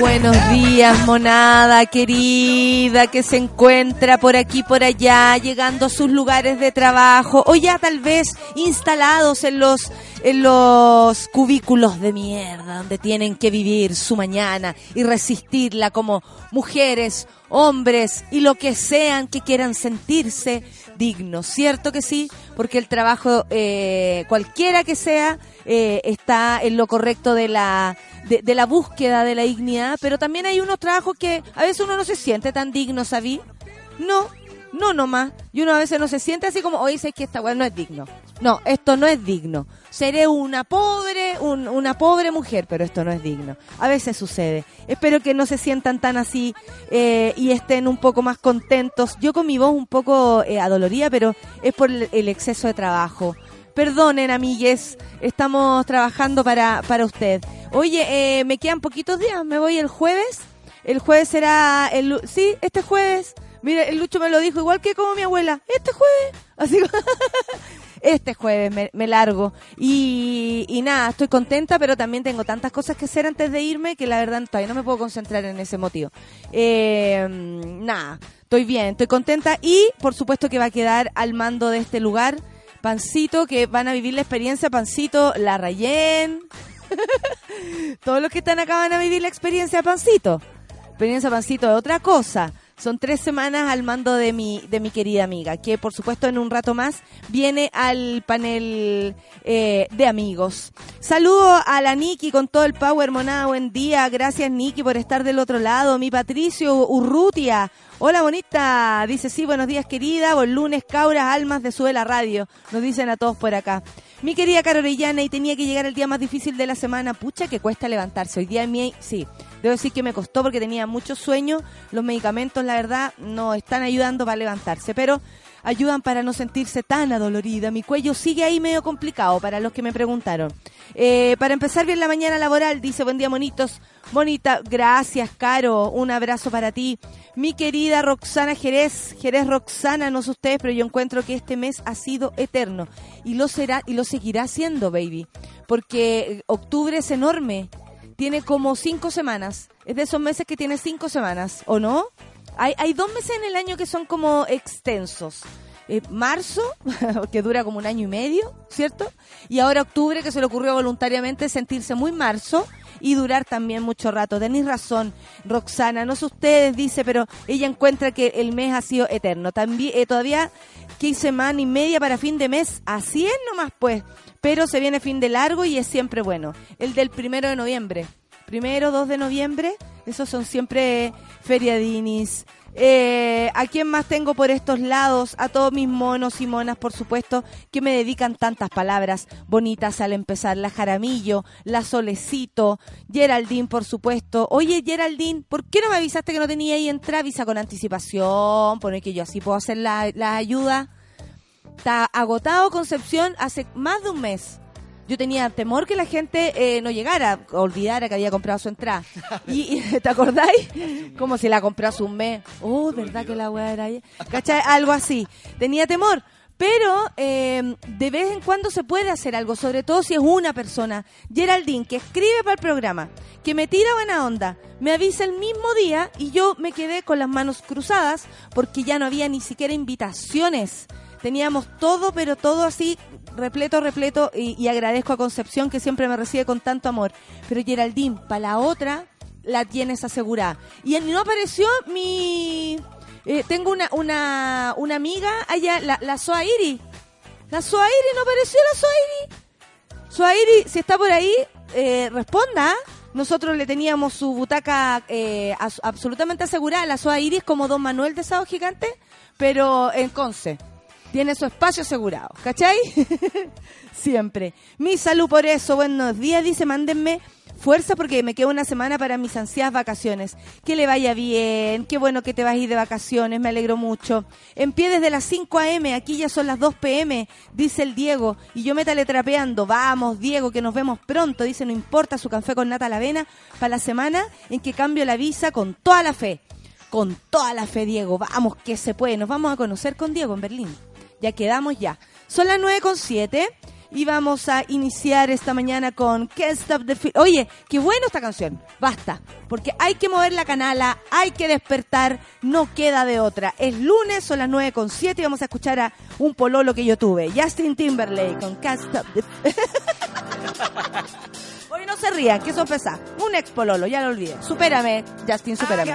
Buenos días, monada querida, que se encuentra por aquí, por allá, llegando a sus lugares de trabajo, o ya tal vez instalados en los, en los cubículos de mierda, donde tienen que vivir su mañana y resistirla como mujeres, hombres y lo que sean que quieran sentirse dignos. ¿Cierto que sí? Porque el trabajo, eh, cualquiera que sea, eh, está en lo correcto de la de, la búsqueda de la dignidad, pero también hay unos trabajos que a veces uno no se siente tan digno, ¿sabí? No, no nomás. Y uno a veces no se siente así como, oye, sé que esta weá no es digno. No, esto no es digno. Seré una pobre, una pobre mujer, pero esto no es digno. A veces sucede. Espero que no se sientan tan así eh, y estén un poco más contentos. Yo con mi voz un poco eh, adolorida, pero es por el exceso de trabajo. Perdonen, amigues, estamos trabajando para, para usted. Oye, eh, me quedan poquitos días, me voy el jueves. El jueves será el... Sí, este jueves. Mire, el Lucho me lo dijo igual que como mi abuela. Este jueves. Así este jueves me, largo. Y, y, nada, estoy contenta, pero también tengo tantas cosas que hacer antes de irme que la verdad todavía no me puedo concentrar en ese motivo. Eh, nada, estoy bien, estoy contenta y por supuesto que va a quedar al mando de este lugar Pancito, que van a vivir la experiencia, Pancito, la Rayen. Todos los que están acá van a vivir la experiencia Pancito. Experiencia Pancito es otra cosa. Son tres semanas al mando de mi, de mi querida amiga, que por supuesto en un rato más viene al panel eh, de amigos. Saludo a la Niki con todo el power, monada, buen día. Gracias Niki por estar del otro lado. Mi Patricio Urrutia, Hola bonita, dice sí, buenos días querida, buen lunes, cabras, almas de Suela Radio, nos dicen a todos por acá. Mi querida Carolillana, y tenía que llegar el día más difícil de la semana, pucha que cuesta levantarse. Hoy día mí, sí, debo decir que me costó porque tenía mucho sueño, los medicamentos la verdad no están ayudando para levantarse, pero ayudan para no sentirse tan adolorida. Mi cuello sigue ahí medio complicado para los que me preguntaron. Eh, para empezar bien la mañana laboral, dice, buen día monitos. Bonita, gracias, Caro. Un abrazo para ti. Mi querida Roxana Jerez, Jerez Roxana, no sé ustedes, pero yo encuentro que este mes ha sido eterno. Y lo será y lo seguirá siendo, baby. Porque octubre es enorme. Tiene como cinco semanas. Es de esos meses que tiene cinco semanas, ¿o no? Hay, hay dos meses en el año que son como extensos. Eh, marzo, que dura como un año y medio, ¿cierto? Y ahora octubre, que se le ocurrió voluntariamente sentirse muy marzo y durar también mucho rato. Tenéis razón, Roxana, no sé ustedes, dice, pero ella encuentra que el mes ha sido eterno. También, eh, todavía 15 semanas y media para fin de mes, así es nomás pues, pero se viene fin de largo y es siempre bueno. El del primero de noviembre, primero, 2 de noviembre, esos son siempre feriadinis, eh, ¿A quién más tengo por estos lados? A todos mis monos y monas, por supuesto, que me dedican tantas palabras bonitas al empezar. La Jaramillo, la Solecito, Geraldine, por supuesto. Oye, Geraldine, ¿por qué no me avisaste que no tenía ahí entrada? Avisa con anticipación, pone que yo así puedo hacer la, la ayuda. Está agotado Concepción hace más de un mes yo tenía temor que la gente eh, no llegara, olvidara que había comprado su entrada. Y, ¿te acordáis? Como si la compró hace un mes. Oh, ¿verdad que la weá era ahí? ¿Cachai? Algo así. Tenía temor. Pero eh, de vez en cuando se puede hacer algo, sobre todo si es una persona. Geraldine, que escribe para el programa, que me tira buena onda, me avisa el mismo día y yo me quedé con las manos cruzadas porque ya no había ni siquiera invitaciones teníamos todo, pero todo así, repleto, repleto, y, agradezco a Concepción que siempre me recibe con tanto amor. Pero Geraldine, para la otra, la tienes asegurada. Y no apareció mi... Eh, tengo una, una, una amiga allá, la, la Soairi. La Soairi, ¿no apareció la Soairi? Soairi, si está por ahí, eh, responda. Nosotros le teníamos su butaca eh, absolutamente asegurada. La Soairi es como Don Manuel de Sábado Gigante, pero en Conce. Tiene su espacio asegurado, ¿cachai? Siempre. Mi salud por eso. Buenos días, dice, mándenme fuerza porque me queda una semana para mis ansiadas vacaciones. Que le vaya bien, qué bueno que te vas a ir de vacaciones, me alegro mucho. En pie desde las 5 a.m., aquí ya son las 2 p.m., dice el Diego, y yo me teletrapeando. Vamos, Diego, que nos vemos pronto, dice, no importa su café con nata a la avena, para la semana en que cambio la visa con toda la fe. Con toda la fe, Diego. Vamos, que se puede. Nos vamos a conocer con Diego en Berlín. Ya quedamos ya. Son las 9 con 7 y vamos a iniciar esta mañana con Can't Stop the Feel. Oye, qué buena esta canción. Basta. Porque hay que mover la canala, hay que despertar, no queda de otra. Es lunes, son las 9 con 7 y vamos a escuchar a un pololo que yo tuve. Justin Timberlake con Can't Stop the Hoy no se rían, que eso pesa. Un ex pololo, ya lo olvidé. Supérame, Justin, supérame.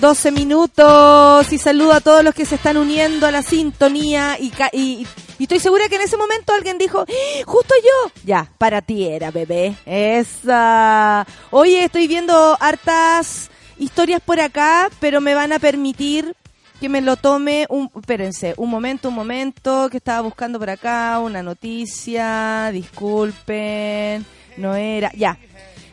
Con 12 minutos y saludo a todos los que se están uniendo a la sintonía y, y, y estoy segura que en ese momento alguien dijo, ¡Ah! justo yo. Ya, para ti era, bebé. Esa. Oye, estoy viendo hartas historias por acá, pero me van a permitir que me lo tome un, espérense, un momento, un momento, que estaba buscando por acá una noticia, disculpen, no era, ya.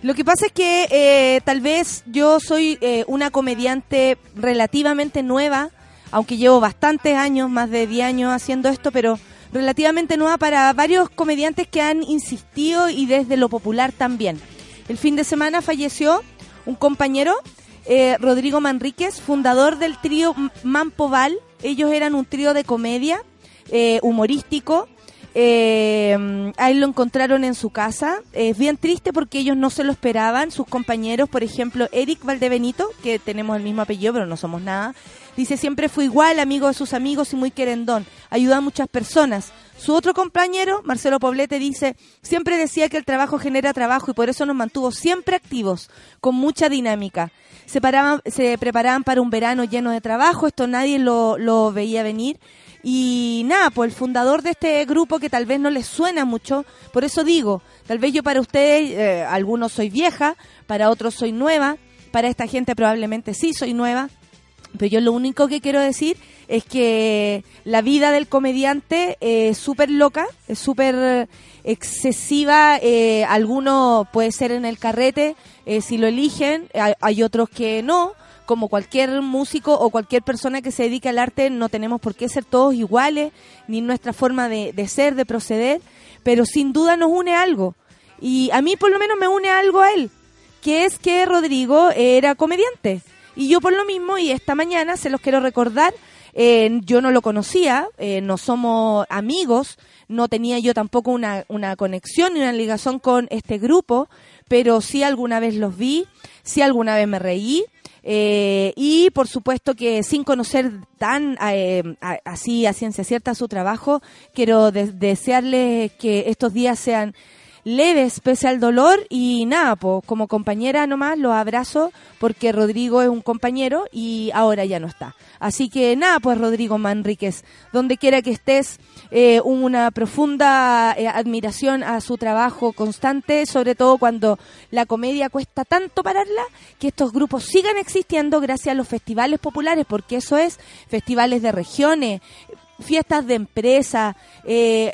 Lo que pasa es que eh, tal vez yo soy eh, una comediante relativamente nueva, aunque llevo bastantes años, más de 10 años haciendo esto, pero relativamente nueva para varios comediantes que han insistido y desde lo popular también. El fin de semana falleció un compañero, eh, Rodrigo Manríquez, fundador del trío Mampoval. Ellos eran un trío de comedia eh, humorístico. Eh, ahí lo encontraron en su casa. Es bien triste porque ellos no se lo esperaban. Sus compañeros, por ejemplo, Eric Valdebenito, que tenemos el mismo apellido, pero no somos nada, dice siempre fue igual, amigo de sus amigos y muy querendón. Ayudó a muchas personas. Su otro compañero, Marcelo Poblete, dice, siempre decía que el trabajo genera trabajo y por eso nos mantuvo siempre activos, con mucha dinámica. Se, paraban, se preparaban para un verano lleno de trabajo, esto nadie lo, lo veía venir. Y nada, pues el fundador de este grupo que tal vez no les suena mucho, por eso digo, tal vez yo para ustedes, eh, algunos soy vieja, para otros soy nueva, para esta gente probablemente sí soy nueva, pero yo lo único que quiero decir es que la vida del comediante es súper loca, es súper excesiva. Eh, alguno puede ser en el carrete, eh, si lo eligen, hay, hay otros que no. Como cualquier músico o cualquier persona que se dedique al arte, no tenemos por qué ser todos iguales, ni nuestra forma de, de ser, de proceder, pero sin duda nos une algo. Y a mí por lo menos me une algo a él, que es que Rodrigo era comediante. Y yo por lo mismo, y esta mañana se los quiero recordar, eh, yo no lo conocía, eh, no somos amigos, no tenía yo tampoco una, una conexión ni una ligación con este grupo, pero sí alguna vez los vi, sí alguna vez me reí. Eh, y por supuesto que sin conocer tan eh, así a ciencia cierta su trabajo, quiero de- desearles que estos días sean leves pese al dolor y nada, pues como compañera nomás los abrazo porque Rodrigo es un compañero y ahora ya no está. Así que nada, pues Rodrigo Manríquez, donde quiera que estés, eh, una profunda eh, admiración a su trabajo constante, sobre todo cuando la comedia cuesta tanto pararla, que estos grupos sigan existiendo gracias a los festivales populares, porque eso es festivales de regiones, fiestas de empresa, eh,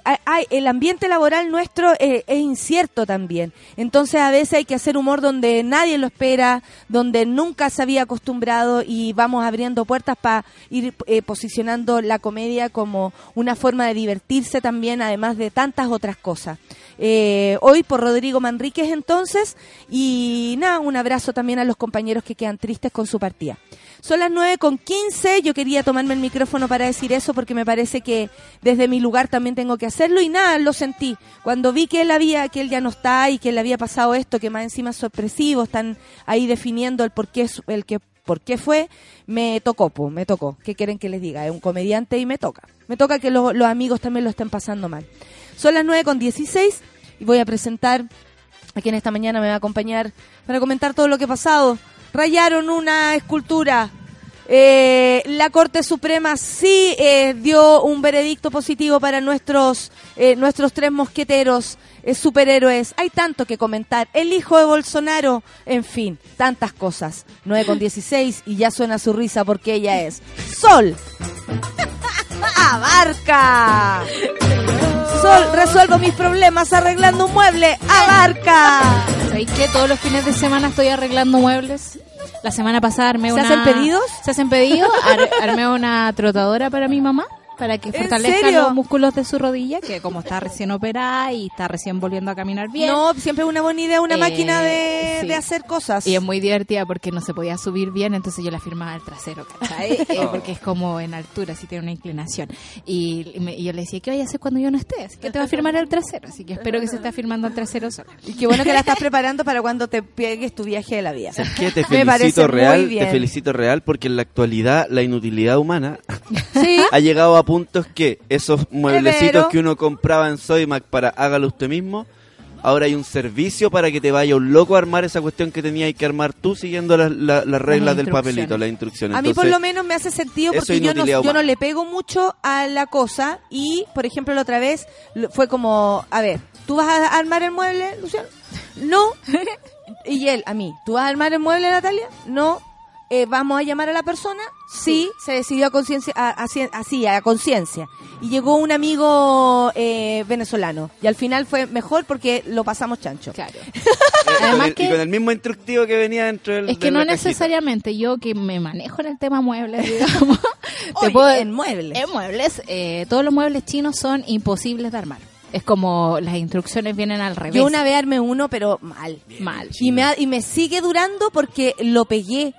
el ambiente laboral nuestro eh, es incierto también. Entonces a veces hay que hacer humor donde nadie lo espera, donde nunca se había acostumbrado y vamos abriendo puertas para ir eh, posicionando la comedia como una forma de divertirse también, además de tantas otras cosas. Eh, hoy por Rodrigo Manríquez entonces y nada, un abrazo también a los compañeros que quedan tristes con su partida. Son las 9 con 15. Yo quería tomarme el micrófono para decir eso porque me parece que desde mi lugar también tengo que hacerlo y nada, lo sentí. Cuando vi que él había, que él ya no está y que le había pasado esto, que más encima es sorpresivo, están ahí definiendo el por qué, el que, por qué fue, me tocó, pues, me tocó. ¿Qué quieren que les diga? Es un comediante y me toca. Me toca que lo- los amigos también lo estén pasando mal. Son las 9 con 16 y voy a presentar a quien esta mañana me va a acompañar para comentar todo lo que ha pasado. Rayaron una escultura. Eh, la Corte Suprema sí eh, dio un veredicto positivo para nuestros, eh, nuestros tres mosqueteros eh, superhéroes. Hay tanto que comentar. El hijo de Bolsonaro, en fin, tantas cosas. 9 con 16 y ya suena su risa porque ella es Sol. Abarca. Sol, resuelvo mis problemas arreglando un mueble. Abarca. ¿Sabéis que todos los fines de semana estoy arreglando muebles? La semana pasada armé ¿Se una... hacen pedidos? ¿Se hacen pedidos? Ar- armé una trotadora para mi mamá. Para que ¿En fortalezca los músculos de su rodilla, que como está recién operada y está recién volviendo a caminar bien. No, siempre es una buena idea una Eh, máquina de, sí. de hacer cosas. Y es muy divertida porque no se podía subir bien, entonces yo la firmaba al trasero, ¿cachai? Eh, porque es como en altura, así tiene una inclinación. Y, y me- y yo le decía, ¿qué voy a hacer cuando yo no esté? Así que te va a firmar al trasero, así que espero que se esté firmando al trasero sola. Y qué bueno que la estás preparando para cuando te pegues tu viaje de la vida. ¿Sabes qué? Te felicito real, te felicito real porque en la actualidad la inutilidad humana Sí. ha llegado a puntos que esos mueblecitos que uno compraba en Soymac para hágalo usted mismo, ahora hay un servicio para que te vaya un loco a armar esa cuestión que tenías que armar tú siguiendo las, la- las reglas del papelito, las instrucciones. A mí por lo menos me hace sentido porque es yo no, yo no le pego mucho a la cosa y, por ejemplo, la otra vez fue como, a ver, ¿tú vas a armar el mueble, Luciano? No. Y él, a mí, ¿tú vas a armar el mueble, Natalia? No. Eh, ¿Vamos a llamar a la persona? Sí, se decidió a conciencia, a- a así, a conciencia. Y llegó un amigo eh, venezolano. Y al final fue mejor porque lo pasamos chancho. Claro. eh, con Además el- que- y con el mismo instructivo que venía dentro del Es que de no la cajita. necesariamente yo que me manejo en el tema muebles, digamos. te Oye, puedo- en muebles. En muebles, eh, todos los muebles chinos son imposibles de armar. Es como las instrucciones vienen al revés. Yo una vez armé uno, pero mal. Mal. Y me, ha- y me sigue durando porque lo pegué.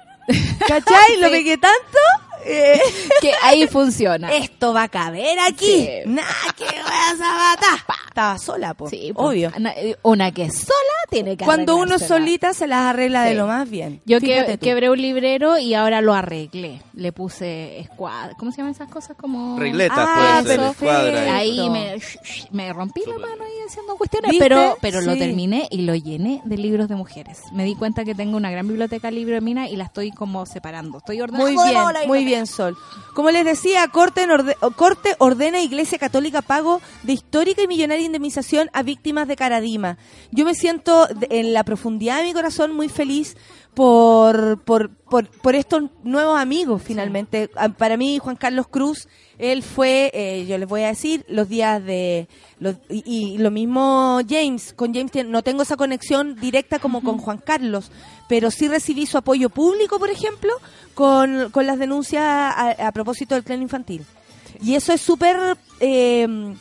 ¿Cachai? Lo pegué tanto. Eh, que ahí funciona. esto va a caber aquí. Sí. Nada que voy a. Estaba sola, po. Sí, obvio. eh, Una que sola tiene que Cuando uno solita se las arregla de lo más bien. Yo que, quebré un librero y ahora lo arreglé. Le puse escuadra. ¿Cómo se llaman esas cosas? Como Regletas, Ah, puede ser, escuadra. Ahí me, me rompí la mano ahí haciendo cuestiones, ¿Viste? pero pero lo terminé y lo llené de libros de mujeres. Me di cuenta que tengo una gran biblioteca de libros de mina y la estoy como separando. Estoy ordenando. Muy bien, Sol. Como les decía, Corte, Corte ordena Iglesia Católica pago de histórica y millonaria indemnización a víctimas de Caradima. Yo me siento en la profundidad de mi corazón muy feliz por, por, por, por estos nuevos amigos, finalmente. Ah, Para mí, Juan Carlos Cruz, él fue, eh, yo les voy a decir, los días de... los- y, y lo mismo James, con James no tengo esa conexión directa como con Juan Carlos, pero sí recibí su apoyo público, por ejemplo, con, con las denuncias a, a propósito del clan infantil. Y eso es súper... eh,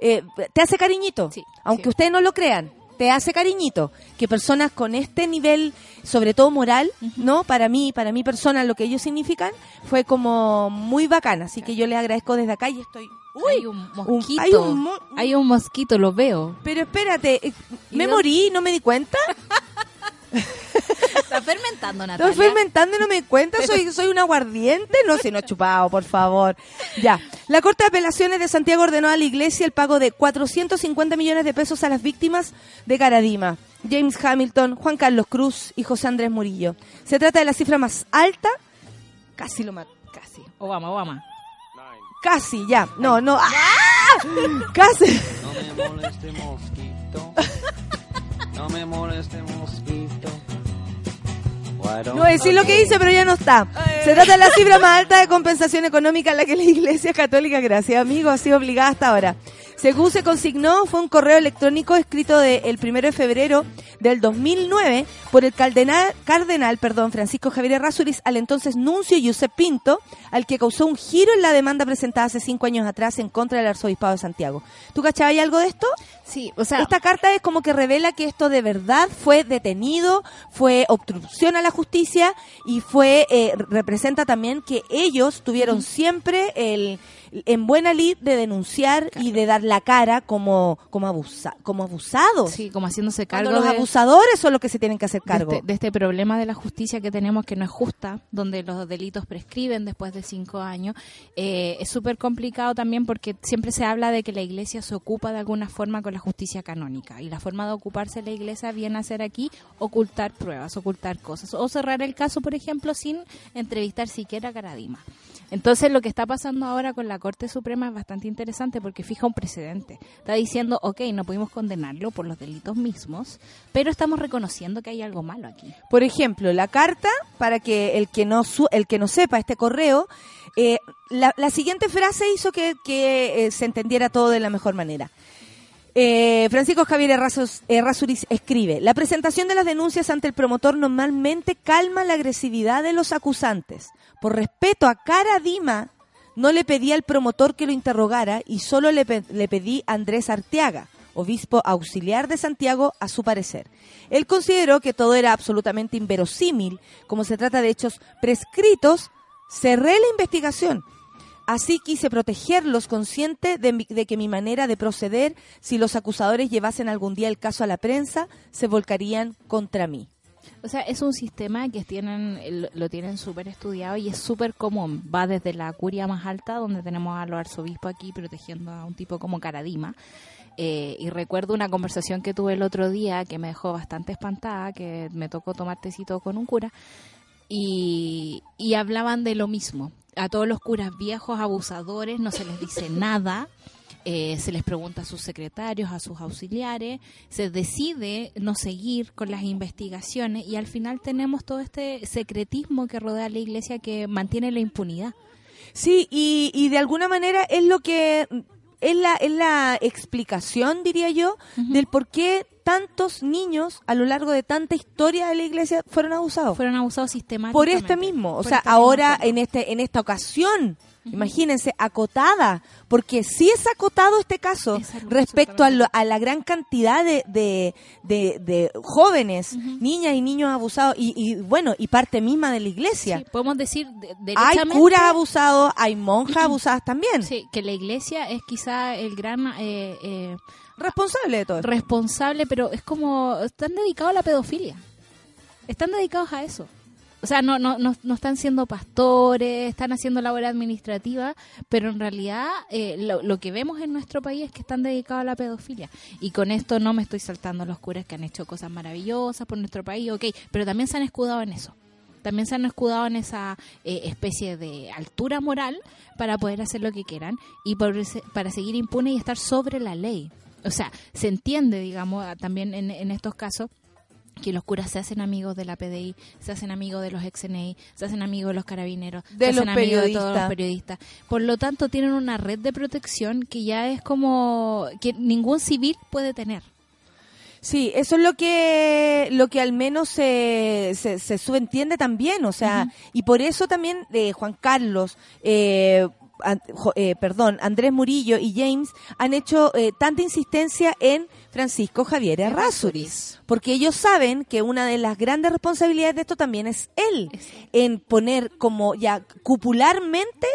eh, te hace cariñito, Sí, aunque ustedes no lo crean. Te hace cariñito que personas con este nivel, sobre todo moral, ¿no? Para mí, para mi persona, lo que ellos significan, fue como muy bacana. Así que yo les agradezco desde acá y estoy... hay un mosquito. hay un mo- Hay un mosquito, lo veo. Pero espérate, eh, ¿Y me dónde- morí, ¿no me di cuenta? Está fermentando, Estoy fermentando y no me cuenta, soy, soy un aguardiente. No, si no he chupado, por favor. Ya. La Corte de Apelaciones de Santiago ordenó a la Iglesia el pago de 450 millones de pesos a las víctimas de Caradima. James Hamilton, Juan Carlos Cruz y José Andrés Murillo. Se trata de la cifra más alta. Casi lo mato. Casi. Obama, Obama. Casi, ya. No, no. ¡Ah! Casi. No me moleste mosquito. No me moleste mosquito. No voy a decir lo que hice, pero ya no está. Se trata de la cifra más alta de compensación económica en la que la Iglesia Católica, gracias amigo, ha sido obligada hasta ahora. Según se consignó, fue un correo electrónico escrito de- el primero de febrero del 2009 por el cardenal, cardenal perdón, Francisco Javier Errázuriz al entonces nuncio Josep Pinto, al que causó un giro en la demanda presentada hace cinco años atrás en contra del arzobispado de Santiago. ¿Tú cachabas algo de esto? Sí, o sea, Esta carta es como que revela que esto de verdad fue detenido, fue obstrucción a la justicia y fue eh, representa también que ellos tuvieron siempre el en buena lid de denunciar y de dar la cara como como abusa, como abusados. sí, como haciéndose Cuando cargo los de, abusadores son los que se tienen que hacer de cargo. este, de este problema de la justicia que tenemos que no es justa, donde los delitos prescriben después de cinco años. Eh, es súper complicado también porque siempre se habla de que la iglesia se ocupa de alguna forma con la justicia canónica y la forma de ocuparse la iglesia viene a ser aquí ocultar pruebas, ocultar cosas o cerrar el caso, por ejemplo, sin entrevistar siquiera a Caradima. Entonces lo que está pasando ahora con la Corte Suprema es bastante interesante porque fija un precedente. Está diciendo, ok, no pudimos condenarlo por los delitos mismos, pero estamos reconociendo que hay algo malo aquí. Por ejemplo, la carta, para que el que no, su- el que no sepa este correo, eh, la, siguiente frase hizo que, eh, se entendiera todo de la mejor manera. Eh, Francisco Javier Errázuriz escribe, la presentación de las denuncias ante el promotor normalmente calma la agresividad de los acusantes. Por respeto a Cara Dima, no le pedí al promotor que lo interrogara y solo le, pe- le pedí a Andrés Arteaga, obispo auxiliar de Santiago, a su parecer. Él consideró que todo era absolutamente inverosímil, como se trata de hechos prescritos, cerré la investigación. Así quise protegerlos, consciente de, mi- de que mi manera de proceder, si los acusadores llevasen algún día el caso a la prensa, se volcarían contra mí. O sea, es un sistema que tienen lo- tienen súper estudiado y es súper común. Va desde la curia más alta, donde tenemos a los arzobispos aquí protegiendo a un tipo como Caradima. Eh, y recuerdo una conversación que tuve el otro día que me dejó bastante espantada, que me tocó tomar tecito con un cura, y, y hablaban de lo mismo. A todos los curas viejos, abusadores, no se les dice nada. Eh, se les pregunta a sus secretarios, a sus auxiliares, se decide no seguir con las investigaciones y al final tenemos todo este secretismo que rodea la iglesia que mantiene la impunidad. Sí, y, y de alguna manera es lo que es la, es la explicación, diría yo, del por qué tantos niños a lo largo de tanta historia de la iglesia fueron abusados. Fueron abusados por sistemáticamente. este mismo, o Por sea, misma ahora en este en esta ocasión, imagínense, acotada, porque sí es acotado este caso Es respecto a, lo- a la gran cantidad de, de, de- de jóvenes, niñas y niños abusados y, y, bueno, y parte misma de la iglesia. Sí, podemos decir de- hay curas abusados, hay monjas abusadas también. Sí, que la iglesia es quizá el gran eh, eh, Responsable de todo esto. responsable, pero es como están dedicados a la pedofilia. Están dedicados a eso. O sea, no, no, no, no están siendo pastores, están haciendo labor administrativa, pero en realidad eh, lo, que vemos en nuestro país es que están dedicados a la pedofilia. Y con esto no me estoy saltando los curas que han hecho cosas maravillosas por nuestro país, ok, pero también se han escudado en eso. También se han escudado en esa eh, especie de altura moral para poder hacer lo que quieran y por para seguir impune y estar sobre la ley. O sea, se entiende, digamos, también en, en estos casos que los curas se hacen amigos de la PDI, se hacen amigos de los ex-NI, se hacen amigos de los carabineros, De se los hacen amigos de todos los periodistas. Por lo tanto, tienen una red de protección que ya es como que ningún civil puede tener. Sí, eso es lo que lo que al menos se, se, se subentiende también, o sea, y por eso también eh, Juan Carlos, eh, eh, perdón, Andrés Murillo y James han hecho eh, tanta insistencia en Francisco Javier Errázuriz, porque ellos saben que una de las grandes responsabilidades de esto también es él, en poner como ya cupularmente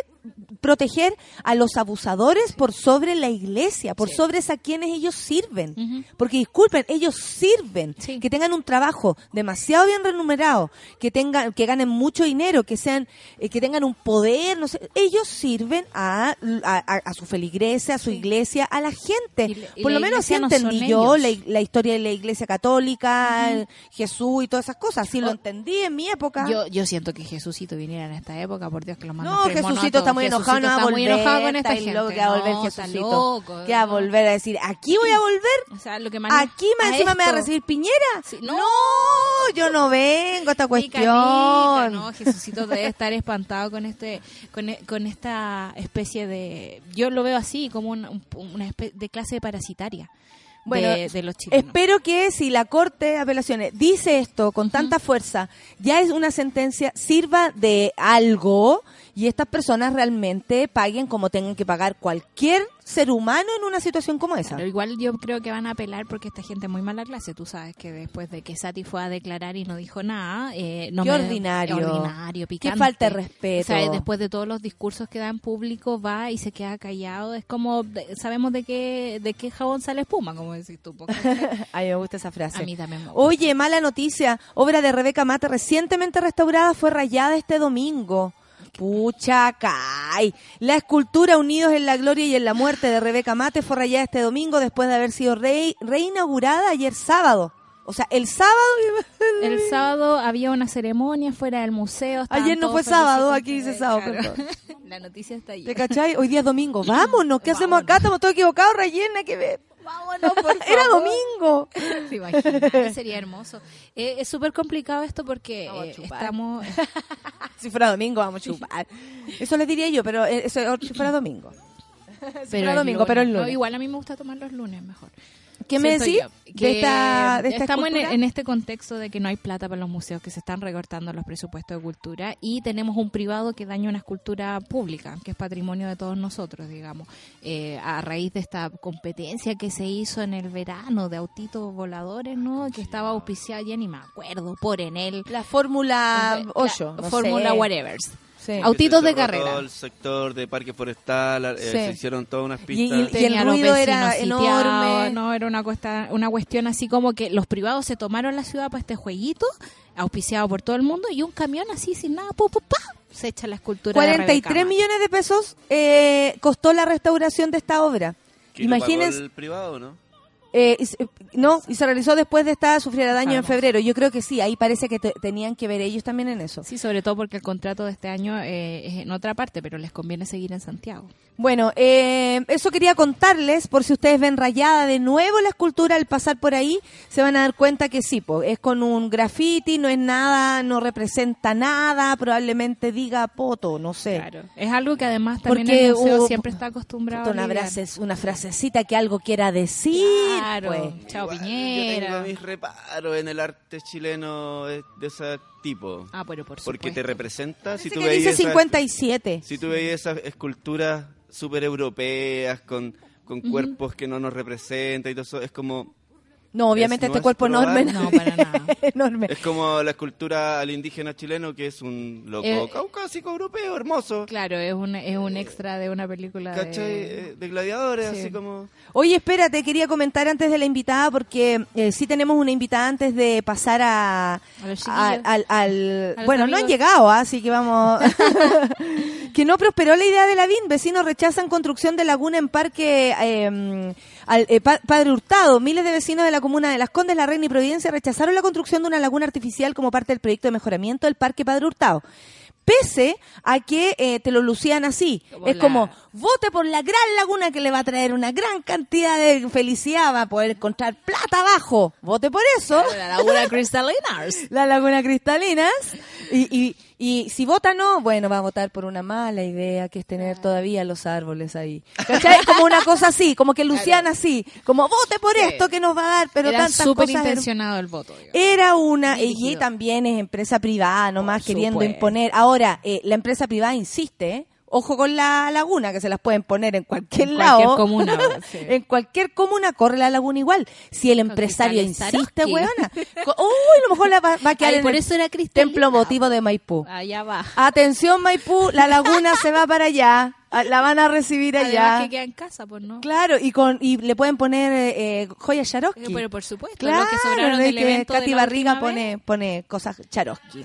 proteger a los abusadores por sobre la iglesia, por sobre a quienes ellos sirven. Porque disculpen, ellos sirven, Sí. que tengan un trabajo demasiado bien remunerado, que tengan, que ganen mucho dinero, que sean, eh, que tengan un poder, no sé, ellos sirven a, a, su feligresía, a su iglesia, a la gente. Y la- y Por la lo menos así no entendí yo la, la historia de la iglesia católica, Jesús y todas esas cosas. Así lo entendí en mi época. Yo, yo siento que Jesucito viniera en esta época, por Dios que lo manda No, Jesucito está muy enojado, no va a está volver. muy enojado con esta está gente. loco, que va a volver No, está Jesucito. loco, que va a volver a decir, aquí voy a volver. O sea, lo que más Aquí más encima me va a recibir Piñera. Sí, no. no. yo no vengo a esta cuestión. mica, no, Jesucito debe estar espantado con este, con, e- con esta especie de, yo lo veo así como una, un- una especie de clase parasitaria Bueno, de, de los. Espero que si la Corte de Apelaciones dice esto con tanta fuerza, ya es una sentencia, sirva de algo y estas personas realmente paguen como tengan que pagar cualquier ser humano en una situación como esa. Pero igual yo creo que van a apelar porque esta gente es muy mala clase. Tú sabes que después de que Sati fue a declarar y no dijo nada, eh, no Qué me- ordinario. ordinario, Qué picante. falta de respeto. O sea, después de todos los discursos que da en público, va y se queda callado. Es como, sabemos de qué, de qué jabón sale espuma, como decís tú. porque A mí me gusta esa frase. A mí también me gusta. Oye, mala noticia. Obra de Rebeca Mate recientemente restaurada fue rayada este domingo. Pucha, caray. La escultura Unidos en la Gloria y en la Muerte de Rebeca Mate fue rayada este domingo después de haber sido re- reinaugurada ayer sábado. O sea, el sábado... El sábado había una ceremonia fuera del museo. Ayer no fue sábado, aquí dice sábado, claro. La noticia está ahí. ¿Te cachai? Hoy día es domingo. Vámonos, ¿qué hacemos acá? Estamos todos equivocados, rellena, que ver. Vámonos, por Era domingo. ¿Se imaginan? Sería hermoso. Eh, es súper complicado esto porque eh, estamos... Si fuera domingo, vamos a chupar. Eso les diría yo, pero eh, eso, si fuera domingo. pero fuera domingo, pero el No, lunes. igual a mí me gusta tomar los lunes mejor. ¿Qué me decís de que esta, de esta estamos en, escultura? en este contexto de que no hay plata para los museos, que se están recortando los presupuestos de cultura y tenemos un privado que daña una escultura pública, que es patrimonio de todos nosotros, digamos, Eh, a raíz de esta competencia que se hizo en el verano de autitos voladores, ¿no? Que estaba auspiciada, ya ni me acuerdo, por Enel. La Fórmula La 8. no Fórmula sé. whatever. Sí. Autitos Se de carrera. Todo el sector de parque forestal, eh, Sí. se hicieron todas unas Y- pistas. y- Tenía el los ruido era enorme. No, era una, cuesta, una cuestión así como que los privados se tomaron la ciudad para este jueguito, auspiciado por todo el mundo, y un camión así sin nada, pu, pu, pa, se echa la escultura. de 43 Rebeca Mann. millones de pesos eh, costó la restauración de esta obra. ¿Quién lo pagó Imagínense, el privado, ¿no? Eh, eh, no, y se realizó después de esta sufriera daño en febrero. Yo creo que sí, ahí parece que te- tenían que ver ellos también en eso. Sí, sobre todo porque el contrato de este año eh, es en otra parte, pero les conviene seguir en Santiago. Bueno, eh, eso quería contarles, por si ustedes ven rayada de nuevo la escultura al pasar por ahí, se van a dar cuenta que sí, po, es con un graffiti, no es nada, no representa nada, probablemente diga poto, no sé. Claro. Es algo que además también Porque el museo siempre está acostumbrado Una, a frase- una frasecita que algo quiera decir, Claro. Pues. Chao Igual, Yo Piñera. tengo mis reparos en el arte chileno de, de ese tipo. Ah, pero por porque supuesto. te representa. Si tú que dice esa- 57. Si tú veías esas esculturas súper europeas con, con cuerpos que no nos representan y todo eso, es como No, obviamente Es- no este es cuerpo probar. enorme. No, para nada. enorme. es como la escultura al indígena chileno que es un loco Eh, caucásico europeo hermoso. Claro, es un, es un extra de una película ¿Cachai? de... Eh, De gladiadores, Sí. así como... Oye, espérate, quería comentar antes de la invitada, porque eh, sí tenemos una invitada antes de pasar a, A los a- chiquillos. al, al- A los bueno, no han llegado, ¿ah? así que vamos. que no prosperó la idea de la BIN. Vecinos rechazan construcción de laguna en Parque eh, al- eh, Pa- Padre Hurtado. Miles de vecinos de la comuna de Las Condes, La Reina y Providencia rechazaron la construcción de una laguna artificial como parte del proyecto de mejoramiento del Parque Padre Hurtado. Pese a que eh, te lo lucían así. Como es la- como, vote por la gran laguna que le va a traer una gran cantidad de felicidad, va a poder encontrar plata abajo. Vote por eso. La Laguna Cristalinas. La Laguna Cristalinas. Y, y, y si vota no, bueno, va a votar por una mala idea que es tener todavía los árboles ahí. ¿Cachai? Como una cosa así, como que Luciana así, como vote por esto que nos va a dar, pero Era tantas súper cosas. intencionado el voto. digamos. Era una, y también es empresa privada, nomás Por queriendo supuesto. imponer. Ahora, eh, la empresa privada insiste, ¿eh? Ojo con la laguna, que se las pueden poner en cualquier En lado. cualquier comuna, sí. en cualquier comuna corre la laguna igual. Si el empresario insiste, weona. Uy, a lo mejor la va, va a quedar Ay, en por eso era cristalina. templo motivo de Maipú. Allá va. Atención Maipú, la laguna se va para allá. Ah, La van a recibir Además allá. que queda en casa, pues no. Claro, y con y le pueden poner eh, eh, joyas Eh, Swarovski. Pero por supuesto, Claro, los que sobraron del que evento de Katy la Barriga pone, pone cosas Charoski.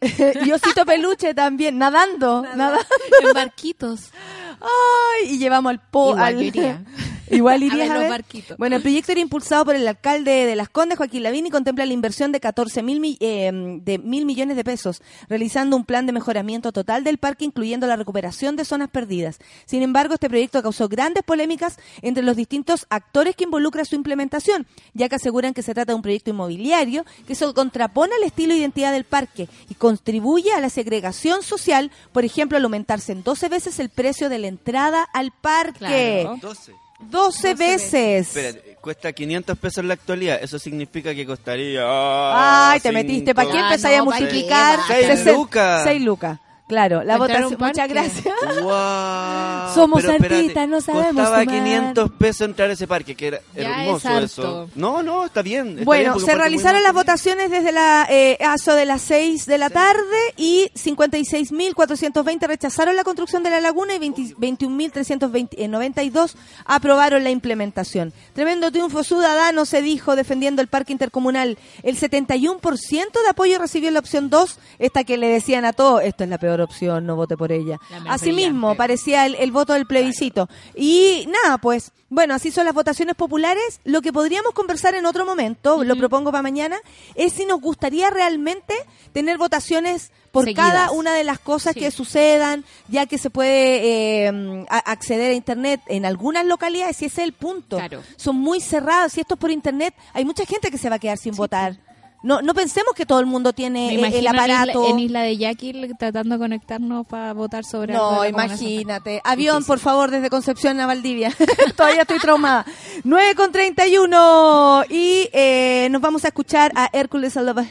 y Osito Peluche también, nadando, nadando. En barquitos. Ay, y llevamos al po Igual al Igual A irías ver a los ver. barquitos. Bueno, el proyecto era impulsado por el alcalde de Las Condes, Joaquín Lavín, y contempla la inversión de 14 mil mi- eh, de mil millones de pesos, realizando un plan de mejoramiento total del parque, incluyendo la recuperación de zonas perdidas. Sin embargo, este proyecto causó grandes polémicas entre los distintos actores que involucra su implementación, ya que aseguran que se trata de un proyecto inmobiliario que se contrapone al estilo e identidad del parque y contribuye a la segregación social, por ejemplo, al aumentarse en 12 veces el precio de la entrada al parque. Claro. 12. 12 veces. Espérate, cuesta 500 pesos en la actualidad. Eso significa que costaría. Ay, te cinco, metiste. ¿Para qué Ah, empezáis no, a multiplicar? Va. Seis Sesen- lucas. Seis lucas. Claro, la votación. Muchas gracias. Wow, Somos pero espérate, artistas, no sabemos Costaba sumar. 500 pesos entrar a ese parque, que era Ya hermoso es eso. No, no, está bien. está Bueno, se realizaron las votaciones desde la eh, ASO de las 6 de la tarde y 56.420 rechazaron la construcción de la laguna y 20 21.392 aprobaron la implementación. Tremendo triunfo ciudadano se dijo defendiendo el parque intercomunal. El 71% de apoyo recibió la opción 2, esta que le decían a todos, esto es la peor opción, no vote por ella. Asimismo, parecía el, el voto del plebiscito. Y nada, pues, bueno, así son las votaciones populares. Lo que podríamos conversar en otro momento, lo propongo para mañana, es si nos gustaría realmente tener votaciones por Seguidas. cada una de las cosas Sí. que sucedan, ya que se puede eh, acceder a Internet en algunas localidades, y ese es el punto. Claro. Son muy cerradas, si esto es por Internet, hay mucha gente que se va a quedar sin votar. No, no pensemos que todo el mundo tiene Me el en Isla- aparato. En Isla, de Jekyll tratando de conectarnos para votar sobre No, imagínate. Avión, por favor, desde Concepción a Valdivia. Todavía estoy traumada. 9 con 31. Y eh, nos vamos a escuchar a Hércules Alaba-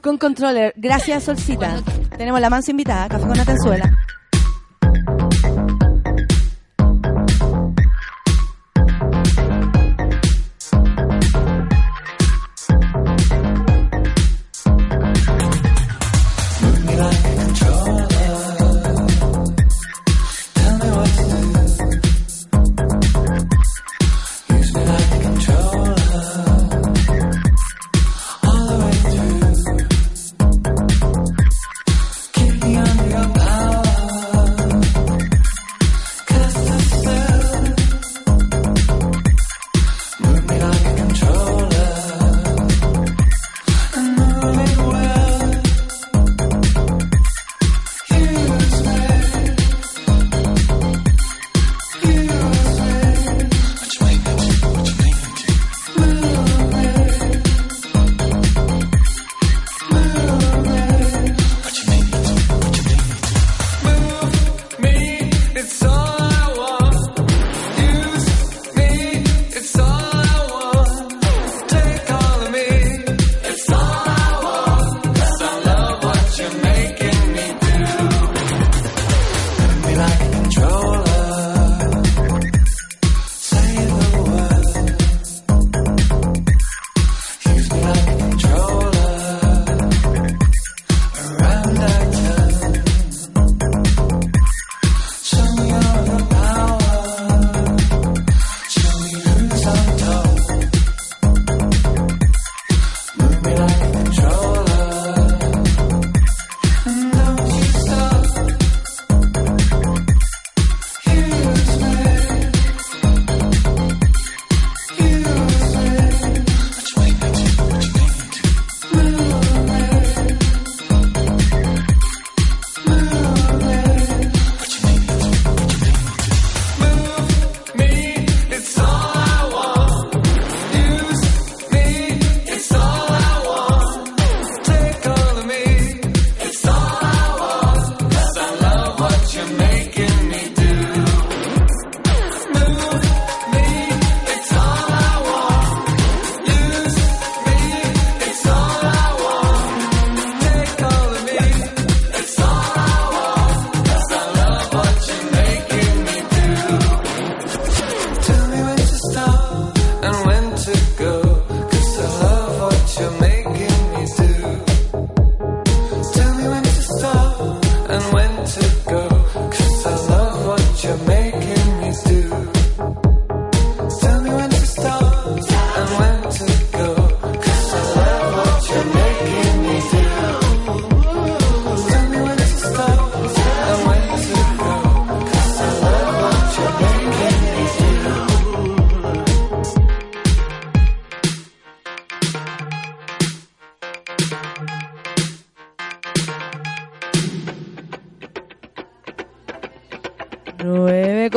con controller. Gracias, Solcita. Tenemos la mansa invitada, Café con Atenzuela.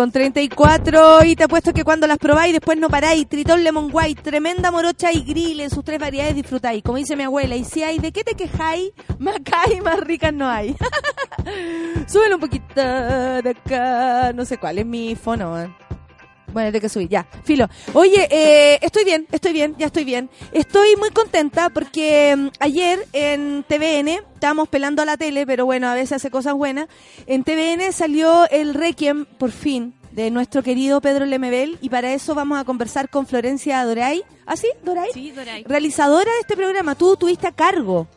Con 34 y te apuesto que cuando las probáis después no paráis. Tritón Lemon White, tremenda morocha y grill en sus tres variedades disfrutáis. Como dice mi abuela, y si hay de qué te quejáis, más y más ricas no hay. Súbelo un poquito de acá, no sé cuál es mi fono. eh. Bueno, de que subir, ya. Filo. Oye, eh, estoy bien, estoy bien, ya estoy bien. Estoy muy contenta porque mm, ayer en TVN, estábamos pelando a la tele, pero bueno, a veces hace cosas buenas. En TVN salió el Requiem, por fin, de nuestro querido Pedro Lemebel, y para eso vamos a conversar con Florencia Doray. ¿Ah, sí? ¿Doray? Sí, Doray. Realizadora de este programa. Tú tuviste a cargo.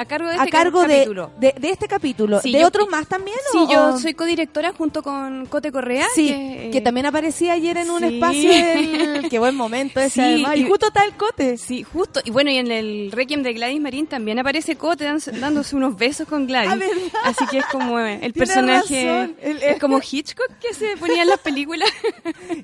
A cargo de a este cargo de, capítulo. de, de este capítulo. Sí, ¿De yo- otros más también? Sí, o- yo soy codirectora junto con Cote Correa. Sí, que, que, eh, también aparecía ayer en un sí. espacio del... Qué buen momento ese, además. Y y- justo está el cote. Sí, justo. Y bueno, y en el Requiem de Gladys Marín también aparece Cote dándose, unos besos con Gladys. Ah. Así que es como eh, el personaje. El- Es como Hitchcock que se ponía en las películas.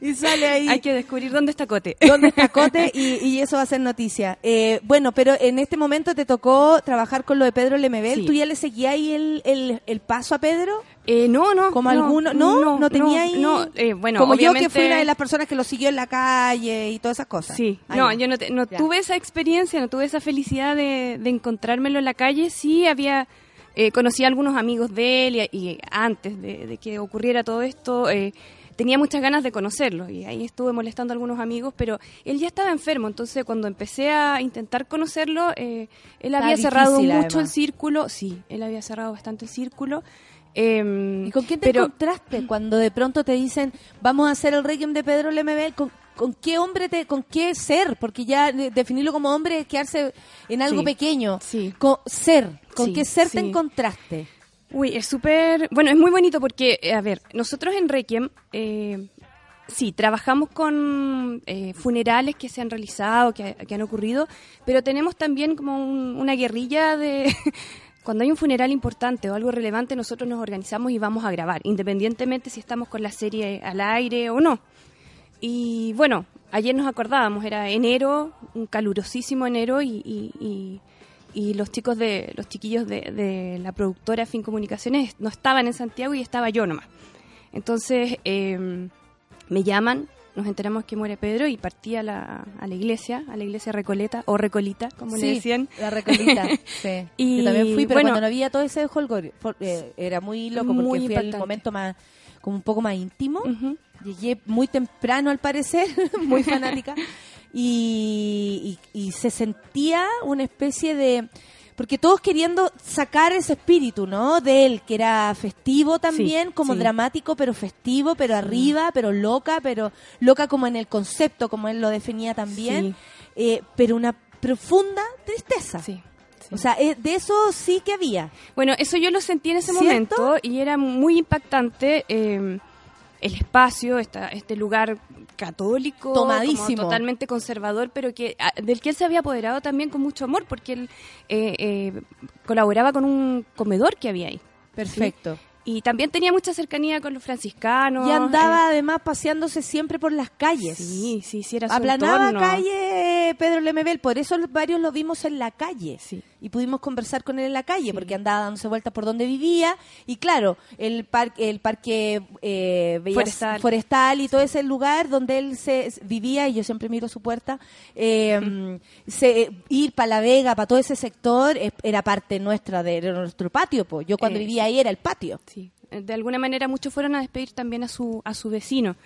Y sale ahí. Hay que descubrir dónde está Cote. ¿Dónde está Cote? Y, y eso va a ser noticia. Eh, bueno, pero en este momento te tocó trabajar con lo de Pedro Lemebel. Sí. ¿Tú ya le seguías ahí el, el, el paso a Pedro? Eh, no, no. Como no, alguno, no, no, tenía ahí. No, eh, bueno, como yo que fui una de las personas que lo siguió en la calle y todas esas cosas. Sí, Ah, no, yo no, te- no tuve esa experiencia, no tuve esa felicidad de, de encontrármelo en la calle. Sí, había, eh, conocí a algunos amigos de él y, y antes de, de que ocurriera todo esto, eh, tenía muchas ganas de conocerlo y ahí estuve molestando a algunos amigos, pero él ya estaba enfermo, entonces cuando empecé a intentar conocerlo, eh, él Está había cerrado difícil, mucho el círculo, sí, él había cerrado bastante el círculo. em, ¿Y con quién te pero, encontraste cuando de pronto te dicen vamos a hacer el requiem de Pedro Lemebel? ¿Con, con qué hombre, te, con qué ser? Porque ya de- definirlo como hombre es quedarse en algo Sí, pequeño. sí. Con, ser, ¿con Sí, qué ser te encontraste? Uy, es súper... Bueno, es muy bonito porque, eh, a ver, nosotros en Requiem, eh, sí, trabajamos con eh, funerales que se han realizado, que, que han ocurrido, pero tenemos también como un- una guerrilla de... Cuando hay un funeral importante o algo relevante, nosotros nos organizamos y vamos a grabar, independientemente si estamos con la serie al aire o no. Y bueno, ayer nos acordábamos, era enero, un calurosísimo enero y, y- y- y los chicos de los chiquillos de, de la productora Fin Comunicaciones no estaban en Santiago y estaba yo nomás. Entonces eh, me llaman, nos enteramos que muere Pedro y partí a la, a la iglesia, a la iglesia Recoleta o Recolita, como Sí, le decían. La recolita. sí. Y, Yo también fui, pero bueno, cuando no había todo ese holgorio, for- eh, era muy loco porque Muy fui el impactante. momento más, como un poco más íntimo. Llegué muy temprano al parecer, muy fanática, y, y- y se sentía una especie de... Porque todos queriendo sacar ese espíritu, ¿no? De él, que era festivo también, como sí. dramático, pero festivo, pero arriba, pero loca, pero loca como en el concepto, como él lo definía también, eh, pero una profunda tristeza. Sí. O sea, eh, de eso sí que había. Bueno, eso yo lo sentí en ese ¿Cierto? momento y era muy impactante eh, el espacio, esta, este lugar católico, Tomadísimo. como totalmente conservador, pero que a- del que él se había apoderado también con mucho amor, porque él eh, eh, colaboraba con un comedor que había ahí. Perfecto. Y también tenía mucha cercanía con los franciscanos. Y andaba eh, además paseándose siempre por las calles. sí, sí, sí, era su Aplanaba entorno. calle Pedro Lemebel, por eso los- varios lo vimos en la calle. Sí. Y pudimos conversar con él en la calle, porque andaba dándose vueltas por donde vivía. Y claro, el, par- el parque eh, Forestal. forestal y todo ese lugar donde él se vivía, y yo siempre miro su puerta, eh, se- ir para La Vega, para todo ese sector, era parte nuestra, de, era nuestro patio. po. Yo cuando Eh, vivía ahí era el patio. Sí, de alguna manera muchos fueron a despedir también a su, a su vecino.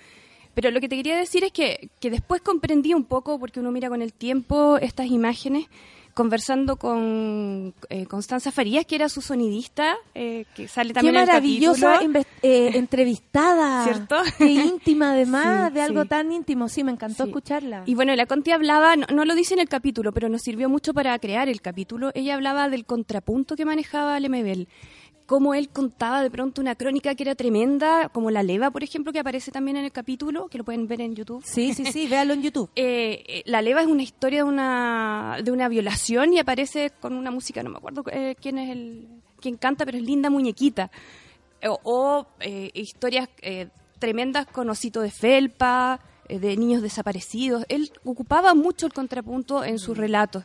Pero lo que te quería decir es que, que después comprendí un poco, porque uno mira con el tiempo estas imágenes, conversando con eh, Constanza Farías, que era su sonidista, eh, que sale Qué también en el maravillosa capítulo. inves- eh, entrevistada. ¿Cierto? Qué íntima además, Sí, de algo sí. tan íntimo. Sí, me encantó Sí. escucharla. Y bueno, la Conti hablaba, no, no lo dice en el capítulo, pero nos sirvió mucho para crear el capítulo. Ella hablaba del contrapunto que manejaba Lemebel. Cómo él contaba de pronto una crónica que era tremenda, como La Leva, por ejemplo, que aparece también en el capítulo, que lo pueden ver en YouTube. Sí, sí, sí, véalo en YouTube. Eh, eh, la leva es una historia de una de una violación y aparece con una música no me acuerdo eh, quién es el quién canta pero es linda muñequita. O, o, eh, historias tremendas con osito de felpa de niños desaparecidos. Él ocupaba mucho el contrapunto en sus relatos.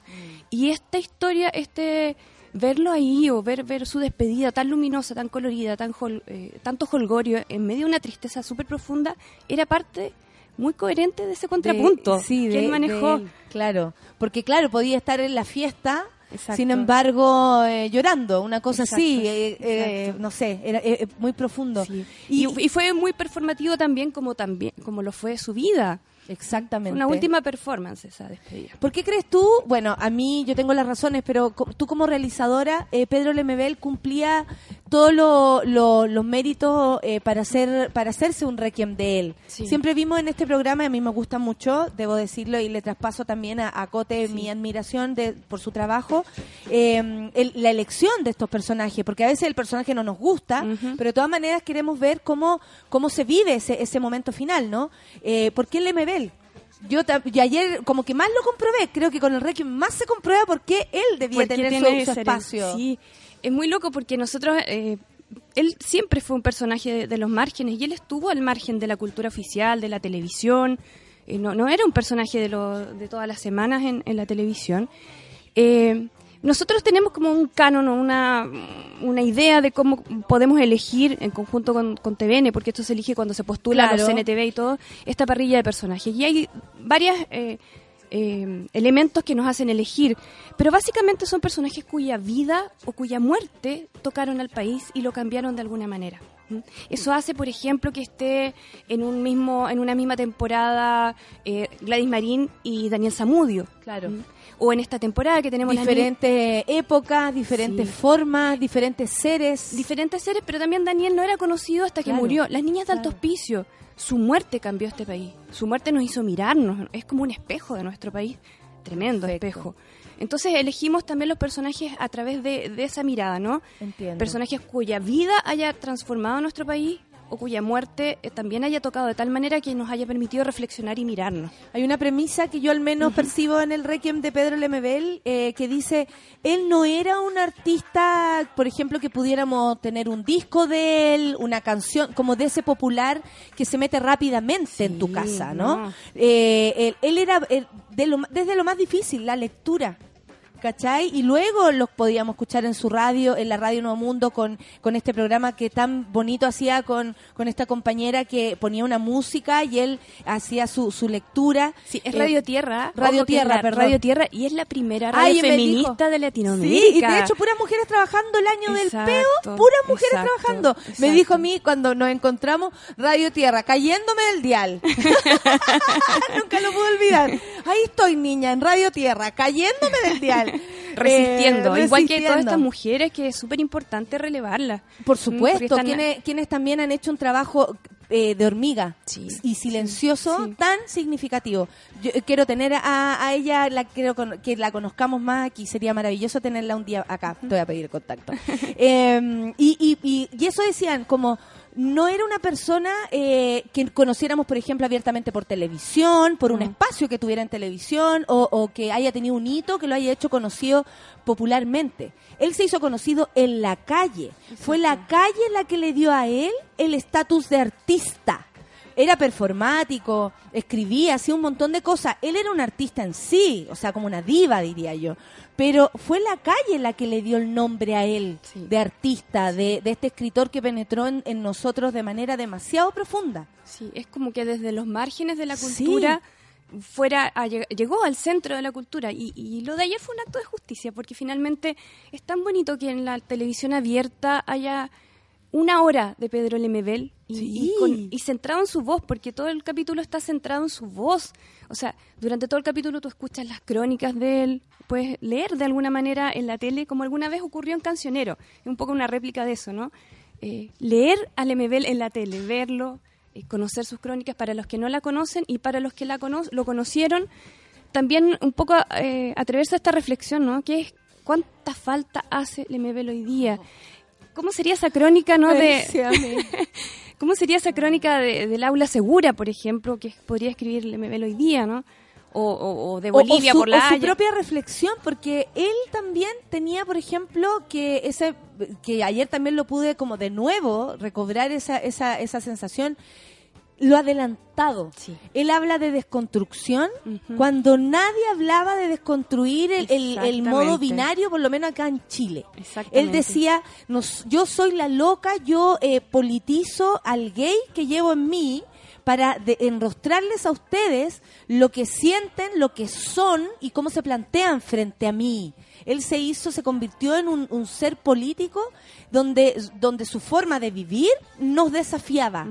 Y esta historia este verlo ahí o ver ver su despedida tan luminosa tan colorida tan hol- eh, tanto holgorio en medio de una tristeza súper profunda era parte muy coherente de ese contrapunto De- sí, que de- él manejó. él, claro, porque claro, podía estar en la fiesta, Exacto. sin embargo, eh, llorando, una cosa así, eh, eh, no sé, era muy profundo. Sí. Y, Y, y fue muy performativo también como también como lo fue su vida. Exactamente. Una última performance esa despedida. ¿Por qué crees tú? Bueno, a mí yo tengo las razones, pero tú como realizadora, eh, Pedro Lemebel cumplía todos lo- lo- los méritos eh, para hacer para hacerse un requiem de él. Sí. Siempre vimos en este programa, y a mí me gusta mucho, debo decirlo, y le traspaso también a, a Cote mi admiración de, por su trabajo, eh, el- la elección de estos personajes, porque a veces el personaje no nos gusta, pero de todas maneras queremos ver cómo, cómo se vive ese, ese momento final, ¿no? Eh, ¿Por qué Lemebel? Yo y ayer como que más lo comprobé, creo que con el Requiem más se comprueba por qué él debía Porque tener su, espacio. Sí, es muy loco porque nosotros, eh, él siempre fue un personaje de, de los márgenes y él estuvo al margen de la cultura oficial, de la televisión. Eh, no, no era un personaje de, lo- de todas las semanas en, en la televisión. Eh, Nosotros tenemos como un canon, o una, una idea de cómo podemos elegir en conjunto con, con TVN, porque esto se elige cuando se postula a los Claro. CNTV y todo, esta parrilla de personajes. Y hay varias eh, eh, elementos que nos hacen elegir, pero básicamente son personajes cuya vida o cuya muerte tocaron al país y lo cambiaron de alguna manera. Eso hace, por ejemplo, que esté en un mismo, en una misma temporada eh, Gladys Marín y Daniel Zamudio. Claro. O en esta temporada que tenemos Diferentes épocas, diferentes Sí. formas, diferentes seres. diferentes seres, pero también Daniel no era conocido hasta que Claro, murió. Las niñas de alto claro. hospicio, su muerte cambió este país. Su muerte nos hizo mirarnos, es como un espejo de nuestro país, tremendo Perfecto. espejo. Entonces elegimos también los personajes a través de, de esa mirada, ¿no? Entiendo. Personajes cuya vida haya transformado nuestro país o cuya muerte eh, también haya tocado de tal manera que nos haya permitido reflexionar y mirarnos. Hay una premisa que yo al menos percibo en el Requiem de Pedro Lemebel eh, que dice, él no era un artista, por ejemplo, que pudiéramos tener un disco de él, una canción, como de ese popular que se mete rápidamente en tu casa, ¿no? no. Eh, él, él era de lo desde lo más difícil, la lectura. ¿Cachai? Y luego los podíamos escuchar en su radio, en la Radio Nuevo Mundo, con, con este programa que tan bonito hacía con, con esta compañera que ponía una música y él hacía su, su lectura. Sí, es Eh, Radio Tierra. Radio Tierra, perdón. Radio Tierra y es la primera radio Ay, feminista de Latinoamérica. Sí, y de hecho puras mujeres trabajando el año del peo, puras mujeres exacto, trabajando. Me dijo a mí cuando nos encontramos, Radio Tierra, cayéndome del dial. Nunca lo puedo olvidar. Ahí estoy, niña, en Radio Tierra, cayéndome del dial. Resistiendo, Eh, igual que todas estas mujeres que es súper importante relevarlas. Por supuesto, están- quienes, quienes también han hecho un trabajo eh, de hormiga Sí, y silencioso sí, sí. tan significativo. Yo eh, quiero tener a, a ella, la quiero con- que la conozcamos más aquí, sería maravilloso tenerla un día acá, te voy a pedir contacto. Eh, y, y, y, y eso decían, como no era una persona eh, que conociéramos, por ejemplo, abiertamente por televisión, por un espacio que tuviera en televisión o, o que haya tenido un hito que lo haya hecho conocido popularmente. Él se hizo conocido en la calle. Fue la calle la que le dio a él el estatus de artista. Era performático, escribía, hacía un montón de cosas. Él era un artista en sí, o sea, como una diva, diría yo. Pero fue la calle la que le dio el nombre a él Sí. de artista, de, de este escritor que penetró en, en nosotros de manera demasiado profunda. Sí, es como que desde los márgenes de la Sí. cultura fuera a llegó al centro de la cultura y, y lo de ayer fue un acto de justicia porque finalmente es tan bonito que en la televisión abierta haya una hora de Pedro Lemebel y, Sí. y con- y centrado en su voz porque todo el capítulo está centrado en su voz o sea durante todo el capítulo tú escuchas las crónicas de él puedes leer de alguna manera en la tele como alguna vez ocurrió en Cancionero es un poco una réplica de eso no Eh, leer a Lemebel en la tele verlo eh, conocer sus crónicas para los que no la conocen y para los que la cono lo conocieron, también un poco eh, atreverse a esta reflexión, ¿no? Que es cuánta falta hace Lemebel hoy día. ¿Cómo sería esa crónica, no? De, ¿Cómo sería esa crónica de- del aula segura, por ejemplo, que podría escribir Lemebel hoy día, ¿no? O, o- o de O- o Bolivia su, por la o su Haya. propia reflexión, porque él también tenía, por ejemplo, que ese que ayer también lo pude como de nuevo recobrar esa, esa, esa sensación, lo adelantado. Sí. Él habla de desconstrucción cuando nadie hablaba de desconstruir el, el- el modo binario, por lo menos acá en Chile. Él decía, nos, yo soy la loca, yo eh, politizo al gay que llevo en mí para de- enrostrarles a ustedes lo que sienten, lo que son y cómo se plantean frente a mí. Él se hizo, se convirtió en un, un ser político donde, donde su forma de vivir nos desafiaba,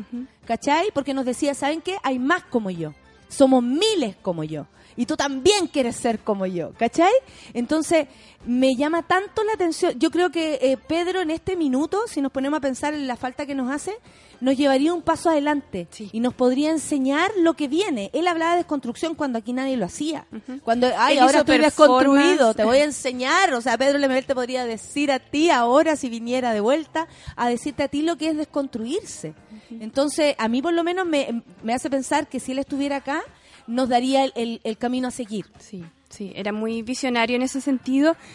¿cachai? Porque nos decía, ¿saben qué? Hay más como yo, somos miles como yo. Y tú también quieres ser como yo, ¿cachai? Entonces, me llama tanto la atención. Yo creo que eh, Pedro en este minuto, si nos ponemos a pensar en la falta que nos hace, nos llevaría un paso adelante Sí. y nos podría enseñar lo que viene. Él hablaba de desconstrucción cuando aquí nadie lo hacía. Cuando, ay, Él ahora estoy desconstruido, te voy a enseñar. O sea, Pedro Lemebel te podría decir a ti ahora, si viniera de vuelta, a decirte a ti lo que es desconstruirse. Entonces, a mí por lo menos me, me hace pensar que si él estuviera acá, nos daría el, el- el camino a seguir. Sí, sí, era muy visionario en ese sentido.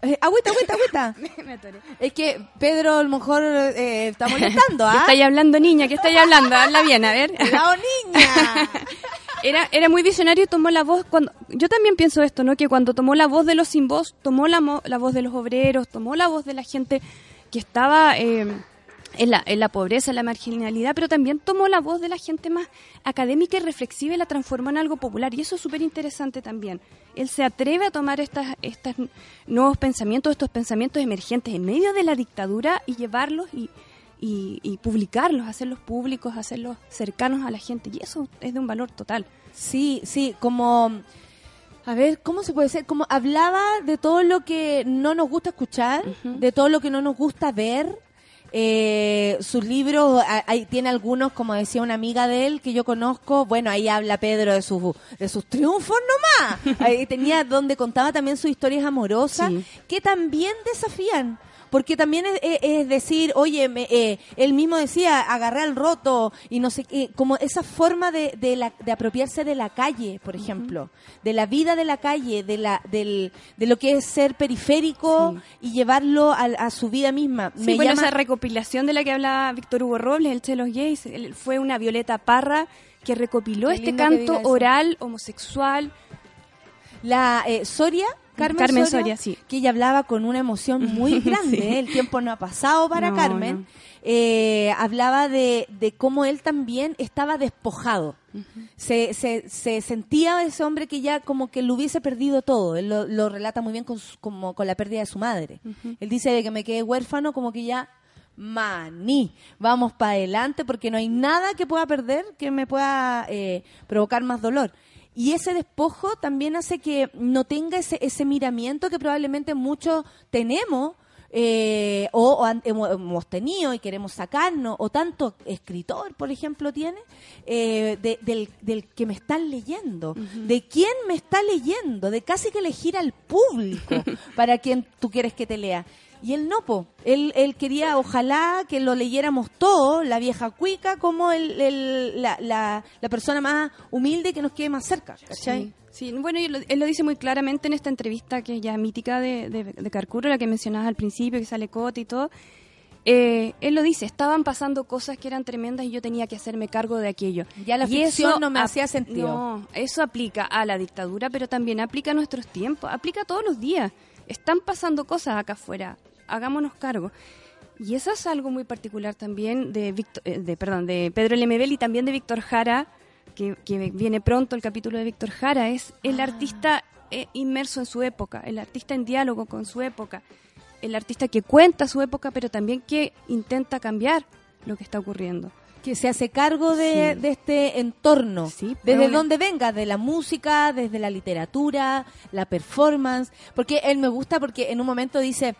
Eh, agüita, agüita, agüita. Me. Es que Pedro a lo mejor eh, está molestando, ¿Qué ¿ah? estáis hablando, niña? ¿Qué estáis hablando? Habla bien, a ver. ¡Cuidado, niña! Era, era muy visionario y tomó la voz cuando yo también pienso esto, ¿no? Que cuando tomó la voz de los sin voz, tomó la, mo- la voz de los obreros, tomó la voz de la gente que estaba eh, en, la, en la pobreza, en la marginalidad, pero también tomó la voz de la gente más académica y reflexiva y la transformó en algo popular. Y eso es súper interesante también. Él se atreve a tomar estas, estas nuevos pensamientos, estos pensamientos emergentes en medio de la dictadura y llevarlos y, y, y publicarlos, hacerlos públicos, hacerlos cercanos a la gente. Y eso es de un valor total. Sí, sí, como... A ver, ¿cómo se puede ser? Como hablaba de todo lo que no nos gusta escuchar, de todo lo que no nos gusta ver. Eh, sus libros, ahí tiene algunos, como decía una amiga de él que yo conozco, bueno, ahí habla Pedro de sus, de sus triunfos nomás. Ahí tenía donde contaba también sus historias amorosas, Sí. que también desafían. Porque también es, decir, oye, me- eh, él mismo decía, agarré al roto y no sé qué, como esa forma de, de, la- de apropiarse de la calle, por ejemplo, de la vida de la calle, de, la, del, de lo que es ser periférico y llevarlo a, a su vida misma. Sí, Me bueno, llama- esa recopilación de la que hablaba Víctor Hugo Robles, el Che de los Gays, él- fue una Violeta Parra que recopiló Qué este canto oral homosexual. La eh, Soria, Carmen, Carmen Soria, Soria, sí. que ella hablaba con una emoción muy grande. Sí. ¿eh? El tiempo no ha pasado para No, Carmen. no. Eh, hablaba de, de cómo él también estaba despojado. se, se, se sentía ese hombre que ya como que lo hubiese perdido todo. Él lo, lo relata muy bien con, su- como con la pérdida de su madre. Él dice de que me quedé huérfano como que ya maní, vamos para adelante porque no hay nada que pueda perder que me pueda eh, provocar más dolor. Y ese despojo también hace que no tenga ese, ese miramiento que probablemente muchos tenemos eh, o, o han- hemos, hemos tenido y queremos sacarnos, o tanto escritor, por ejemplo, tiene, eh, de- del, del que me están leyendo, de quién me está leyendo, de casi que elegir al público para quien tú quieres que te lea. Y él no, po. Él, él quería, ojalá, que lo leyéramos todos, la vieja cuica, como el, el- la, la, la persona más humilde que nos quede más cerca, ¿cachai? Sí, sí. bueno, él lo, él lo dice muy claramente en esta entrevista que es ya mítica de, de, de Carcuro, la que mencionabas al principio, que sale Cote y todo. Eh, él lo dice, estaban pasando cosas que eran tremendas y yo tenía que hacerme cargo de aquello. Ya la Y ficción eso no me hacía sentido. No, eso aplica a la dictadura, pero también aplica a nuestros tiempos, aplica a todos los días. Están pasando cosas acá afuera, hagámonos cargo. Y eso es algo muy particular también de, Víctor- eh, de, perdón, de Pedro Lemebel y también de Víctor Jara, que, que viene pronto el capítulo de Víctor Jara, es el artista eh, inmerso en su época, el artista en diálogo con su época, el artista que cuenta su época, pero también que intenta cambiar lo que está ocurriendo. que se hace cargo de, Sí. de este entorno, Sí, desde bueno. donde venga, de la música, desde la literatura, la performance, porque él me gusta porque en un momento dice,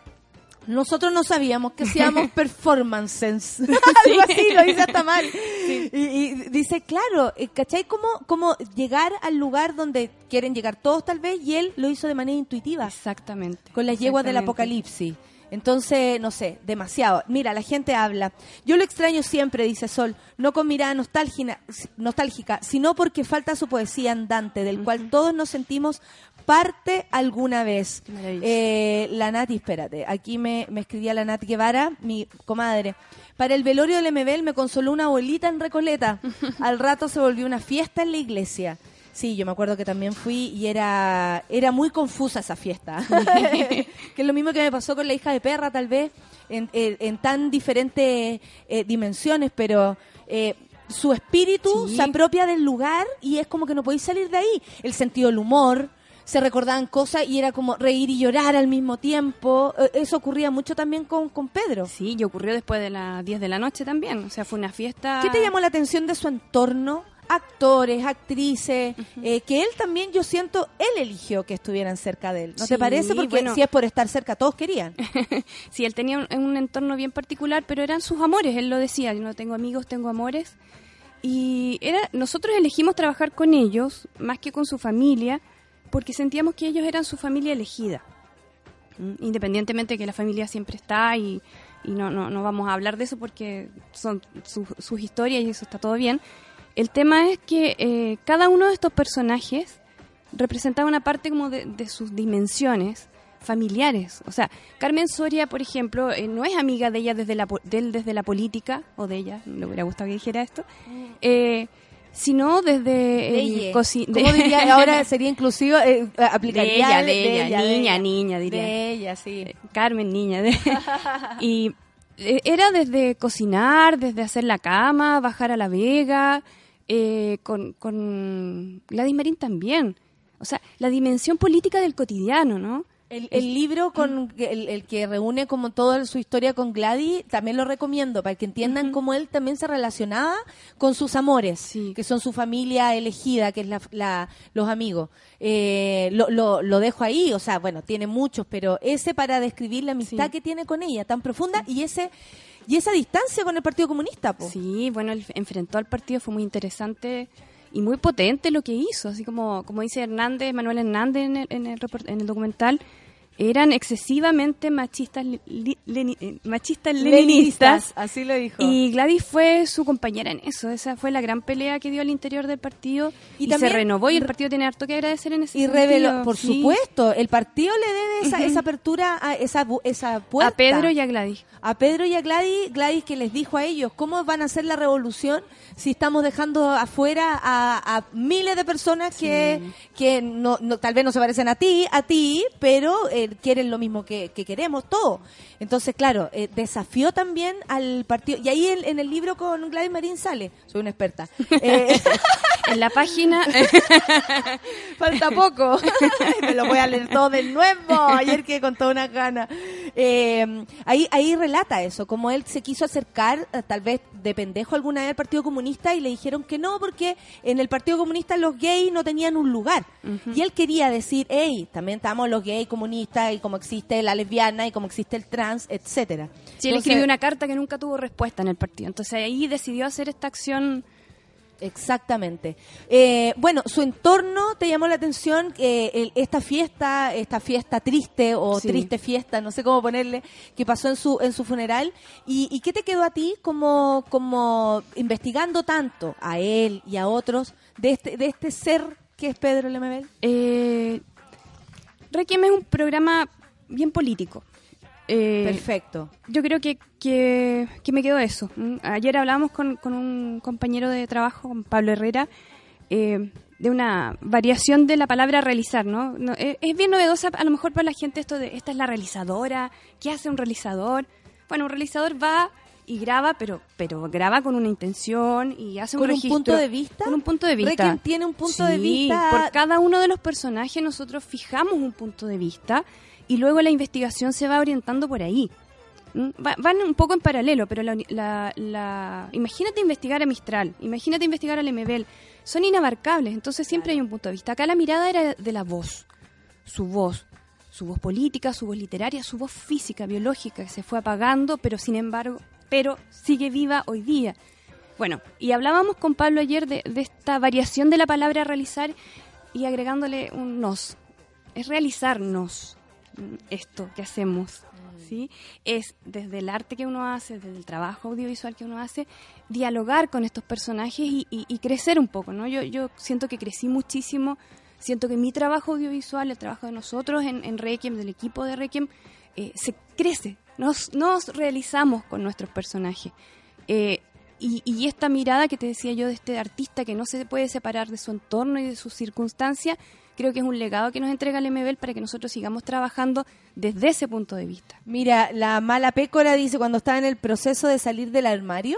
nosotros no sabíamos que hacíamos performances, algo así, lo dice hasta mal, y, y dice, claro, eh, ¿cachai? Cómo, cómo llegar al lugar donde quieren llegar todos tal vez, y él lo hizo de manera intuitiva Exactamente. con las yeguas del apocalipsis. Entonces, no sé, demasiado. Mira, la gente habla. Yo lo extraño siempre, dice Sol, no con mirada nostálgica, nostálgica sino porque falta su poesía andante, del cual todos nos sentimos parte alguna vez. Eh, la Nati, espérate, aquí me, me escribía la Nati Guevara, mi comadre. Para el velorio del MBL me consoló una abuelita en Recoleta. Al rato se volvió una fiesta en la iglesia. Sí, yo me acuerdo que también fui y era, era muy confusa esa fiesta. que es lo mismo que me pasó con la hija de perra, tal vez, en, en- en tan diferentes eh, dimensiones, pero eh, su espíritu Sí. se apropia del lugar y es como que no podéis salir de ahí. El sentido del humor, se recordaban cosas y era como reír y llorar al mismo tiempo. Eh, Eso ocurría mucho también con, con Pedro. Sí, y ocurrió después de las 10 de la noche también. O sea, fue una fiesta. ¿Qué te llamó la atención de su entorno? Actores, actrices, eh, que él también, yo siento, él eligió que estuvieran cerca de él. ¿No te parece? Porque bueno. si es por estar cerca, todos querían. sí, él tenía un, un entorno bien particular, pero eran sus amores. Él lo decía: Yo no tengo amigos, tengo amores. Y era, nosotros elegimos trabajar con ellos más que con su familia, porque sentíamos que ellos eran su familia elegida. ¿Mm? Independientemente de que la familia siempre está y, y no, no, no vamos a hablar de eso porque son su- sus historias y eso está todo bien. El tema es que eh, cada uno de estos personajes representaba una parte como de, de sus dimensiones familiares. O sea, Carmen Soria, por ejemplo, eh, no es amiga de ella desde la, de él desde la política, o de ella, me hubiera gustado que dijera esto, eh, sino desde el de- ¿Cómo diría? Ahora sería inclusivo, eh, aplicaría De ella, de ella, niña, niña, diría. De ella, sí. Carmen, niña. de- y eh, era desde cocinar, desde hacer la cama, bajar a la vega, eh, con, con Gladys Marín también. O sea, la dimensión política del cotidiano, ¿no? El, el libro con el, el que reúne como toda su historia con Gladys, también lo recomiendo para que entiendan cómo él también se relacionaba con sus amores, Sí. que son su familia elegida, que es la, la- los amigos. Eh, lo, lo, lo dejo ahí, o sea, bueno, tiene muchos, pero ese para describir la amistad Sí. que tiene con ella, tan profunda, y ese y esa distancia con el Partido Comunista, po. Sí, bueno, él enfrentó al partido, fue muy interesante y muy potente lo que hizo, así como, como dice Hernández, Manuel Hernández en el, en el, en el documental, eran excesivamente machistas, li- leni- eh, machistas leninistas. así lo dijo. Y Gladys fue su compañera en eso, esa fue la gran pelea que dio al interior del partido Y y, también se renovó y el partido tiene harto que agradecer en ese y sentido. reveló, por sí. supuesto, el partido le debe esa, esa apertura, a esa, esa puerta. A Pedro y a Gladys. a Pedro y a Gladys, Gladys que les dijo a ellos cómo van a hacer la revolución si estamos dejando afuera a, a miles de personas que, que no, no- tal vez no se parecen a ti, a ti, pero eh, quieren lo mismo que, que queremos, todo. Entonces, claro, eh, desafió también al partido. Y ahí en, en el libro con Gladys Marín sale, soy una experta. Eh, En la página Falta poco. Me lo voy a leer todo de nuevo. Ayer que con toda una gana. Eh, ahí, ahí relata eso, como él se quiso acercar, eh, tal vez de pendejo alguna vez al Partido Comunista y le dijeron que no, porque en el Partido Comunista los gays no tenían un lugar. Y él quería decir, hey, también estamos los gays comunistas y como existe la lesbiana y como existe el trans, etcétera. Sí, él Entonces- escribió una carta que nunca tuvo respuesta en el partido. Entonces ahí decidió hacer esta acción. Exactamente. Eh, bueno, su entorno te llamó la atención, eh, el- esta fiesta, esta fiesta triste o Sí. triste fiesta, no sé cómo ponerle, que pasó en su en su funeral. ¿Y, y qué te quedó a ti como como investigando tanto a él y a otros de este de este ser que es Pedro Lemebel? Eh, Requiem es un programa bien político. Eh, Perfecto. yo creo que, que, que me quedó eso. ¿m? Ayer hablamos con, con un compañero de trabajo, con Pablo Herrera, eh, de una variación de la palabra realizar, ¿no? No, eh, es bien novedosa a lo mejor para la gente esto de esta es la realizadora, ¿qué hace un realizador? Bueno, un realizador va y graba, pero pero graba con una intención y hace un Con un registro. punto de vista. Con un punto de vista. Requiem tiene un punto de vista- Por cada uno de los personajes nosotros fijamos un punto de vista y luego la investigación se va orientando por ahí. ¿Mm? Va- van un poco en paralelo, pero la, la- la- imagínate investigar a Mistral, imagínate investigar a Lemebel, son inabarcables, entonces siempre hay un punto de vista. Acá la mirada era de la voz, su voz, su voz política, su voz literaria, su voz física, biológica, que se fue apagando, pero sin embargo, pero sigue viva hoy día. Bueno, y hablábamos con Pablo ayer de, de esta variación de la palabra realizar y agregándole un nos. Es realizarnos mm, esto que hacemos. ¿sí? Es desde el arte que uno hace, desde el trabajo audiovisual que uno hace, dialogar con estos personajes y, y- y crecer un poco. ¿no? Yo, yo siento que crecí muchísimo, siento que mi trabajo audiovisual, el trabajo de nosotros en, en Requiem, del equipo de Requiem, eh, se crece, nos, realizamos con nuestros personajes. Eh, y, y esta mirada que te decía yo de este artista que no se puede separar de su entorno y de sus circunstancias, creo que es un legado que nos entrega el MBL para que nosotros sigamos trabajando desde ese punto de vista. Mira, la mala pécora dice, cuando estaba en el proceso de salir del armario,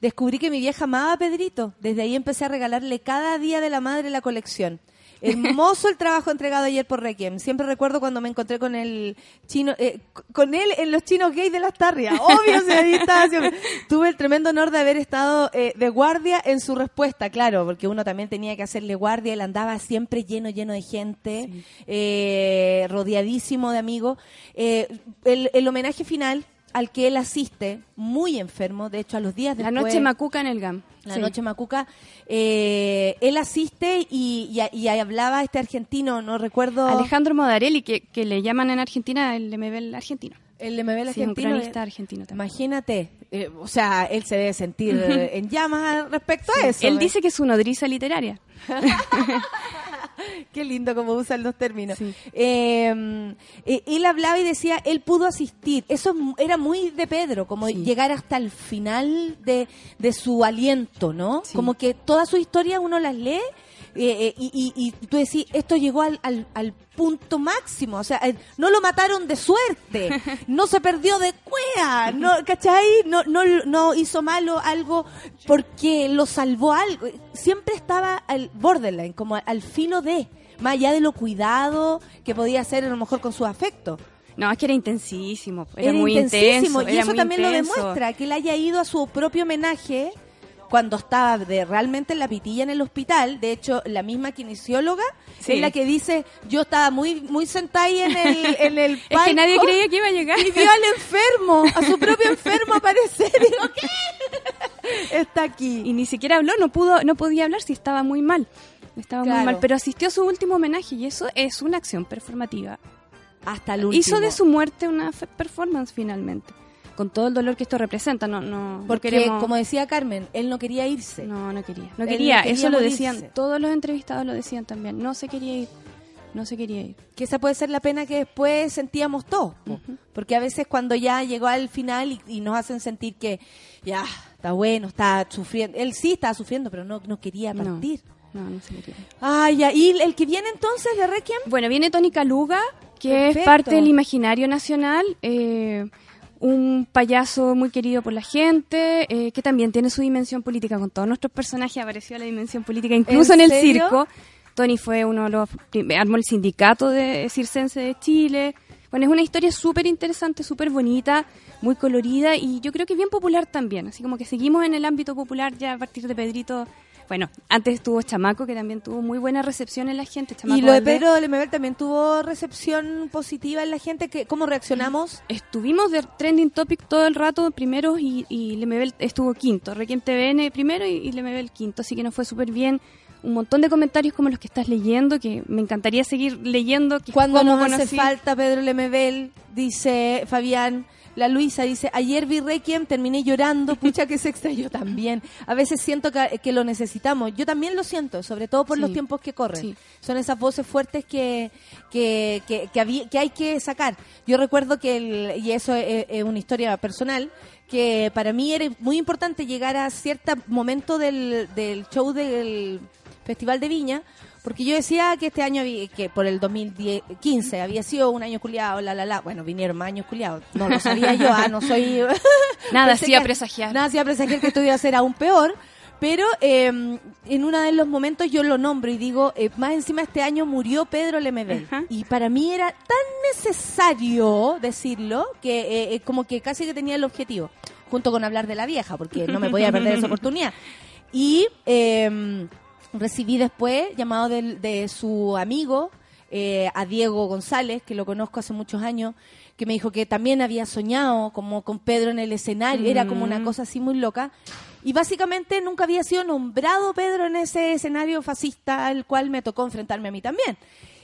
descubrí que mi vieja amaba a Pedrito. Desde ahí empecé a regalarle cada día de la madre la colección. Hermoso el trabajo entregado ayer por Requiem. Siempre recuerdo cuando me encontré con el chino, eh, con él en los chinos gays de las tarrias. Obvio, se ahí estaba siempre. Tuve el tremendo honor de haber estado eh, de guardia en su respuesta, claro, porque uno también tenía que hacerle guardia. Él andaba siempre lleno, lleno de gente, eh, rodeadísimo de amigos. Eh, el, el homenaje final al que él asiste, muy enfermo, de hecho a los días La después... noche macuca en el GAM. La Sí. noche macuca. eh, él asiste y, y- y hablaba este argentino, no recuerdo. Alejandro Modarelli, que, que le llaman en Argentina el MBL argentino. el MBL Sí, un argentino. cronista argentino también. Imagínate, eh, o sea, él se debe sentir eh, en llamas respecto a eso. Él ¿eh? dice que es su nodriza literaria. Qué lindo como usan los términos. Sí. Eh, él hablaba y decía, él pudo asistir. Eso era muy de Pedro, como Sí. llegar hasta el final de, de su aliento, ¿no? Sí. Como que todas sus historias uno las lee eh, eh, y, y- y tú decís, esto llegó al, al- al punto máximo. O sea, eh, no lo mataron de suerte, no se perdió de cuea, no, ¿cachai? No, no, no hizo malo algo porque lo salvó algo. Siempre estaba al borderline, como al filo de, más allá de lo cuidado que podía hacer a lo mejor con su afecto. No, es que era intensísimo. Era, Era muy intensísimo intenso. y eso también lo demuestra, que él haya ido a su propio homenaje cuando estaba de realmente en la pitilla en el hospital. De hecho, la misma kinesióloga Sí. es la que dice, yo estaba muy muy sentada ahí en el, en el Es que nadie creía que iba a llegar. y vio al enfermo, a su propio enfermo aparecer. Y digo, ¿qué? Está aquí. y ni siquiera habló, no pudo, no podía hablar si estaba muy mal. Estaba Claro. muy mal, pero asistió a su último homenaje y eso es una acción performativa. Hasta el último. Hizo de su muerte una performance finalmente, con todo el dolor que esto representa. No, no, no Porque, queremos- como decía Carmen, él no quería irse. no, no quería, no quería. no quería eso lo decían todos los entrevistados, lo decían también. No se quería ir, no se quería ir. que esa puede ser la pena que después sentíamos todos. po. Porque a veces cuando ya llegó al final y, y nos hacen sentir que ya está bueno, está sufriendo. Él sí estaba sufriendo, pero no, no quería No. partir. No, no se quería. Ay, ya. ¿Y el que viene entonces de Requiem? Bueno, viene Tony Caluga, que Perfecto. es parte del imaginario nacional, eh, un payaso muy querido por la gente, eh, que también tiene su dimensión política. Con todos nuestros personajes apareció la dimensión política, incluso en, ¿En el circo. Tony fue uno de los armó el sindicato de circense de Chile. Bueno, es una historia súper interesante, súper bonita, muy colorida y yo creo que bien popular también. Así como que seguimos en el ámbito popular ya a partir de Pedrito. Bueno, antes estuvo Chamaco, que también tuvo muy buena recepción en la gente. Chamaco y lo de. Pedro Lemebel también tuvo recepción positiva en la gente. que ¿Cómo reaccionamos? Estuvimos de trending topic todo el rato, primero, y, y Lemebel estuvo quinto. Requiem TVN primero y, y Lemebel quinto, así que nos fue súper bien. Un montón de comentarios como los que estás leyendo, que me encantaría seguir leyendo. Que Cuando nos hace falta Pedro Lemebel, dice Fabián. La Luisa dice, ayer vi Requiem, terminé llorando, pucha que se extrañó también. A veces siento que, que lo necesitamos. Yo también lo siento, sobre todo por Sí. los tiempos que corren. Sí. Son esas voces fuertes que, que, que, que habí- que hay que sacar. Yo recuerdo que, el- y eso es, es una historia personal, que para mí era muy importante llegar a cierto momento del, del show del Festival de Viña, porque yo decía que este año, había- que por el 2015 había sido un año culiado, la, la, la. Bueno, vinieron más años culiados. No lo sabía yo, ah, no soy... Nada hacía presagiar. Nada hacía presagiar que esto iba a ser aún peor. Pero eh, en uno de los momentos yo lo nombro y digo, eh, más encima este año murió Pedro Lemebel. Y para mí era tan necesario decirlo que eh, eh, como que casi que tenía el objetivo, junto con hablar de la vieja, porque no me podía perder esa oportunidad. Y eh, recibí después llamado de, su amigo, eh, a Diego González, que lo conozco hace muchos años, que me dijo que también había soñado como con Pedro en el escenario, era como una cosa así muy loca. Y básicamente nunca había sido nombrado Pedro en ese escenario fascista al cual me tocó enfrentarme a mí también.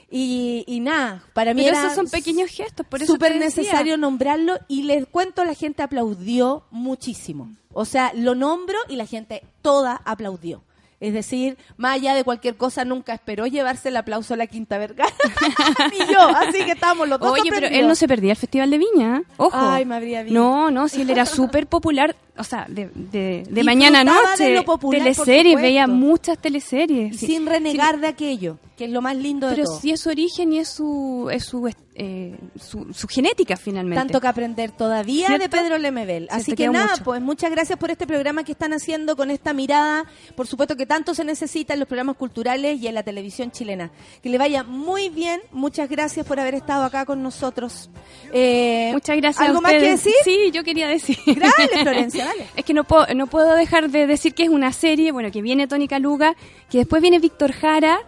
Y, y nada, para mí Pero era esos son pequeños gestos, por eso súper necesario nombrarlo y les cuento, la gente aplaudió muchísimo. O sea, lo nombro y la gente toda aplaudió. Es decir, más allá de cualquier cosa, nunca esperó llevarse el aplauso a la Quinta Vergara. Ni yo, así que estábamos los dos Oye, pero él no se perdía el Festival de Viña. Ojo. Ay, me habría visto. No, no, si él era súper popular. O sea, de, de, de mañana a noche. de lo popular, teleseries, veía muchas teleseries. Y sí. sin renegar de aquello, que es lo más lindo de Pero todo. si es su origen y es su, es su, eh, su, su genética finalmente. Tanto que aprender todavía de. Pedro Lemebel. Así que nada, mucho. pues muchas gracias por este programa que están haciendo con esta mirada. Por supuesto que tanto se necesita en los programas culturales y en la televisión chilena. Que le vaya muy bien. Muchas gracias por haber estado acá con nosotros. Eh, Muchas gracias. a ¿Algo más que decir? Sí, yo quería decir. Dale, Florencia, dale. Es que no puedo, no puedo dejar de decir que es una serie, bueno, que viene Tony Caluga, que después viene Víctor Jara,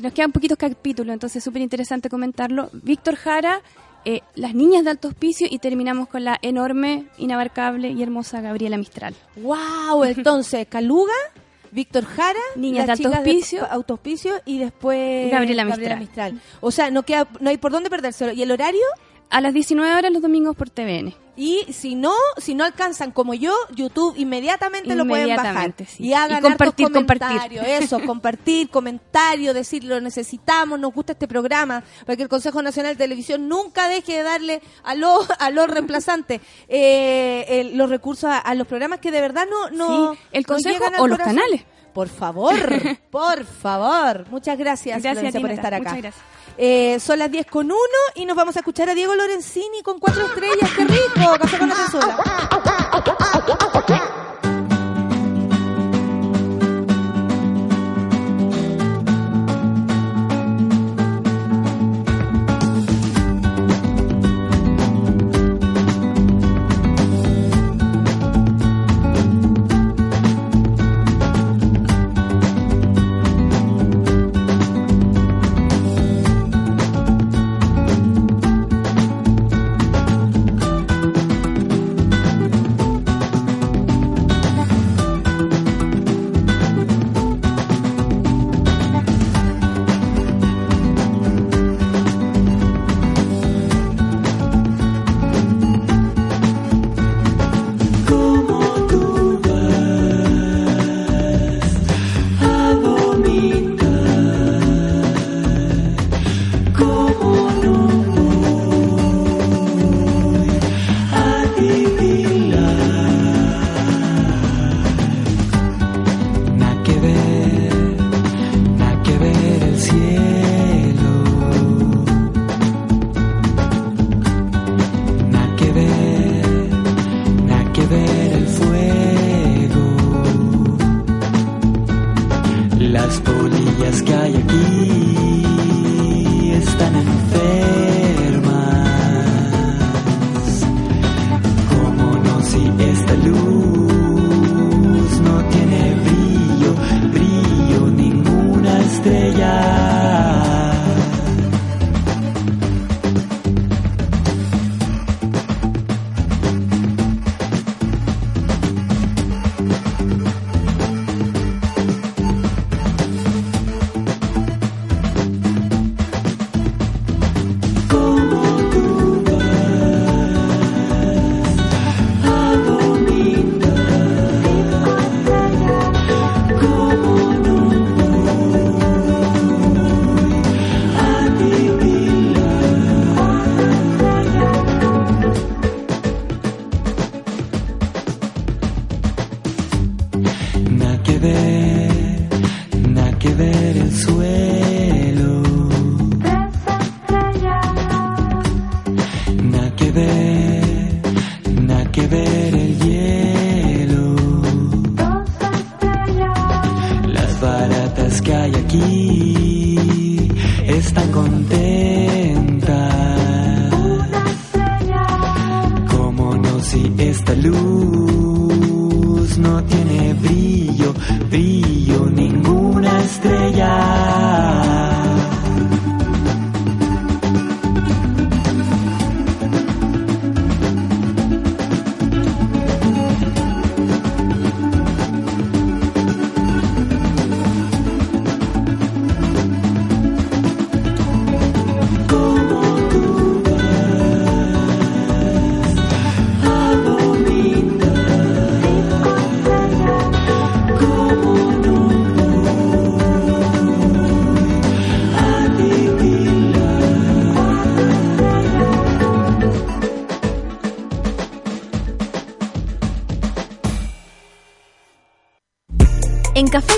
nos quedan poquitos capítulos, entonces es súper interesante comentarlo. Víctor Jara, eh, Las Niñas de Alto Hospicio y terminamos con la enorme, inabarcable y hermosa Gabriela Mistral. Wow, entonces, Caluga, Víctor Jara, Niñas de autoauspicio. pa- autoauspicio y después Gabriela Mistral. O sea, no queda, no hay por dónde perdérselo. ¿Y el horario? A las 19 horas los domingos por TVN. Y si no, si no alcanzan como yo, YouTube inmediatamente, lo pueden bajar. Sí. Y hagan Y compartir, compartir. comentarios, Eso, compartir, comentario, decir lo necesitamos, nos gusta este programa, para que el Consejo Nacional de Televisión nunca deje de darle a los a los reemplazantes eh, el- los recursos a, a los programas que de verdad no no Sí, el Consejo o los corazón. canales. Por favor, por favor. Muchas gracias, Gracias, Florencia, por estar acá. Muchas gracias. Eh, son las 10 con 1 y nos vamos a escuchar a Diego Lorenzini con cuatro estrellas. ¡Qué rico! Café con la censura.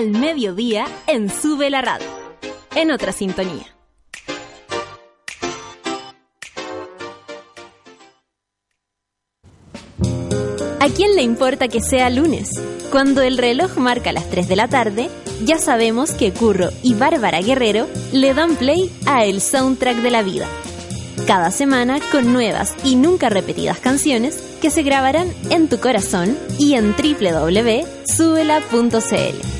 al mediodía en Sube la Radio. En otra sintonía. ¿A quién le importa que sea lunes? Cuando el reloj marca las 3 de la tarde, ya sabemos que Curro y Bárbara Guerrero le dan play a El Soundtrack de la Vida. Cada semana con nuevas y nunca repetidas canciones que se grabarán en tu corazón y en www.subela.cl.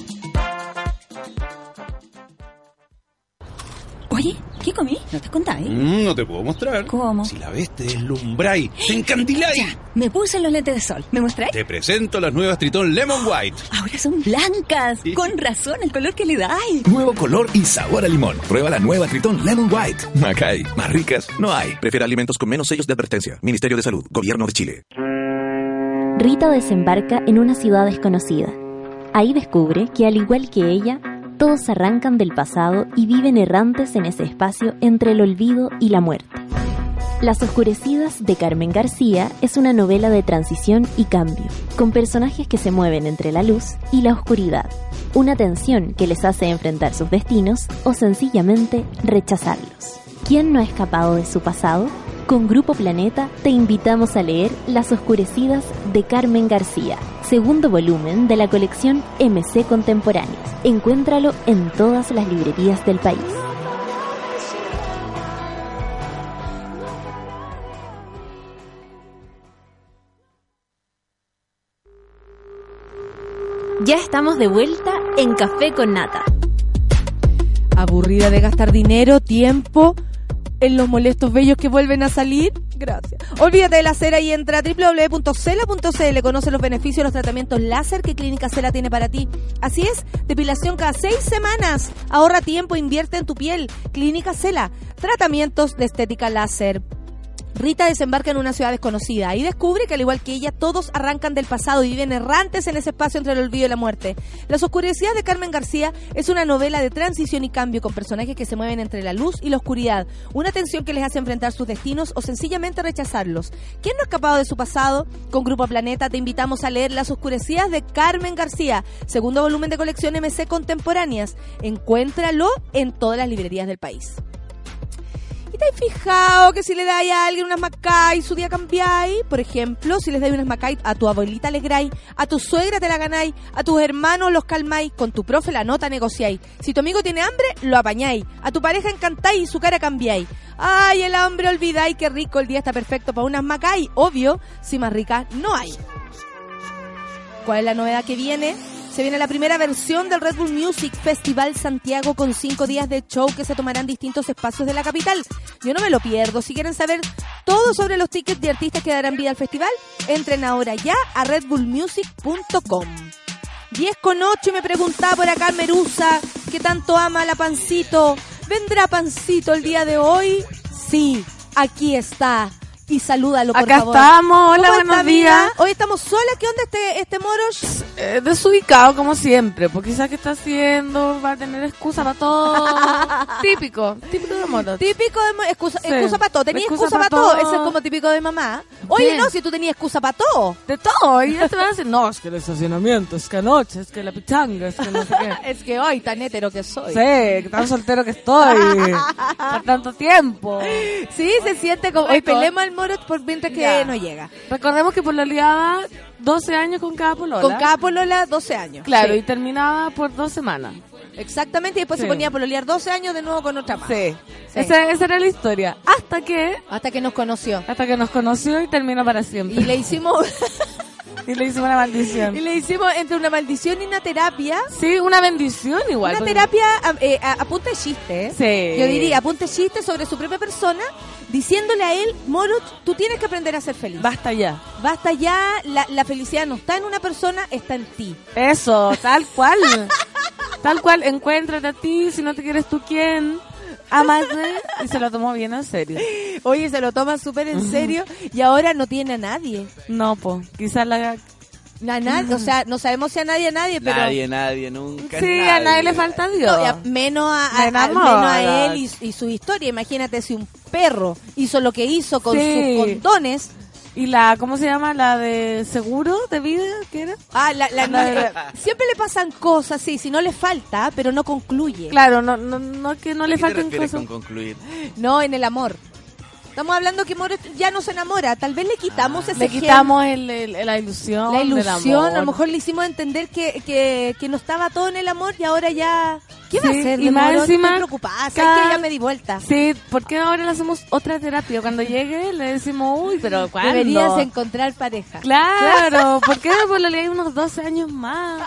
¿Qué comí? ¿No te contáis? Mm, no te puedo mostrar. ¿Cómo? Si la ves, te deslumbráis, te encandiláis. Ya, me puse los lentes de sol. ¿Me mostráis? Te presento las nuevas Tritón Lemon White. Ahora son blancas. Sí. Con razón, el color que le dais. Nuevo color y sabor a limón. Prueba la nueva Tritón Lemon White. Macay, más ricas no hay. Prefiere alimentos con menos sellos de advertencia. Ministerio de Salud, Gobierno de Chile. Rita desembarca en una ciudad desconocida. Ahí descubre que, al igual que ella, todos arrancan del pasado y viven errantes en ese espacio entre el olvido y la muerte. Las Oscurecidas de Carmen García es una novela de transición y cambio, con personajes que se mueven entre la luz y la oscuridad, una tensión que les hace enfrentar sus destinos o sencillamente rechazarlos. ¿Quién no ha escapado de su pasado? Con Grupo Planeta te invitamos a leer Las Oscurecidas de Carmen García, segundo volumen de la colección MC Contemporáneos. Encuéntralo en todas las librerías del país. Ya estamos de vuelta en Café con Nata. Aburrida de gastar dinero, tiempo en los molestos bellos que vuelven a salir. Gracias. Olvídate de la cera y entra a www.cela.cl. Conoce los beneficios de los tratamientos láser que Clínica Cela tiene para ti. Así es, depilación cada seis semanas. Ahorra tiempo, invierte en tu piel. Clínica Cela. Tratamientos de estética láser. Rita desembarca en una ciudad desconocida y descubre que al igual que ella todos arrancan del pasado y viven errantes en ese espacio entre el olvido y la muerte. Las oscuridades de Carmen García es una novela de transición y cambio con personajes que se mueven entre la luz y la oscuridad, una tensión que les hace enfrentar sus destinos o sencillamente rechazarlos. ¿Quién no ha escapado de su pasado? Con Grupo Planeta te invitamos a leer Las oscuridades de Carmen García, segundo volumen de colección MC Contemporáneas. Encuéntralo en todas las librerías del país. ¿Y te has fijado que si le dais a alguien unas macay, su día cambiáis? Por ejemplo, si les dais unas macay a tu abuelita alegráis, a tu suegra te la ganáis, a tus hermanos los calmáis, con tu profe la nota negociáis. Si tu amigo tiene hambre, lo apañáis. A tu pareja encantáis y su cara cambiáis. Ay, el hambre olvidáis, qué rico, el día está perfecto para unas macay. Obvio, si más rica no hay. ¿Cuál es la novedad que viene? Se viene la primera versión del Red Bull Music Festival Santiago con cinco días de show que se tomarán distintos espacios de la capital. Yo no me lo pierdo. Si quieren saber todo sobre los tickets de artistas que darán vida al festival, entren ahora ya a redbullmusic.com. 10 con 8 y me preguntaba por acá Merusa, que tanto ama a la Pancito. ¿Vendrá Pancito el día de hoy? Sí, aquí está. Y salúdalo, por Acá favor. estamos, hola, ¿Cómo buenos está, días. Hoy estamos solas. ¿Qué onda este, este Moros? Eh, desubicado como siempre, porque quizás que está haciendo va a tener excusa para todo. típico, típico de moto. Típico de excusa, Sí. excusa para todo. Tenía Excusa excusa pa' para todo. todo. Ese es como típico de mamá. Oye, Sí. no, si tú tenías excusa para todo. De todo, y ya te van a decir, no, es que el estacionamiento, es que anoche, es que la pichanga, es que no sé qué. Es que hoy tan hétero que soy. Sí, tan soltero que estoy. por tanto tiempo. Sí, se siente como. Hoy pelemos por mientras que Ya. no llega. Recordemos que por la liaba 12 años con cada polola. Con cada polola, 12 años. Claro, Sí. y terminaba por dos semanas. Exactamente, y después Sí. se ponía a pololear 12 años de nuevo con otra más. Sí. Sí. Esa, esa era la historia. Hasta que, Hasta que nos conoció. hasta que nos conoció y terminó para Y siempre. le hicimos. Y le hicimos una maldición. y le hicimos entre una maldición y una terapia. Sí, una bendición igual. Una porque- terapia a, eh, a- a punta de chiste, ¿eh? Sí. Yo diría, a punta de chiste sobre su propia persona, diciéndole a él, Morut, tú tienes que aprender a ser feliz. Basta ya. Basta ya, la, la felicidad no está en una persona, está en ti. Eso, tal cual. tal cual, encuéntrate a ti, si no te quieres tú, ¿quién? Amate. Y se lo tomó bien en serio. Oye, se lo toma súper en serio y ahora no tiene a nadie. No, po, quizás la... A nadie, o sea, no sabemos si a nadie, a nadie, pero... Nadie, nadie, nunca. Sí, a nadie le falta Dios. No, a- menos a, menos a él y, y su historia. Imagínate si un perro hizo lo que hizo con Sí. sus condones. Y la, ¿cómo se llama? La de seguro de vida, ¿qué era? Ah, la, la- La de- siempre le pasan cosas, sí, si no le falta, pero no concluye. Claro, no, no, no que no le ¿Qué te falten cosas. con concluir? No, en el amor. Estamos hablando que Moro ya no se enamora. Tal vez le quitamos ese Le quitamos el, el- la ilusión. la del ilusión. amor. A lo mejor le hicimos entender que, que, que no estaba todo en el amor y ahora ya. ¿Qué va a hacer? y más encima, Estoy preocupada. ¿sabes cada- que ya me di vuelta. Sí, ¿por qué ahora le hacemos otra terapia? Cuando llegue le decimos, uy, pero ¿cuándo? Deberías encontrar pareja. Claro, ¿por qué no le hay unos 12 años más?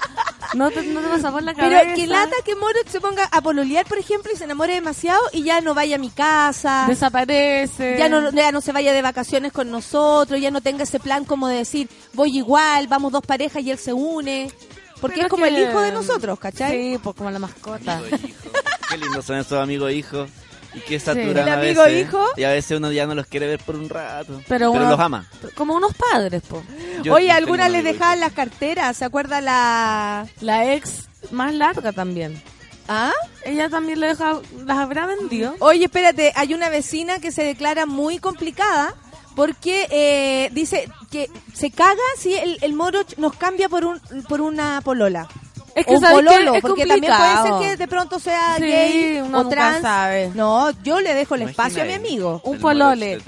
No te, no te pasa por la cabeza. Pero que lata que Moro se ponga a pololear, por ejemplo, y se enamore demasiado y ya no vaya a mi casa. Desaparece. Ya no, ya no se vaya de vacaciones con nosotros, ya no tenga ese plan como de decir, voy igual, vamos dos parejas y él se une. Porque Pero es como que- el hijo de nosotros, ¿cachai? Sí, pues como la mascota. Amigo e hijo. Qué lindos son esos amigos e hijos. Y qué saturan El a amigo veces. hijo. Y a veces uno ya no los quiere ver por un rato. Pero, uno- los ama. Como unos padres, pues. Yo Oye, algunas un les dejaban las carteras, ¿se acuerda la...? La ex más larga también. ¿Ah? Ella también le deja, las habrá vendido. Oye, espérate, hay una vecina que se declara muy complicada porque eh, dice que se caga si el, el moro nos cambia por un por una polola. Es que pololo, Es porque también puede complicado. ser que de pronto sea Sí, gay uno o nunca trans. sabe. No, yo le dejo el Imagina espacio a mi amigo. Un polole.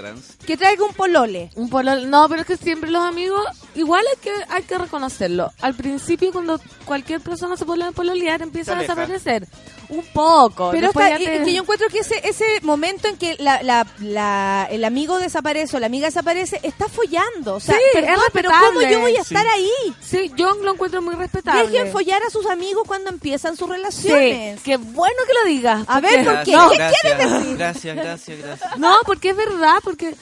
Que traiga un polole. Un pololo. No, pero es que siempre los amigos, igual hay que, hay que reconocerlo. Al principio, cuando cualquier persona se pone a pololear, empieza a desaparecer. Un poco. Pero que yo encuentro que ese ese momento en que la, la, la- el amigo desaparece o la amiga desaparece, está follando. O sea, Sí, perdón, es pero. ¿cómo yo voy a Sí. estar ahí? Sí, yo lo encuentro muy respetable. Dejen follar a sus amigos cuando empiezan sus Sí, relaciones. qué bueno que lo digas. A ver, ¿por qué? No, ¿Qué gracias, quieres decir? Gracias, gracias, gracias. No, porque es verdad, porque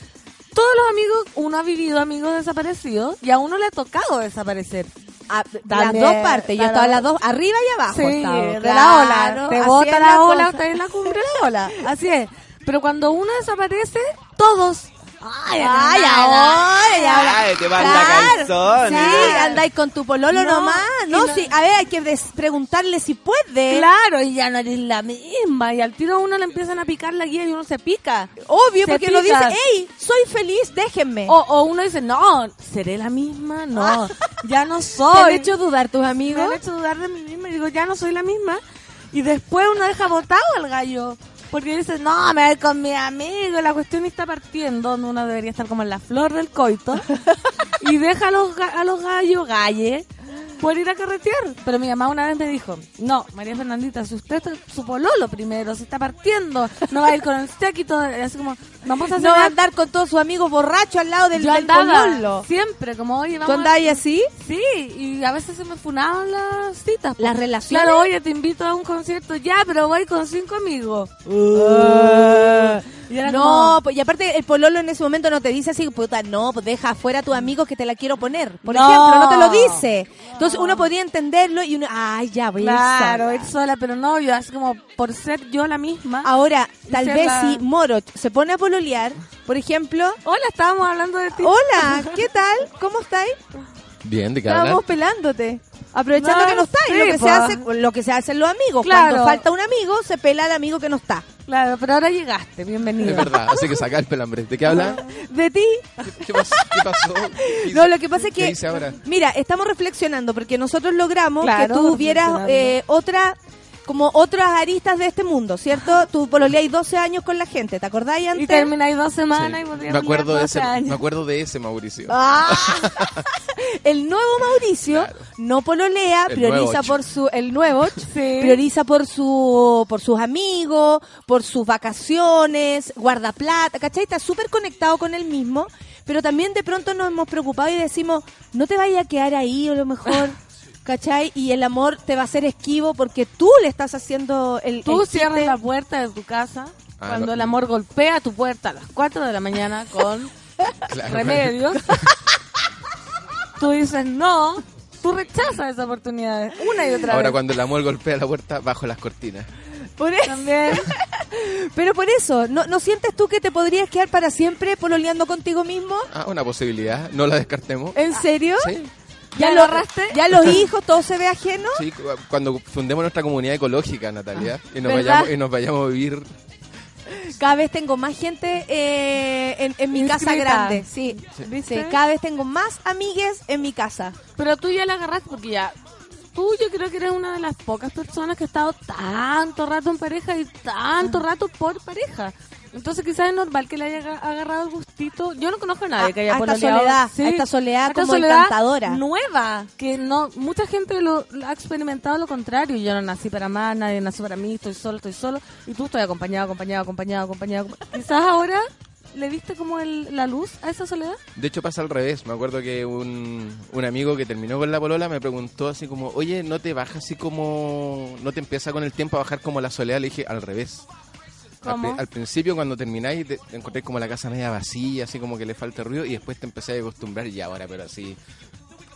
todos los amigos, uno ha vivido amigos desaparecidos y a uno le ha tocado desaparecer. A- las dos partes, yo estaba las dos, arriba y abajo. Sí, he estado, de la ola. Te así bota es la, ola, cosa. está en la cumbre de la ola. Así es. Pero cuando uno desaparece, todos. Ay, Ay, ahora, y ahora. Ay, te manda calzones. Sí, andáis con tu pololo No, nomás. No, no- sí, a ver, hay que preguntarle si puede. Claro, y ya no eres la misma. Y al tiro a uno le empiezan a picar la guía y uno se pica. Obvio, Se porque lo dice, hey, soy feliz, déjenme. O, o uno dice, no, ¿seré la misma? No, ya no ¿Te soy. han hecho dudar tus Me amigos? han hecho dudar de mí misma y digo, ya no soy la misma. Y después uno deja botado al gallo. Porque dice, no, me voy con mi amigo. La cuestión está partiendo, uno debería estar como en la flor del coito. y deja a los, a los gallos, galle, por ir a carretear. Pero mi mamá una vez me dijo, no, María Fernandita, si usted está su pololo primero, se está partiendo, no va a ir con el séquito, así como, vamos a No va a algo". andar con todos sus amigos borrachos al lado del, Yo del andaba pololo. siempre, como, oye, ¿Tú vamos a- andabas así? Sí, y a veces se me funaban las citas. Las relaciones. Claro, oye, te invito a un concierto, ya, pero voy con cinco amigos. Y era No, como- pues, y aparte el pololo en ese momento no te dice así, puta, no, pues deja afuera a tus amigos que te la quiero poner. Por No. ejemplo, no te lo dice. Entonces uno podría entenderlo y uno, ay, ya voy a ir Claro, sola. ir sola, pero no, yo así como por ser yo la misma. Ahora, tal vez la- si Moroch se pone a pololear, por ejemplo, Hola, estábamos hablando de ti. hola, ¿qué tal? ¿Cómo estáis? Bien, ¿de qué? Estábamos pelándote. Aprovechando No, que no estáis, sí, lo que se po. hace, lo que se hacen los amigos. Claro. Cuando falta un amigo, se pela al amigo que no está. Claro, pero ahora llegaste, bienvenido. Es verdad, así que saca el pelambre. ¿De qué hablan? De ti. ¿Qué, pasó? ¿Qué pasó? ¿Qué No, lo que pasa es ¿Qué que, ahora? mira, estamos reflexionando porque nosotros logramos Claro, que tú vieras reflexionando. eh, otra, como otras aristas de este mundo, ¿cierto? Tú pololeáis 12 años con la gente, ¿te acordáis antes? Y termináis dos semanas Sí. y podríamos Me acuerdo de 12 ese, años. me acuerdo de ese Mauricio. Ah. el nuevo Mauricio Claro. no pololea, El prioriza por su el nuevo Sí. prioriza por su por sus amigos, por sus vacaciones, guarda plata, ¿cachai? Está súper conectado con él mismo, pero también de pronto nos hemos preocupado y decimos, no te vayas a quedar ahí a lo mejor. ¿Cachai? Y el amor te va a hacer esquivo porque tú le estás haciendo el. Tú el cierras la puerta de tu casa Ah, cuando no. el amor golpea tu puerta a las 4 de la mañana con Claro. remedios. tú dices no, tú rechazas esa oportunidad una y otra Ahora vez. cuando el amor golpea la puerta, bajo las cortinas. Por eso. También. Pero por eso, ¿no, ¿no sientes tú que te podrías quedar para siempre pololeando contigo mismo? Ah, una posibilidad, no la descartemos. ¿En serio? Sí, ¿Ya, ¿Ya lo agarraste? ¿Ya los hijos, todo se ve ajeno? sí, cu- cuando fundemos nuestra comunidad ecológica, Natalia, y nos ¿Verdad? vayamos y nos vayamos a vivir Cada vez tengo más gente eh, en, en mi casa grande. Sí. ¿Viste? Sí, cada vez tengo más amigues en mi casa. Pero tú ya la agarraste porque ya. Tú, yo creo que eres una de las pocas personas que ha estado tanto rato en pareja y tanto rato por pareja. Entonces quizás es normal que le haya aga- agarrado el gustito. Yo no conozco a nadie que haya A esta soledad, a esta soledad esta como soledad encantadora. nueva. Que no mucha gente lo, lo ha experimentado lo contrario. Yo no nací para más, nadie nació para mí, estoy solo, estoy solo. Y tú estoy acompañado, acompañado, acompañado, acompañado. Quizás ahora le diste como el- la luz a esa soledad. De hecho pasa al revés. Me acuerdo que un, un amigo que terminó con la polola me preguntó así como, oye, ¿no te baja así como... ¿No te empieza con el tiempo a bajar como la soledad? Le dije, al revés. Al, ¿Cómo? pri- al principio cuando termináis te, te encontré como la casa media vacía, así como que le falta ruido y después te empecé a acostumbrar y ahora, pero así...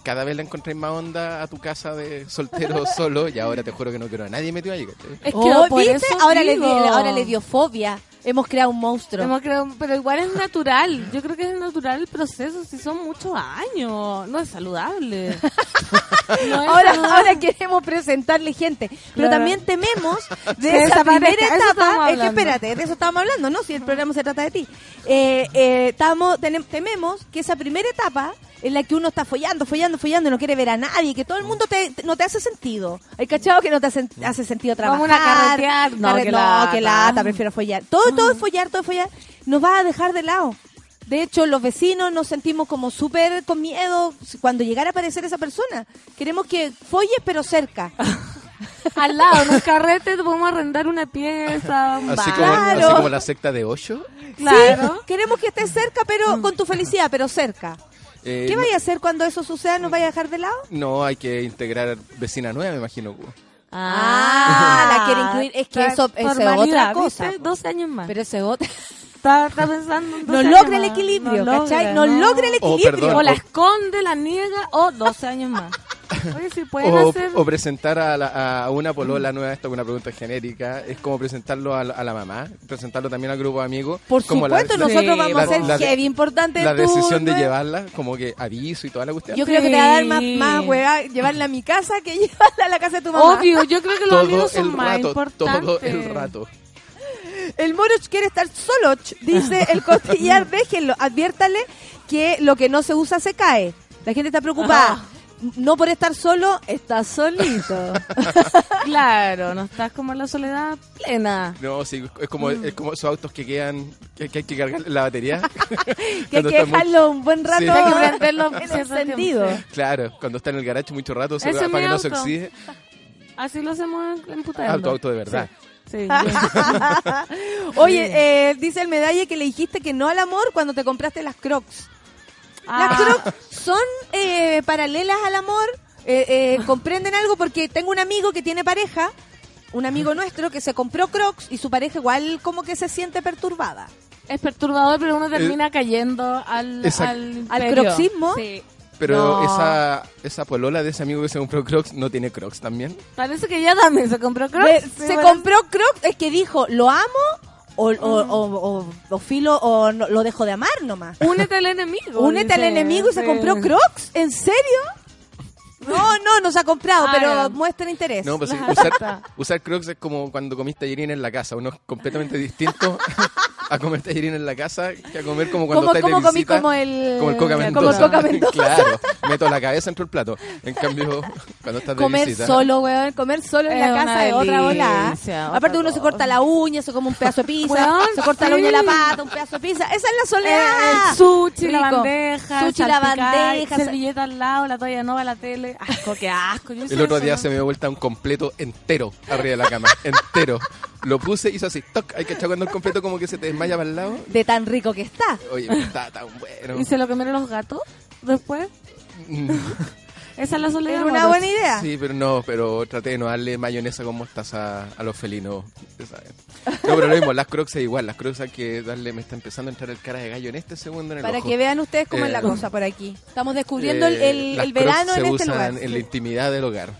Cada vez le encontré más onda a tu casa de soltero solo y ahora te juro que no quiero a nadie metido ahí. ¿cachai? Es que Oh, por ¿viste? eso Ahora le, ahora le dio fobia. Hemos creado un monstruo. Hemos creado- pero igual es natural. Yo creo que es natural el proceso. Si son muchos años, no es saludable. No es ahora, saludable. ahora queremos presentarle gente, pero Claro. también tememos de esa primera etapa. Es que espérate, de eso estábamos hablando, ¿no? Si el programa se trata de ti. Eh, eh, estamos, tenem- tememos que esa primera etapa en la que uno está follando, follando, follando y no quiere ver a nadie, que todo el mundo te, te- no te hace sentido. Hay cachado que no te hace, hace sentido trabajar. Vamos a carretear. No, Carre- qué no, lata. que lata, prefiero follar. Todo, todo es follar, todo es follar. Nos va a dejar de lado. De hecho, los vecinos nos sentimos como súper con miedo cuando llegara a aparecer esa persona. Queremos que folles, pero cerca. Al lado, en un carrete te podemos arrendar una pieza, un Así bar. como, Claro. así como la secta de Osho. Claro. Sí, queremos que estés cerca, pero con tu felicidad, pero cerca. Eh, ¿Qué no- vaya a hacer cuando eso suceda? ¿Nos vaya a dejar de lado? No, hay que integrar vecina nueva, me imagino. Cu. Ah, la quiere incluir. Es que eso, es otra cosa. ¿viste? 12 años más. Pero eso es otra. está, está pensando en 12 No años logra el equilibrio, No ¿cachai? logra, No logra el Oh, equilibrio. perdón. O la O- esconde, la niega, o 12 años más. Oye, si pueden O, hacer... o presentar a, la- a una polola nueva, esto es una pregunta genérica, es como presentarlo a la, a la mamá, presentarlo también al grupo de amigos. Por como supuesto, la- nosotros vamos la- a ser la- heavy importante. La tú, decisión de ¿no? llevarla, como que aviso y toda la cuestión. Yo creo que te va a dar más, más hueá llevarla a mi casa que llevarla a la casa de tu mamá. Obvio, yo creo que los todo amigos son el más rato, importantes. todo el rato. El Moroch quiere estar solo, dice el costillar, déjenlo, adviértale que lo que no se usa se cae. La gente está preocupada. No por estar solo, estás solito. Claro, no estás como en la soledad plena. No, sí, es como, es como esos autos que quedan, que, que hay que cargar la batería. que hay que muy- dejarlo un buen rato Sí. Hay que prenderlo en. Claro, cuando está en el garaje mucho rato, se va- para que no se auto. oxide. Así lo hacemos en Putando. Tu auto de verdad. Sí. Oye, eh, dice el medalla que le dijiste que no al amor cuando te compraste las crocs. Las Ah. crocs son eh, paralelas al amor. Eh, eh, comprenden algo porque tengo un amigo que tiene pareja, un amigo nuestro que se compró crocs y su pareja igual como que se siente perturbada. Es perturbador, pero uno termina cayendo al, al, ¿Al imperio. croxismo? Sí. Pero No. esa, esa polola de ese amigo que se compró Crocs no tiene Crocs también. Parece que ella también se compró crocs. Se bueno. compró crocs, es que dijo, lo amo o, o, o, o- o filo o no- lo dejo de amar nomás. Únete al enemigo. Únete al enemigo y se compró Crocs. ¿En serio? No, no, no se ha comprado, Ah, pero ya. muestra interés. No, pues usar, usar Crocs es como cuando comiste tallerín en la casa. Uno es completamente distinto a comer tallerín en la casa que a comer como cuando como de comí visita. como el- como el Coca como el Mendoza. Coca Mendoza. claro, meto la cabeza dentro del plato. En cambio, cuando estás de Comer visita... solo, weón, comer solo en la casa es otra bola. Aparte uno se corta la uña, se come un pedazo de pizza, Weón, se corta la uña de la pata, un pedazo de pizza. Esa es la Eh, soledad. el sushi, la bandeja, Sushi, la bandeja. servilleta al lado, la toalla nueva, la tele. Asco, qué asco. Yo El otro día ¿no? se me dio vuelta un completo entero arriba de la cama. entero. Lo puse y hizo así, toc. Hay que echar cuando el completo como que se te desmaya para el lado. De tan rico que está. Oye, está tan bueno. ¿Y se lo comieron los gatos después? Esa es la soledad. Era una buena idea. Sí, pero no, pero traté de no darle mayonesa con mostaza a los felinos. ya saben. No, pero lo mismo, las crocs es igual, las crocs hay que darle, me está empezando a entrar el cara de gallo en este segundo en el Para ojo. que vean ustedes cómo es la Eh, cosa por aquí. Estamos descubriendo el, Eh, el- las el verano en se este usan lugar. en la intimidad del hogar.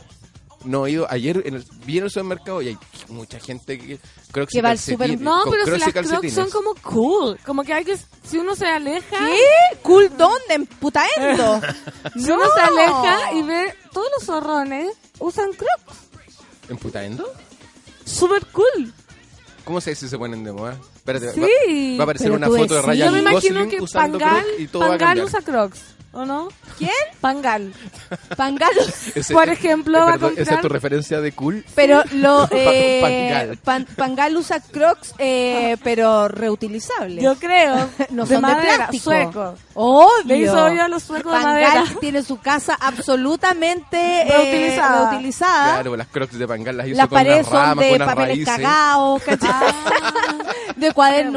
No he ido, ayer en el, vi en el supermercado y hay mucha gente que crocs Que va al super- No, pero si las crocs son como cool. Como que hay que... Si uno se aleja... ¿Qué? ¿Cool dónde? ¿En putaendo? Si uno se aleja y ve todos los zorrones usan crocs. ¿En putaendo? Super cool. ¿Cómo sé si se ponen de moda? Espérate, Sí. va, va a aparecer una foto de. Ryan Yo me imagino Gosling que usando Pangal, Crocs y todo va a Pangal usa Crocs, ¿o no? ¿Quién? Pangal. Pangal. Ese- Por ejemplo, va a perdón, ¿Esa es comprar- tu referencia de cool? Pero lo eh, Pangal. pan- Pangal usa Crocs, eh, pero reutilizables. Yo creo. no de son de madera, plástico. sueco. Obvio. Le hizo hoyo a los suecos de Pangal madera. tiene su casa absolutamente eh, Reutilizada. reutilizada. Claro, las crocs de Pangal las hizo Las con paredes son ramas, de con papeles raíces. cagados, ¿cachai? de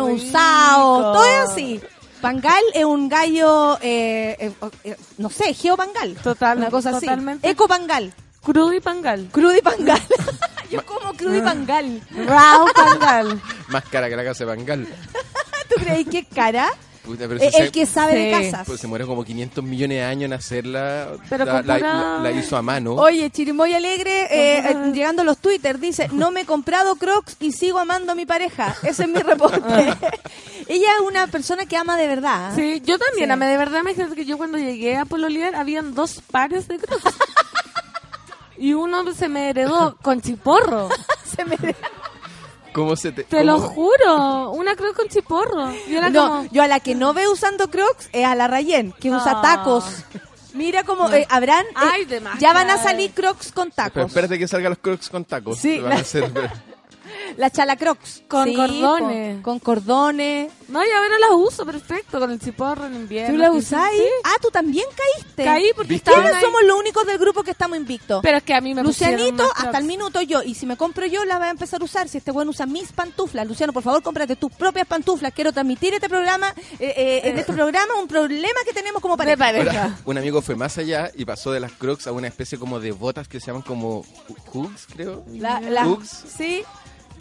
rico. usados, todo es así. Pangal es un gallo, eh, eh, eh, no sé, geopangal. Total, Una cosa así. totalmente. Ecopangal. Crudo y Pangal. Crudo y pangal. Yo como crudo y pangal. Rao Pangal. Más cara que la casa de Pangal. ¿Tú crees que es cara? Puta, pero Eh, si el se- que sabe de casas. pues se muere como 500 millones de años en hacerla. Pero la, con la- pura- la- la hizo a mano. Oye, Chirimoy Alegre, eh, eh, llegando a los Twitter, dice, no me he comprado Crocs y sigo amando a mi pareja. Ese es mi reporte. Ella es una persona que ama de verdad. ¿eh? Sí, yo también, Sí. amé de verdad, me que yo cuando llegué a Pololear habían dos pares de Crocs. y uno se me heredó con chiporro. Se me- ¿Cómo se te.? Te cómo- lo juro, una Croc con chiporro. Y era No, como... yo a la que no veo usando Crocs es a la Rayen, que usa Ah. tacos. Mira cómo eh, habrán, eh, Ay, de más ya van a salir Crocs con Pero tacos. espérate que salgan los crocs con tacos. Sí, Van a la- ser- La chala Crocs. Con Sí, cordones. Con, con cordones. No, y ahora las uso perfecto con el chiporro en invierno. ¿Tú la Sí, usáis? sí. Ah, tú también caíste. Caí porque ¿Quiénes ahí. somos los únicos del grupo que estamos invictos? Pero es que a mí me Lucianito, hasta Crocs. el minuto yo. Y si me compro yo, la voy a empezar a usar. Si este bueno usa mis pantuflas. Luciano, por favor, cómprate tus propias pantuflas. Quiero transmitir este programa, eh, eh, en este programa, un problema que tenemos como pareja. Ahora, un amigo fue más allá y pasó de las crocs a una especie como de botas que se llaman como hooks, creo. La- la- Hooks. sí.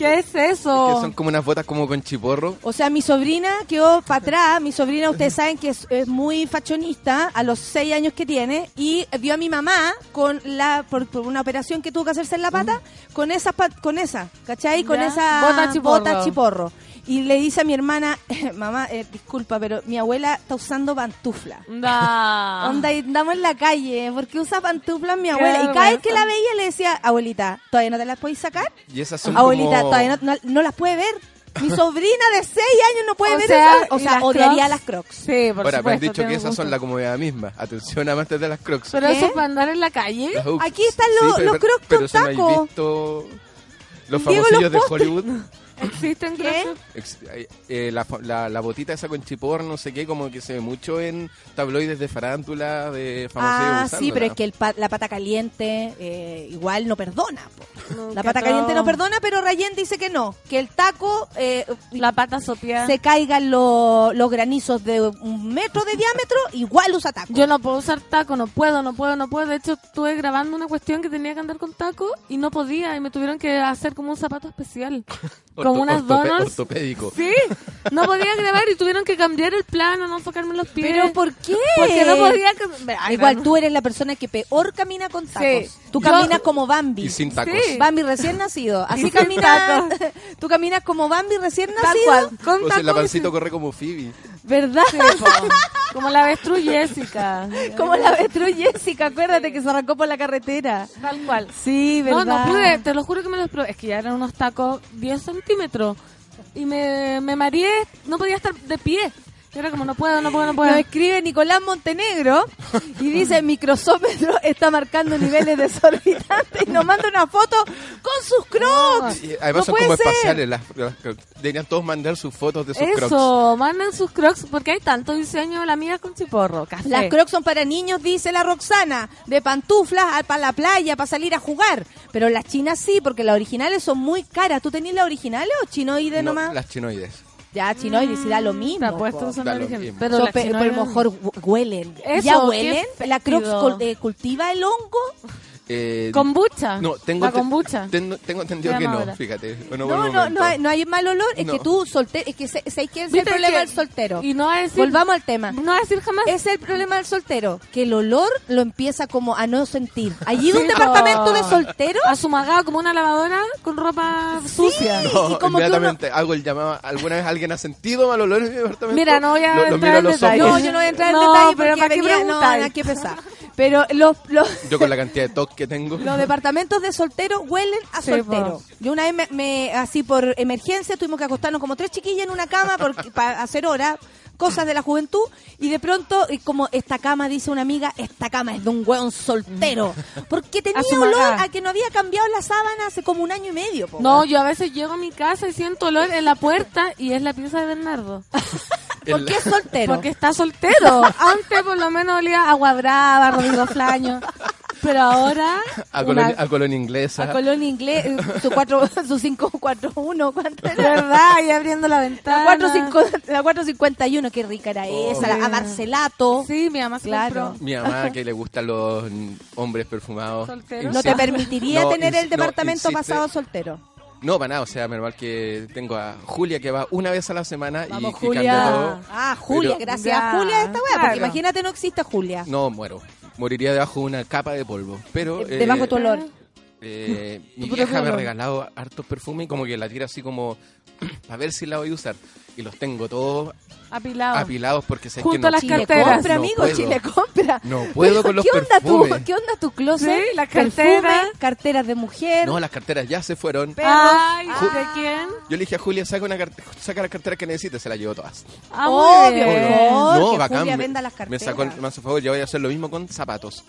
¿Qué es eso? Que son como unas botas como con chiporro. O sea, mi sobrina quedó para atrás. Mi sobrina, ustedes saben que es, es muy fashionista a los seis años que tiene. Y vio a mi mamá con la por, por una operación que tuvo que hacerse en la pata, con esa, con esa, ¿cachai? Con Ya. esa Bota chiporro. bota chiporro. Y le dice a mi hermana, mamá, eh, disculpa, pero mi abuela está usando pantufla. Da. Onda, y andamos en la calle, ¿por qué usa pantuflas mi Qué abuela? Y cada vez que la veía le decía, abuelita, ¿todavía no te las podéis sacar? Y esas son Abuelita, como... todavía no, no- no las puede ver. Mi sobrina de 6 años no puede O ver sea, esas. O ¿y sea, las odiaría Crocs? las crocs. Sí, por Ahora, me han supuesto, dicho que esas son la comodidad misma. Atención, amantes de las crocs. Pero eso es para andar en la calle. Aquí están los- pero- los Crocs pero con si no habéis taco. visto los Diego, famosillos los de. Hollywood. Existen ¿Qué? Ex- eh, eh, la, fa- la, la botita esa con chipor, no sé qué, como que se ve mucho en tabloides de farándula, de famosillos Ah, sí, pero es que el pa- la pata caliente eh, igual no perdona. po. No, La pata caliente no perdona, pero Rayen dice que no. Que el taco eh, La pata sopeada. se caigan lo- los granizos de un metro de diámetro, igual usa taco. Yo no puedo usar taco, no puedo, no puedo, no puedo. De hecho, estuve grabando una cuestión que tenía que andar con taco y no podía y me tuvieron que hacer como un zapato especial. como unas donuts. ortopédico. Sí, no podía grabar y tuvieron que cambiar el plano, no enfocarme en los pies. ¿Pero por qué? Porque no podía... Ay, Igual no. tú eres la persona que peor camina con tacos. Sí. Tú Yo- caminas como Bambi. Y sin tacos. Sí. Bambi recién nacido. Así caminas. Tú caminas como Bambi recién Tal nacido. cual, con O sea, la tacos pancito sin- corre como Phoebe. ¿Verdad? Sí, como la avestruz Jessica. como la avestruz Jessica, acuérdate que se arrancó por la carretera. Tal cual. Sí, No, ¿verdad? no pude, te lo juro que me los probé. Es que ya eran unos tacos 10 centímetros. Y me, me mareé, no podía estar de pie. Era como, no puedo, no puedo, no puedo. Nos escribe Nicolás Montenegro y dice microsómetro está marcando niveles desorbitantes y nos manda una foto con sus crocs. Y además No son como ser. espaciales. Las, las crocs. Deberían todos mandar sus fotos de sus crocs. Eso, manden sus crocs, porque hay tanto diseño, la mía con chiporro, café. Las crocs son para niños, dice la Roxana, de pantuflas para la playa, para salir a jugar. Pero las chinas sí, porque las originales son muy caras. ¿Tú tenés las originales o chinoides No, nomás? las chinoides. Ya, chinoides, sí da lo mismo. Te apuesto po. son Da lo mismo. Pero So, pe- chinoides- pero mejor hu- huelen. Eso, ¿Ya huelen? ¿La Crocs eh, cultiva el hongo? Eh, ¿Kombucha? No, tengo, La kombucha. ten- tengo entendido que no, ahora. fíjate. No, no, no hay, no hay mal olor. Es No. que tú soltero, es que sé, sé que es el ¿Viste problema que- del soltero. Y no va a decir... Volvamos al tema. No va a decir jamás... Es el problema del soltero, que el olor lo empieza como a no sentir. Allí de un departamento de soltero, Asumagado como una lavadora con ropa sucia. No, y como que inmediatamente hago el llamado. ¿Alguna vez alguien ha sentido mal olor en mi departamento? Mira, no voy a Lo- entrar en detalle. No, yo no voy a entrar en detalle pero porque ¿para qué venía, no, preguntar? nada que pesar. Pero los, los, Yo con la cantidad de TOC que tengo. los departamentos de soltero huelen a Sí, soltero. po. Yo una vez, me, me- así por emergencia, tuvimos que acostarnos como tres chiquillas en una cama porque- para hacer hora, cosas de la juventud, y de pronto, y como esta cama, dice una amiga, esta cama es de un hueón soltero. Porque tenía su olor mamá. a que no había cambiado la sábana hace como un año y medio. po. No, yo a veces llego a mi casa y siento olor en la puerta y es la pieza de Bernardo. ¿Por qué es soltero? Porque está soltero. Antes por lo menos olía agua brava, Rodrigo Flaño. Pero ahora... A una- colonia, a colonia inglesa. A Colón Inglés, eh, su, cuatro, su 541, ¿cuánto De era? verdad, y abriendo la ventana. La, 45 la 451, qué rica era esa, la- a Marcelato. Sí, mi mamá se Claro. compró. Mi mamá que le gustan los hombres perfumados. No te permitiría No, tener el no, departamento insiste- pasado soltero. No, para nada, o sea, normal que tengo a Julia que va una vez a la semana Vamos, y Julia. cambia todo. Ah, Julia, Pero- gracias Ya, a Julia esta wea, porque imagínate no existe Julia. No, muero. Moriría debajo de una capa de polvo. Pero. Eh, debajo de tu olor. Eh, mi Tu vieja me ha regalado hartos perfumes y como que la tira así como. a ver si la voy a usar. Y los tengo todos Apilado. apilados porque sé Junto que no, a las Chile carteras. compra, No amigo, puedo. Chile compra. No puedo con los ¿Qué onda, tu, perfumes. ¿Qué onda tu closet? Sí, las carteras. carteras de mujer. No, las carteras ya se fueron. Ay, Ah. ¿de quién? Yo le dije a Julia, saca, una saca las carteras que necesites, se las llevo todas. Ah, Obvio, favor, no, que bacán. Julia me- venda las me carteras. sacó el- me hace favor, yo voy a hacer lo mismo con zapatos.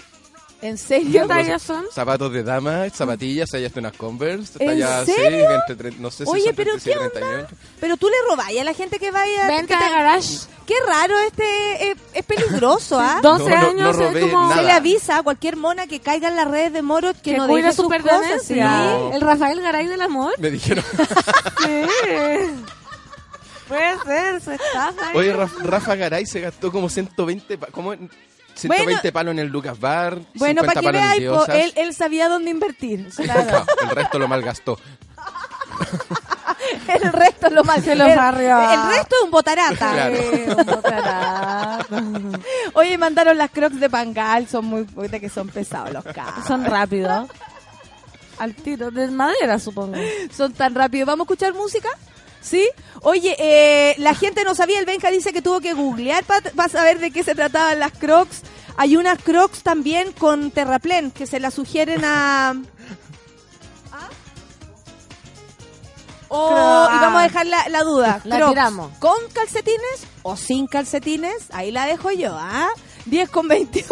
¿En ¿Qué serio? tallas son? Zapatos de dama, zapatillas, tallaste unas Converse, ¿En tallas serio? entre, tre- no sé si Oye, son pero 37 ¿qué 38. Pero tú le robáis a la gente que vaya... Venta que de te- garage. Qué raro, este es, es peligroso, ¿ah? 12 No, no, años no es robé como... nada. Se le avisa a cualquier mona que caiga en las redes de moros que, Que no deje su sus cosas. No. El Rafael Garay del amor. Me dijeron, Sí. Puede ser, su estafa. oye, Raf- Rafa Garay se gastó como 120, pa- como 120 Bueno. palos en el Lucas Bar, Bueno, 50 para que Diosas. él, él sabía dónde invertir. Claro. el resto lo malgastó. el resto lo más Se los el, barrió. el resto es un botarata. Claro. Sí, un botarata. Oye, mandaron las crocs de Pangal, son muy puta que son pesados los carros. Son rápidos. Al tiro, de madera, supongo. Son tan rápidos. ¿Vamos a escuchar música? ¿Sí? Oye, eh, la gente no sabía, el Benja dice que tuvo que googlear para saber de qué se trataban las crocs. Hay unas crocs también con terraplén que se las sugieren a... ¿Ah? Oh, y vamos a dejar la, la duda. La Crocs, tiramos. ¿Con calcetines o sin calcetines? Ahí la dejo yo, ¿ah? 10 con 28.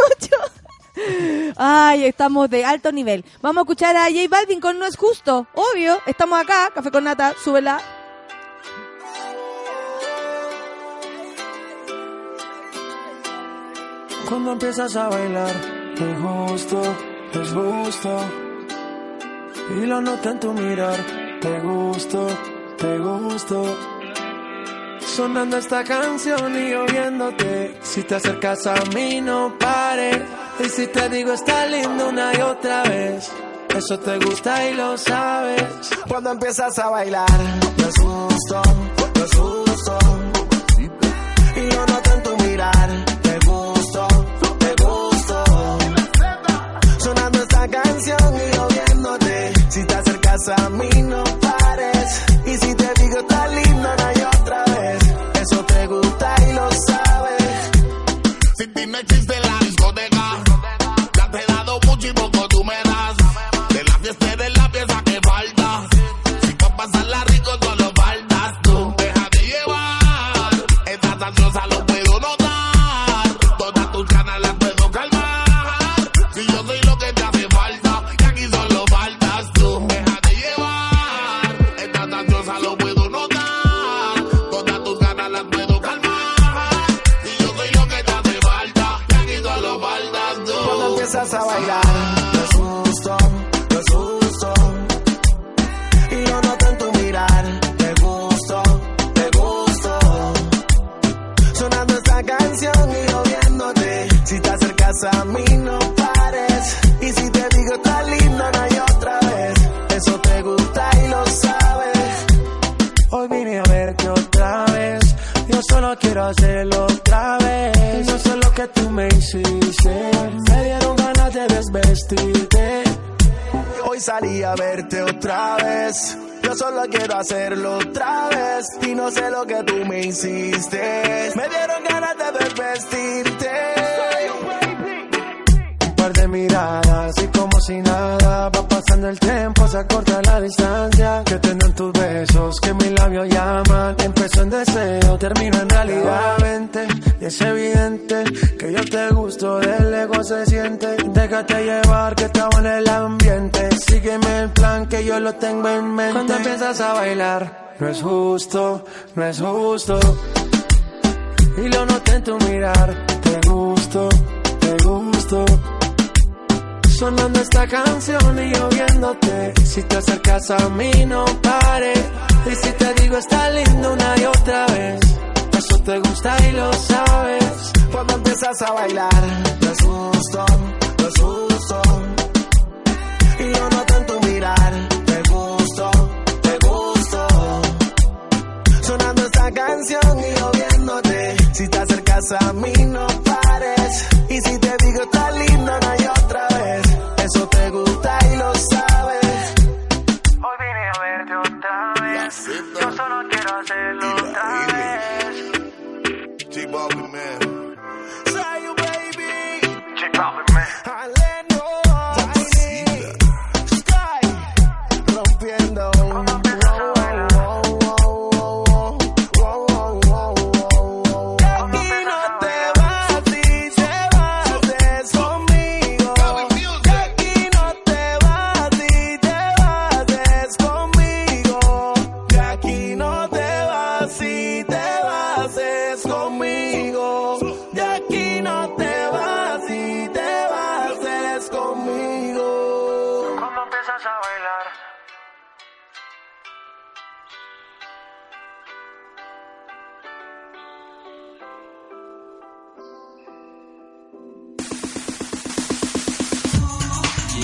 Ay, estamos de alto nivel. Vamos a escuchar a J Balvin con No es justo. Obvio, estamos acá, Café con Nata, súbela. Cuando empiezas a bailar, es justo, es justo. Y lo noto en tu mirar, te gusto, te gusto. Sonando esta canción y yo viéndote. Si te acercas a mí, no pares. Y si te digo está lindo una y otra vez, eso te gusta y lo sabes. Cuando empiezas a bailar, no es justo, no Cuando empiezas a bailar, no es justo, no es justo. Y lo noté en tu mirar, te gusto, te gusto. Sonando esta canción y yo viéndote. Si te acercas a mí, no pare. Y si te digo está lindo una y otra vez. Eso te gusta y lo sabes. Cuando empiezas a bailar, te asusto, te asusto. Y canción y yo viéndote. Si te acercas a mí, no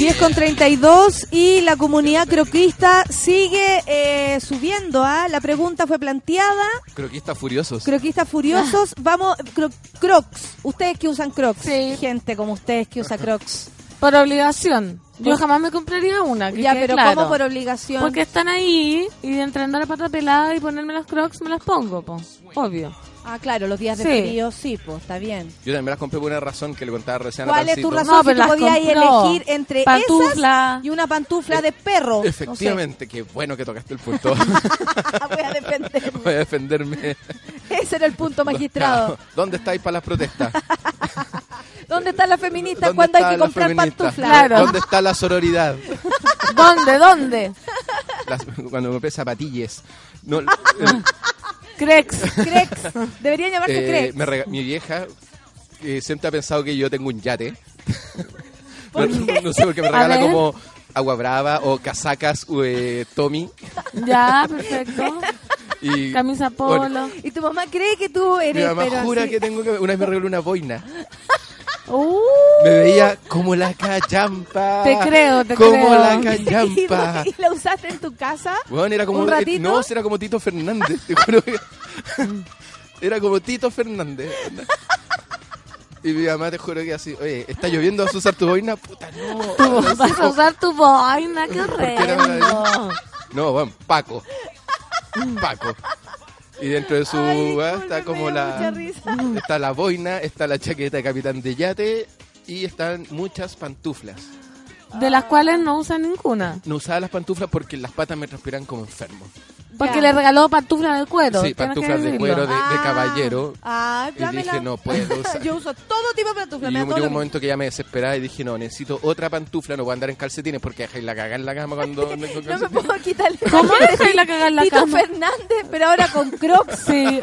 10 con 32 y la comunidad croquista sigue eh, subiendo. ¿ah? La pregunta fue planteada. Croquistas furiosos. Croquistas furiosos. Ah. Vamos, cro, crocs. Ustedes que usan crocs. Sí. Gente como ustedes que usa crocs. Por obligación. Yo jamás me compraría una. Ya, pero claro. ¿cómo por obligación? Porque están ahí y de entrenando la pata pelada y ponerme los crocs me las pongo, po. Obvio. Ah, claro, los días de Sí. frío, sí, pues está bien. Yo también me las compré por una razón que le contaba recién a ¿Cuál es tu Pancito. razón No, si pero tú las podías compró. elegir entre Pantufla. esas y una pantufla de perro? Efectivamente, qué bueno que tocaste el punto. No sé. Voy a defender. Voy a defenderme. Ese era el punto magistrado. ¿Dónde estáis para las protestas? ¿Dónde están las feministas ¿Dónde cuando hay que están las comprar feministas? pantuflas? Claro. ¿Dónde está la sororidad? ¿Dónde? ¿Dónde? Las- cuando me compré zapatillas. No, eh, Crex. Crex. Deberían llamarse eh, Crex. me mi vieja eh, siempre ha pensado que yo tengo un yate. no, no sé, porque me regala como agua brava o casacas eh, Tommy. Ya, perfecto. Y, Camisa bueno, polo. Y tu mamá cree que tú mi eres, mamá pero jura así- que tengo que... Una vez me regaló una boina. Uh, Me veía como la callampa. Te creo, te como creo. la ¿Y, callampa. y la usaste en tu casa? Bueno, era como ¿Un ratito? no, era como Tito Fernández, te juro que- era como Tito Fernández. Y mi mamá te juro que así, oye, está lloviendo, ¿vas a usar tu boina? Puta, no. tú vas a usar tu boina, qué maravilloso. No, bueno, Paco. Paco. Y dentro de su Ay, ah, está como la está la boina, está la chaqueta de capitán de yate y están muchas pantuflas. De las cuales no usa ninguna. No usaba las pantuflas porque las patas me transpiran como enfermo. Porque Ya. le regaló pantuflas de cuero. Sí, pantuflas de cuero de, de Ah. caballero. Ah, Y dije, no puedo usar. Yo uso todo tipo de pantuflas. Y llegó un momento que ya me desesperaba y dije, no, necesito otra pantufla, no puedo andar en calcetines porque dejáis la cagada en la cama cuando no No me puedo quitar el ¿Cómo dejáis la cagar en la Tito cama? Fernández, pero ahora con Crocs. Sí.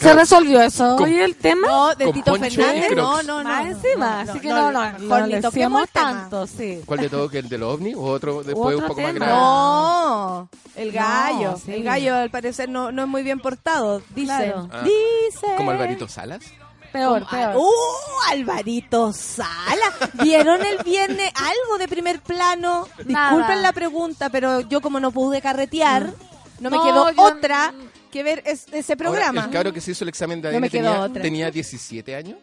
¿Se resolvió eso? Con- el tema. No, de Con Tito Fernández, no, no, no. Más no, encima, no, así que no, no, no, mejor no ni toquemos tanto, sí. ¿Cuál de todos? ¿Que el del ovni o otro después un poco más grave? No, el gallo. No, sí. El gallo al parecer no, no es muy bien portado. Dice. Claro. Ah. Dice. ¿Como Alvarito Salas? Peor, peor. ¡Uh! Alvarito Sala. ¿Vieron el viernes algo de primer plano? Nada. Disculpen la pregunta, pero yo como no pude carretear, no me No, quedó yo- otra que ver es- ese programa. Ahora, el cabro que se hizo el examen de ADN tenía, tenía 17 años.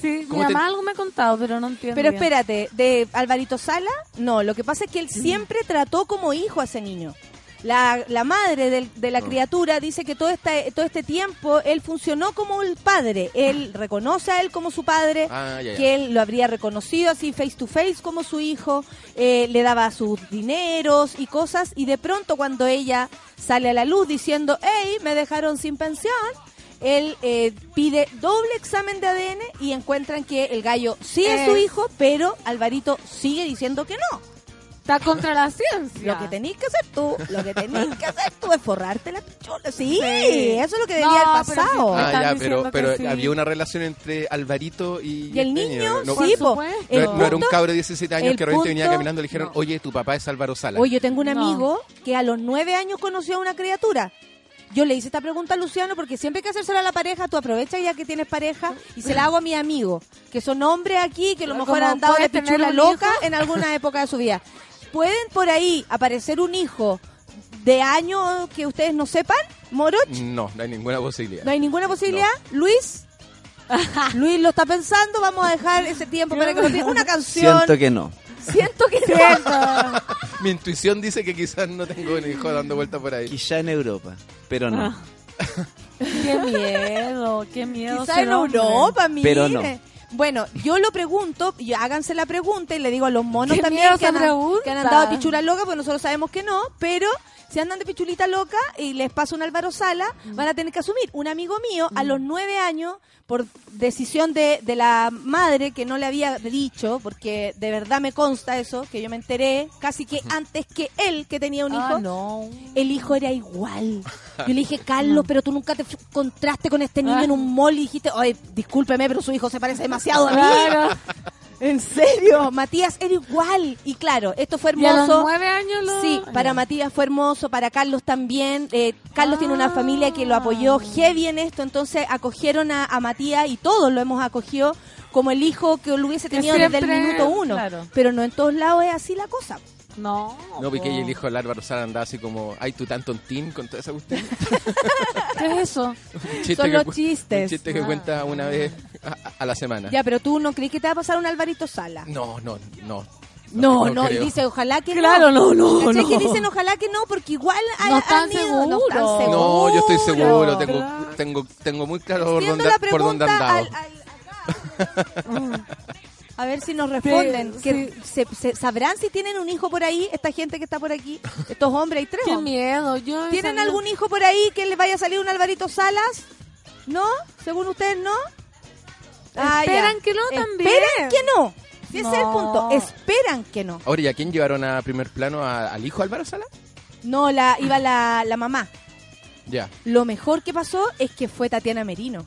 Sí, mi ¿Cómo te- mamá algo me ha contado, pero no entiendo. Pero bien. espérate, de Alvarito Sala, no, lo que pasa es que él siempre trató como hijo a ese niño. La, la madre del- de la criatura dice que todo este, todo este tiempo él funcionó como el padre. Él reconoce a él como su padre, Ah, ya, ya. que él lo habría reconocido así face to face como su hijo, eh, le daba sus dineros y cosas, y de pronto cuando ella sale a la luz diciendo, hey, me dejaron sin pensión, él eh, pide doble examen de ADN y encuentran que el gallo sí es su Es. hijo, pero Alvarito sigue diciendo que no. Está contra la ciencia. Lo que tenéis que hacer tú, lo que tenéis que hacer tú es forrarte la pichula. Sí, Sí. eso es lo que debía No, haber pero pasado. sí, Ah, ya, pero, pero sí. había una relación entre Alvarito y, Y el este niño, no, sí, no, no era un cabro de 17 años que realmente venía caminando y le dijeron, oye, tu papá es Álvaro Sala. Oye, yo tengo un No. amigo que a los nueve años conoció a una criatura. Yo le hice esta pregunta a Luciano porque siempre hay que hacérsela a la pareja, tú aprovechas ya que tienes pareja y se la hago a mis amigos, que son hombres aquí, que a lo mejor han dado de pichula loca hijo. en alguna época de su vida. ¿Pueden por ahí aparecer un hijo de año que ustedes no sepan? ¿Moroch? No, no hay ninguna posibilidad. ¿No hay ninguna posibilidad? ¿Luis? Luis lo está pensando, vamos a dejar ese tiempo para que lo piense. Una canción. Siento que no. Siento que no. Mi intuición dice que quizás no tengo un hijo dando vuelta por ahí. Quizá en Europa, pero no. Ah. Qué miedo, qué miedo. Quizá en hombre. Europa, mire. Pero no. Bueno, yo lo pregunto, y háganse la pregunta y le digo a los monos Qué también que han, pregunta. que han andado de pichula loca, porque nosotros sabemos que no, pero si andan de pichulita loca y les pasa un Álvaro Sala, van a tener que asumir. Un amigo mío, a los nueve años, por decisión de, de la madre que no le había dicho, porque de verdad me consta eso, que yo me enteré casi que antes que él, que tenía un Ah, hijo, no. el hijo era igual. Yo le dije, Carlos, pero tú nunca te encontraste con este niño Ah. en un mall y dijiste, oye, discúlpeme, pero su hijo se parece demasiado a mí. Claro. En serio, Matías era igual. Y claro, esto fue Y a los hermoso. nueve años lo... Sí, para Matías fue hermoso, para Carlos también. Eh, Carlos tiene una familia que lo apoyó heavy en esto, entonces acogieron a, a Matías y todos lo hemos acogido como el hijo que lo hubiese tenido desde el minuto uno. claro. Pero no en todos lados es así la cosa. No. No, porque po. el hijo del Álvaro Sala andaba así como, ay, tú tan tontín con toda esa cuestión. ¿Qué es eso? Son los chistes. Un chiste que Ah. cuenta una vez a, a la semana. Ya, pero tú no crees que te va a pasar un Alvarito Sala. No, no, no. No, no, y dice ojalá que Claro, no. no, no, ¿Cachai no. que dicen ojalá que no? Porque igual hay- No están no seguros. No, yo estoy seguro, tengo, Claro. tengo, tengo muy claro por dónde, la por dónde andaba. al- al- acá. A ver si nos responden. Sí, que se, se- ¿Sabrán si tienen un hijo por ahí? Esta gente que está por aquí. Estos hombres, hay tres Qué hombres. miedo. Yo ¿Tienen algún hijo por ahí que les vaya a salir un Alvarito Salas? ¿No? ¿Según ustedes no? Ah, ya. Esperan que no también. Esperan que no. Si ese es el punto. Esperan que no. Ahora, ¿y a quién llevaron a primer plano? ¿A- ¿Al hijo Álvaro Sala? No, la, iba la, la mamá. Ya. Lo mejor que pasó es que fue Tatiana Merino.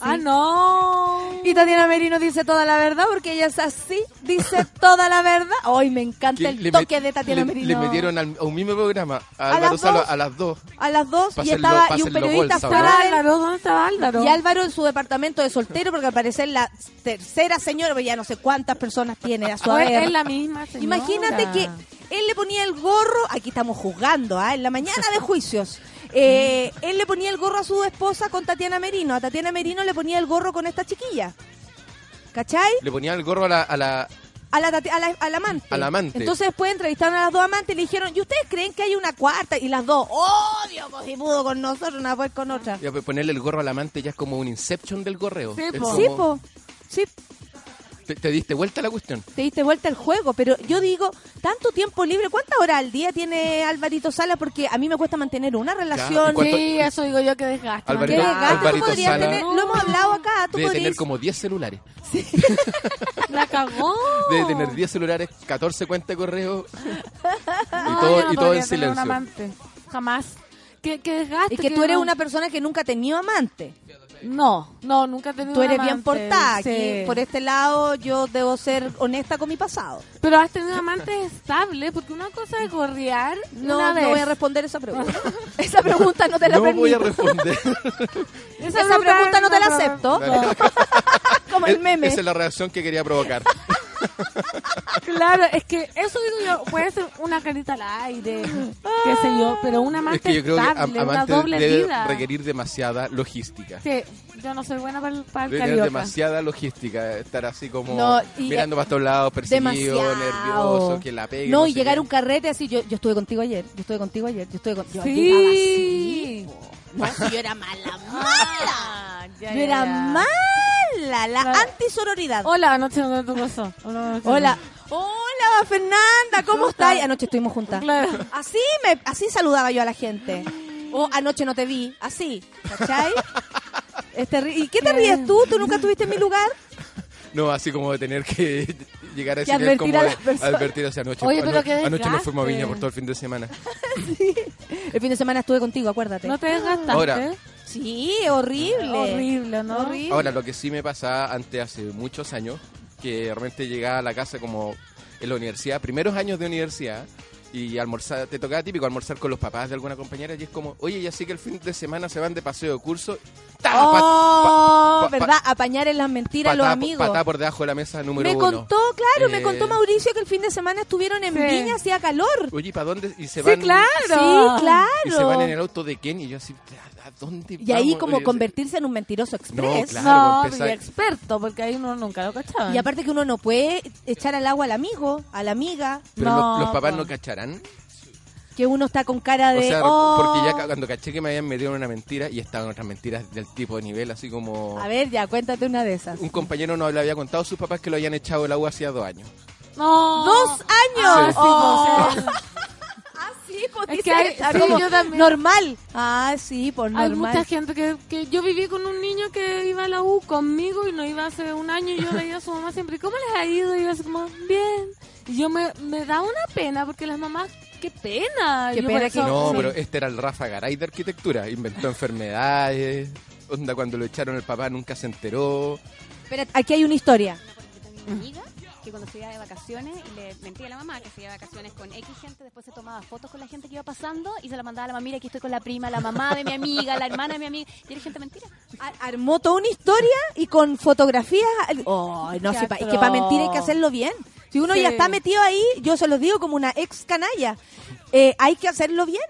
Ah, no. Y Tatiana Merino dice toda la verdad porque ella es así, dice toda la verdad. Ay, me encanta ¿Qué? el toque de Tatiana le, Merino. le metieron al, a un mismo programa a, ¿A Álvaro dos? a las dos. a las dos y estaba y un periodista bolsa, fuera ¿Estaba. Álvaro? ¿Dónde estaba Álvaro? Y Álvaro en su departamento de soltero, porque al parecer la tercera señora, pues ya no sé cuántas personas tiene a su haber. es la misma señora. Imagínate que él le ponía el gorro, aquí estamos juzgando, ¿ah? en la mañana de juicios. Eh, él le ponía el gorro a su esposa con Tatiana Merino. A Tatiana Merino le ponía el gorro con esta chiquilla. ¿Cachai? Le ponían el gorro a la, a la, A la, a la- al amante. Al amante. Entonces después entrevistaron a las dos amantes y le dijeron, ¿y ustedes creen que hay una cuarta? Y las dos, obvio, pues si pudo con nosotros, una vez con otra. Ya, pues, ponerle el gorro al amante ya es como un inception del gorreo. Sí, Es po. como- Sí, po. Sí, Te, te diste vuelta la cuestión. te diste vuelta el juego, pero yo digo, tanto tiempo libre, ¿cuántas horas al día tiene Alvarito Sala? Porque a mí me cuesta mantener una relación. ¿y cuánto- Sí, eso digo yo que desgaste. Alvarito- ¿Qué desgaste? Tú Alvarito podrías Sala- tener- lo hemos hablado acá, tú Debe podrías... tener como 10 celulares. La cagó. Debe tener 10 celulares, 14 cuentas de correo y todo, no y todo en tener un silencio. amante. Jamás. ¿Qué, qué desgaste? Es que tú eres una persona que nunca ha tenido amante. No, no, nunca he tenido Tú un eres bien amante, portada. sí. aquí, por este lado, yo debo ser honesta con mi pasado. Pero has tenido amantes estables, porque una cosa es gorrear. No, una no voy a responder esa pregunta. esa pregunta no te la No permito. voy a responder. Esa, pregunta no te la acepto. Como el Es- meme. Esa es la reacción que quería provocar. Claro, es que eso digo yo, puede ser una carita al aire, qué sé yo, pero un Es amante que yo creo que am- una doble debe vida. requerir demasiada logística. Sí, yo no soy buena para el, para el carioca. demasiada logística, estar así como No, y- mirando para todos lados, perseguido, Demasiado. nervioso, que la pegue. No, y sé llegar a qué. un carrete así, yo, yo estuve contigo ayer, yo estuve contigo ayer, yo estuve contigo. Sí. Yo llegaba así, po. No, si yo era mala, mala. Ya, yo ya, era ya. mala, la Claro. antisororidad. Hola, anoche no te pasó. Hola, Hola. Hola, Fernanda, ¿cómo estás? Anoche estuvimos juntas. Claro. Así me, así saludaba yo a la gente. O anoche no te vi, así, ¿cachai? Es ¿Y qué te ríes tú? ¿Tú nunca estuviste en mi lugar? No, así como de tener que llegar a Que ese nivel como a de advertir hacia anoche. Oye, Ano- pero qué anoche nos fuimos a. Viña por todo el fin de semana. El fin de semana estuve contigo, acuérdate. ¿No te desgastaste? Ahora. Sí, horrible. Horrible, ¿no? Horrible. Ahora, lo que sí me pasaba antes, hace muchos años, que realmente llegaba a la casa como en la universidad, primeros años de universidad, y almorzar, te tocaba típico almorzar con los papás de alguna compañera, y es como, oye, ya sí que el fin de semana se van de paseo de curso. Oh, pa- pa- ¿verdad? Apañar en las mentiras a los amigos. patada por debajo de la mesa número me uno. contó, claro, me Eh, contó Mauricio que el fin de semana estuvieron en Sí. Viña, hacía calor. Oye, ¿para dónde? Y se Sí, van, claro. Sí, claro. Y se van en el auto de Ken, y yo así, ¿a, a dónde Y ahí vamos? como convertirse en un mentiroso express. claro. no, empezar- y experto, porque ahí uno nunca lo cachaba. Y aparte que uno no puede echar al agua al amigo, a la amiga, Pero No, los, los papás no cacharán. que uno está con cara de... O sea, "Oh". porque ya ca- cuando caché que me habían metido en una mentira y estaban otras mentiras del tipo de nivel, así como... A ver, ya, cuéntate una de esas. Un compañero no le había contado a sus papás que lo habían echado el agua hacía dos años. No. ¡Dos años! Ah, sí, Oh. Ah, sí, pues Es dice, que hay- está sí, como yo también. normal. Ah, sí, por Hay normal. mucha gente que, que yo viví con un niño que iba a la U conmigo y no iba hace un año y yo veía a su mamá siempre, ¿y cómo les ha ido? Y yo así como, bien. Y yo me, me da una pena porque las mamás, qué pena. Qué Yo pena por que- eso- No, sí. pero este era el Rafa Garay de arquitectura. Inventó enfermedades. Onda, cuando lo echaron el papá nunca se enteró. Espera, aquí hay una historia. amiga que cuando se iba de vacaciones y le mentía a la mamá que se iba de vacaciones con X gente, después se tomaba fotos con la gente que iba pasando y se la mandaba a la mamá, mira aquí estoy con la prima, la mamá de mi amiga, la hermana de mi amiga, y era gente mentira. Ar- Armó toda una historia y con fotografías. Oh, no, si pa- es que para mentir hay que hacerlo bien. Si uno ya está metido ahí, yo se los digo como una ex canalla, eh, hay que hacerlo bien.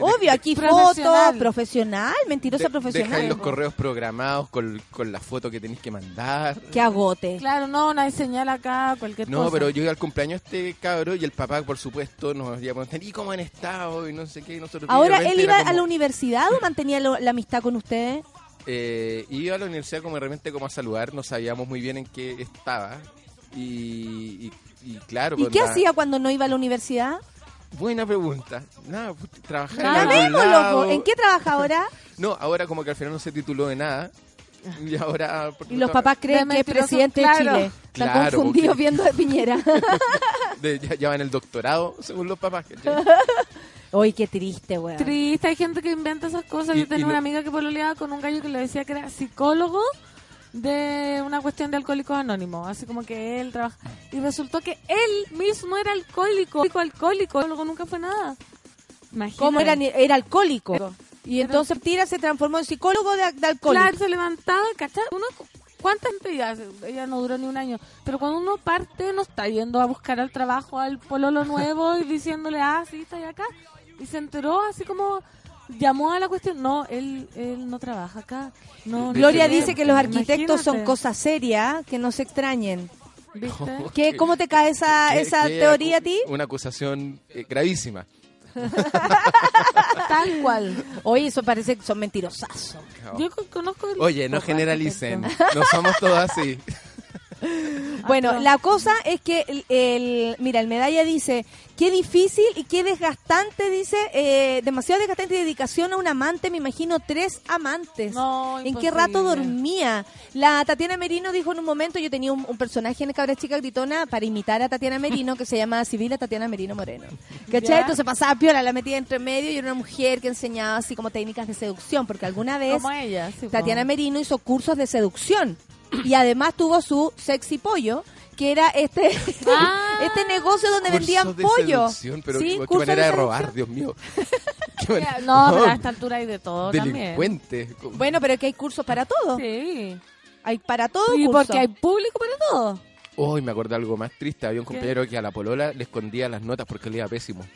Obvio, aquí Profesional. foto, profesional, mentirosa De- profesional. Dejáis los correos programados con, con la foto que tenéis que mandar. Que agote. Claro, no, no hay señal acá, cualquier No, cosa. pero yo iba al cumpleaños de este cabro y el papá, por supuesto, nos iba a preguntar, ¿y cómo han estado? Y no sé qué. y nosotros Ahora, ¿él iba como- a la universidad o mantenía lo- la amistad con ustedes? Eh, iba a la universidad como de repente como a saludar, no sabíamos muy bien en qué estaba. Y, y- y claro, ¿Y pues, qué hacía cuando no iba a la universidad? Buena pregunta. Nada, pues, trabajar en algún lado. loco. ¿En qué trabaja ahora? No, ahora como que al final no se tituló de nada. Y ahora... Y los papás creen que es presidente claro. de Chile. Están Claro, confundidos porque- viendo de Piñera. de- ya, ya va en el doctorado, según los papás. Uy, qué triste, weón. Triste, hay gente que inventa esas cosas. Y- Yo tenía una amiga que pololeaba con un gallo que le decía que era psicólogo de una cuestión de alcohólicos anónimos. Así como que él trabaja. Y resultó que él mismo era alcohólico. Alcohólico, alcohólico. Luego nunca fue nada. Imagínate. ¿Cómo era, era alcohólico? Y entonces Tira se transformó en psicólogo de, de alcohólico. Claro, se levantaba, ¿cachai? Uno, ¿Cuánta gente ya? Ella no duró ni un año. Pero cuando uno parte, no está yendo a buscar al trabajo al pololo nuevo y diciéndole, ah, sí, estoy acá. Y se enteró así como, llamó a la cuestión. No, él, él no trabaja acá. No, Gloria no, dice que los arquitectos son cosas serias, que no se extrañen. ¿Viste? ¿Qué, ¿Cómo te cae esa, ¿Qué- esa qué teoría a ti? Una acusación eh, gravísima. Tal cual. Oye, eso parece que son mentirosazos. Yo co- conozco... el- Oye, no generalicen. No somos todos así. Bueno, la cosa es que el, el- mira, el medalla dice, qué difícil y qué desgastante, dice, eh, demasiado desgastante y dedicación a un amante, me imagino tres amantes. No, ¿En qué rato dormía? La Tatiana Merino dijo en un momento, yo tenía un, un personaje en el Cabra Chica Gritona para imitar a Tatiana Merino que se llama Sibila Tatiana Merino Moreno. ¿Cachai? Ya. Entonces pasaba piola, la metía entre medio y era una mujer que enseñaba así como técnicas de seducción, porque alguna vez Como ella, sí, po. Tatiana Merino hizo cursos de seducción y además tuvo su sexy pollo que era este Ah. este negocio donde vendían de pollo pero Sí, qué, manera de, seducción. robar, Dios mío. No, pero a esta altura hay de todo también. Delincuente. bueno pero que hay cursos para todo Sí. hay para todo Y porque hay público para todo. Hoy me acordé de algo más triste. Había un compañero que a la polola le escondía las notas porque le iba pésimo.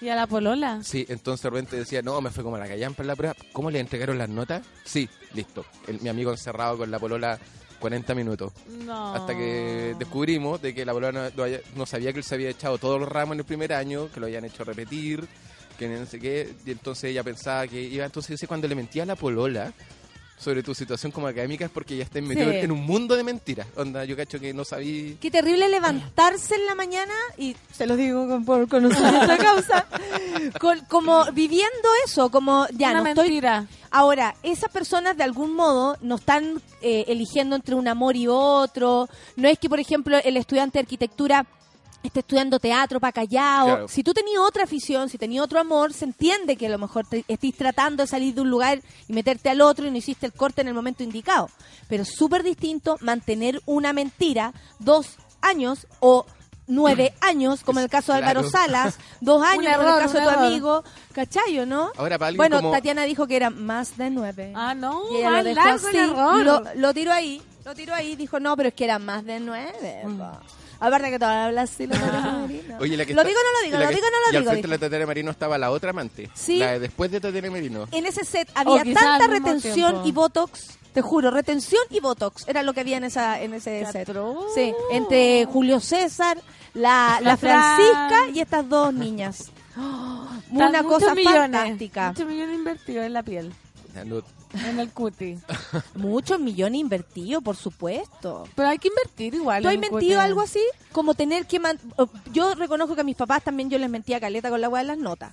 ¿Y a la polola? Sí, entonces de repente decía, no, me fue como la callampa en la prueba. ¿Cómo le entregaron las notas? Sí, listo. El- mi amigo encerrado con la polola 40 minutos. No. Hasta que descubrimos de que la polola no, no sabía que él se había echado todos los ramos en el primer año, que lo habían hecho repetir, que no sé qué. Y entonces ella pensaba que iba. Entonces cuando le mentía a la polola sobre tu situación como académica es porque ya estás metido Sí. en un mundo de mentiras. Onda, yo cacho que no sabía... Qué terrible levantarse en la mañana y se lo digo con, por conocimiento de causa, con- como viviendo eso, como ya Una no estoy. mentira. Ahora, esas personas de algún modo no están eh, eligiendo entre un amor y otro. No es que, por ejemplo, el estudiante de arquitectura esté estudiando teatro para callado. Claro. Si tú tenías otra afición, si tenías otro amor, se entiende que a lo mejor te estés tratando de salir de un lugar y meterte al otro y no hiciste el corte en el momento indicado. Pero es súper distinto mantener una mentira dos años o nueve años, como en el caso de Claro. Álvaro Salas, dos años, como en el caso de tu error. amigo, ¿cachayo, no? Ahora, para Bueno, como- Tatiana dijo que era más de nueve. Ah, no, más lo largo el así, error. Lo, lo tiró ahí, lo tiró ahí, dijo, no, pero es que era más de nueve. Mm. Po". Aparte que todavía habla así, la Tatiana Merino. Oye, la que ¿Lo está- digo o no lo digo? y la ¿Lo que- digo o no Y lo al digo? frente de la Tatiana Marino estaba la otra amante. Sí. La de después de Tatiana Marino. En ese set O había quizá tanta al mismo retención tiempo. y botox, te juro, retención y botox era lo que había en esa en ese set. Sí, entre Julio César, la, la, La Fran. Francisca y estas dos niñas. Una cosa muchos millones, fantástica. Muchos millones invertidos en la piel, Ya no- en el cuti. Muchos millones invertidos, por supuesto. Pero hay que invertir igual. ¿Tú has mentido algo así? Como tener que... man- Yo reconozco que a mis papás también yo les mentía caleta con la weá de las notas.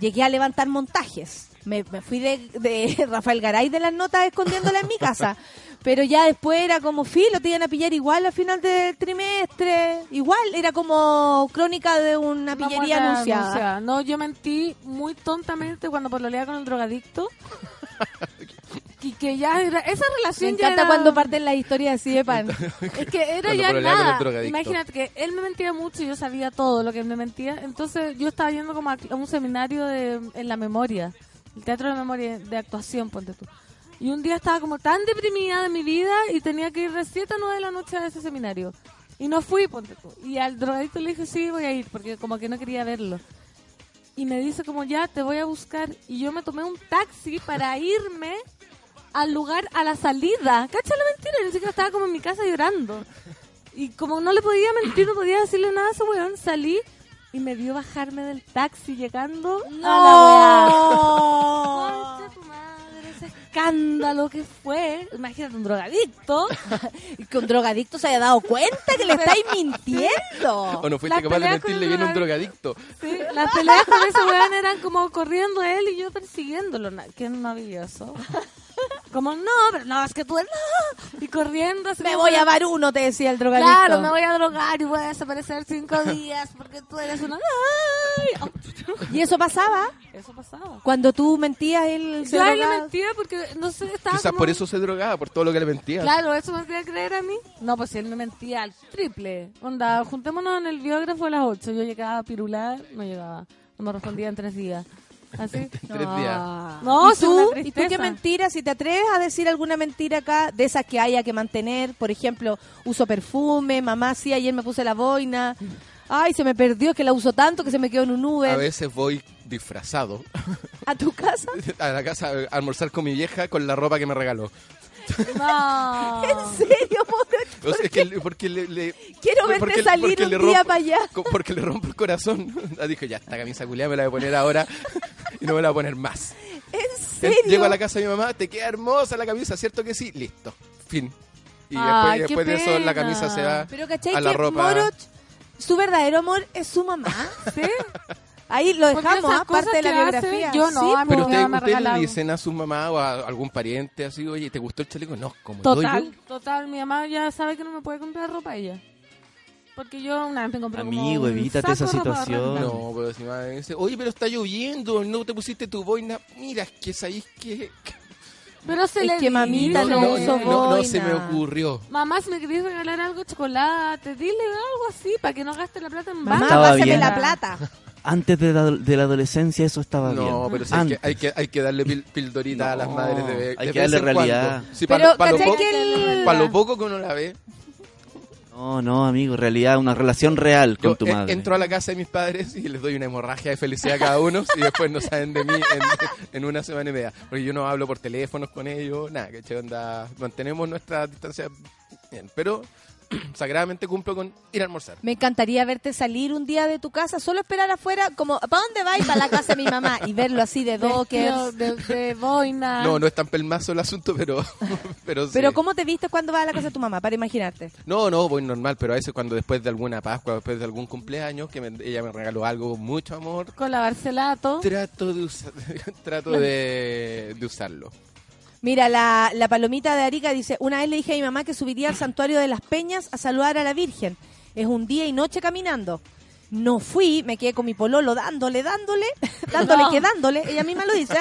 Llegué a levantar montajes. Me, me fui de, de Rafael Garay de las notas escondiéndolas en mi casa. Pero ya después era como filo, te iban a pillar igual al final del trimestre. Igual, era como crónica de una pillería anunciada. anunciada. No, yo mentí muy tontamente cuando pololeaba con el drogadicto. Y que ya era, esa Me relación ya encanta era- cuando parten las historias así de pan. Es que era Cuando ya nada. Imagínate que él me mentía mucho y yo sabía todo lo que él me mentía. Entonces yo estaba yendo como a a un seminario de, en la memoria, el teatro de memoria de actuación, ponte tú. Y un día estaba como tan deprimida de mi vida y tenía que ir de 7 a 9 de la noche a ese seminario. Y no fui, ponte tú. Y al drogadicto le dije, sí, voy a ir, porque como que no quería verlo. Y me dice como, ya, te voy a buscar. Y yo me tomé un taxi para irme al lugar, a la salida. Cacha la mentira, ni siquiera estaba como en mi casa llorando. Y como no le podía mentir, no podía decirle nada a ese weón, salí y me vio bajarme del taxi llegando a la. Escándalo que fue. Imagínate un drogadicto. Y que un drogadicto se haya dado cuenta que le estáis mintiendo. O no fuiste Las capaz de peleas con mentirle bien a un drogadicto. Sí, las peleas con ese weón eran como corriendo él y yo persiguiéndolo. Qué maravilloso. Como, no, pero no, es que tú no. Y corriendo. así Me voy a dar uno, te decía el drogadicto. Claro, me voy a drogar y voy a desaparecer cinco días porque tú eres una... Ay. ¿Y eso pasaba? Eso pasaba. Cuando tú mentías, él se Yo a él le drogaba. mentía porque, no sé, estaba Quizás como- por eso se drogaba, por todo lo que le mentía. Claro, eso me hacía creer a mí. No, pues si él me mentía al triple. Onda, juntémonos en el biógrafo a las 8. Yo llegaba a pirular, no llegaba. No me respondía en tres días. Así. Tres días. No, ¿Y tú? ¿Y tú qué mentira? Si te atreves a decir alguna mentira acá, de esas que haya que mantener, por ejemplo, uso perfume, mamá, sí, ayer me puse la boina. Ay, se me perdió, es que la uso tanto que se me quedó en un Uber. A veces voy disfrazado ¿A tu casa? a la casa a almorzar con mi vieja con la ropa que me regaló. No. ¿En serio, O sea, es que le- porque le, le- Quiero verte porque- salir porque un día rompo- para allá. Porque le rompo el corazón. Ah, Dije, ya, esta camisa culiada me la voy a poner ahora y no me la voy a poner más. ¿En serio? Llego a la casa de mi mamá, te queda hermosa la camisa, ¿cierto que sí? Listo, fin. Y después, después de eso la camisa se va Pero ¿cachai a la ropa. Moroch, su verdadero amor es su mamá? ¿Sí? Ahí lo dejamos, esas aparte de la hace, biografía. yo no, Sí, a Pero mi ustedes me ustedes le dicen a su mamá o a algún pariente así, oye, ¿te gustó el chaleco? No, como Total, yo. total. Mi mamá ya sabe que no me puede comprar ropa ella. Porque yo una vez me compré como Amigo, un evítate esa de situación. No, pero si mamá me dice, oye, pero está lloviendo, no te pusiste tu boina. Mira, es que sabéis que... Pero se Es le que mamita dice. no, no no, uso no, no se me boina. ocurrió. Mamá, si me querías regalar algo, chocolate, dile algo así para que no gaste la plata en Mamá, Estaba pásame bien. la plata. Antes de la, de la adolescencia eso estaba bien. No, pero sí hay, que, hay, que, hay que darle pil- pildorita a las No, madres de, hay de que darle realidad. Sí, Pero, para lo, pa lo ¿cachai poco, que el- pa lo poco que uno la ve. No, no, amigo, en realidad una relación real con Yo tu madre. entro a la casa de mis padres y les doy una hemorragia de felicidad a cada uno y después no saben de mí en, en una semana y media. Porque yo no hablo por teléfonos con ellos, nada, que onda. Mantenemos nuestra distancia bien, pero sagradamente cumplo con ir a almorzar. Me encantaría verte salir un día de tu casa, solo esperar afuera, como, ¿para dónde vais? Para la casa de mi mamá. Y verlo así de dockers. De, de boina. No, no es tan pelmazo el asunto, pero, pero sí. Pero ¿cómo te viste cuando vas a la casa de tu mamá? Para imaginarte. No, no, voy normal, pero a veces cuando después de alguna Pascua, después de algún cumpleaños, que me- ella me regaló algo, mucho amor, Con la Barcelato. trato de, usar- trato de, de usarlo. Mira, la, la palomita de Arica dice, una vez le dije a mi mamá que subiría al santuario de las Peñas a saludar a la Virgen. Es un día y noche caminando. No fui, me quedé con mi pololo dándole, dándole, dándole, No. que dándole, ella misma lo dice,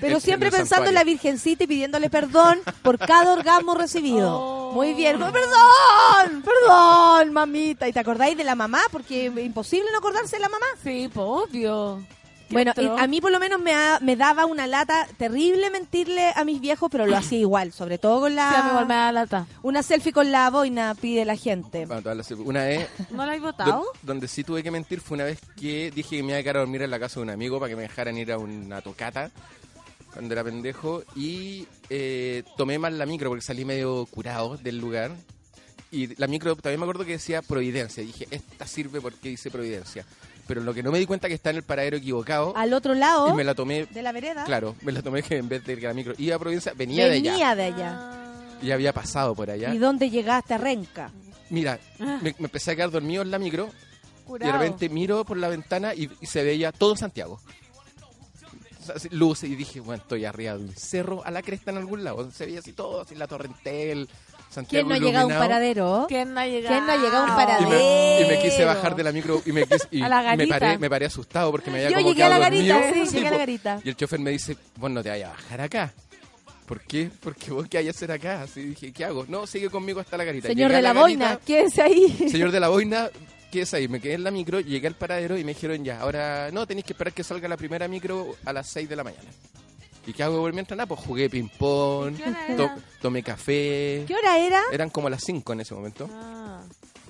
pero En- siempre pensando en la. Virgencita y pidiéndole perdón por cada orgasmo recibido. Muy bien, como, perdón, perdón, mamita. ¿Y te acordáis de la mamá? Porque es imposible no acordarse de la mamá. Sí, pues, obvio. Bueno, y a mí por lo menos me, ha- me daba una lata terrible mentirle a mis viejos, pero lo hacía igual, sobre todo con la... Sí, a mí igual me da lata. Una selfie con la boina pide la gente. Bueno, todas las- Una vez, ¿No la do- votado? donde sí tuve que mentir fue una vez que dije que me iba a quedar a dormir en la casa de un amigo para que me dejaran ir a una tocata cuando era pendejo y eh, tomé mal la micro porque salí medio curado del lugar y la micro también me acuerdo que decía Providencia dije esta sirve porque dice Providencia pero lo que no me di cuenta que está en el paradero equivocado Al otro lado y me la tomé de la vereda claro me la tomé que en vez de que la micro iba a Providencia venía, de venía allá de allá. y había pasado por allá ¿Y dónde llegaste a Renca? mira me, me empecé a quedar dormido en la micro y de Curado. repente miro por la ventana y, y se veía todo Santiago. Luces y dije, bueno, estoy arriba de un cerro a la cresta en algún lado. Se veía así todo, así la Torrentel, Santiago ¿Quién no ha llegado a un paradero? ¿Quién no ha llegado? ¿Quién no ha llegado a un Y paradero? me, y me quise bajar de la micro y me, quise- y A la me, paré, me paré asustado porque me había Yo como llegué a la garita, dormido. sí, llegué a la garita. Y el chofer me dice, vos no te vayas a bajar acá. ¿Por qué? Porque vos qué hay a hacer acá. Así dije, ¿qué hago? No, sigue conmigo hasta la garita. Señor Llegué de la, garita, boina, quédese ahí. Señor de la boina, ¿qué es ahí? Me quedé en la micro, llegué al paradero y me dijeron ya, ahora no, tenéis que esperar que salga la primera micro a las 6 de la mañana. ¿Y qué hago por mientras nada? Pues jugué ping-pong, tomé café. ¿Qué hora era? Eran como las 5 en ese momento. Ah.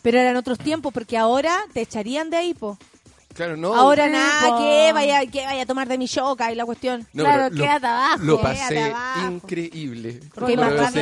Pero eran otros tiempos, porque ahora te echarían de ahí, po. Claro, no. ahora sí, nada, po. que vaya, que vaya a tomar de mi choca y la cuestión. No, claro, lo- quédate abajo. Lo Quédate pasé abajo. increíble. Porque más.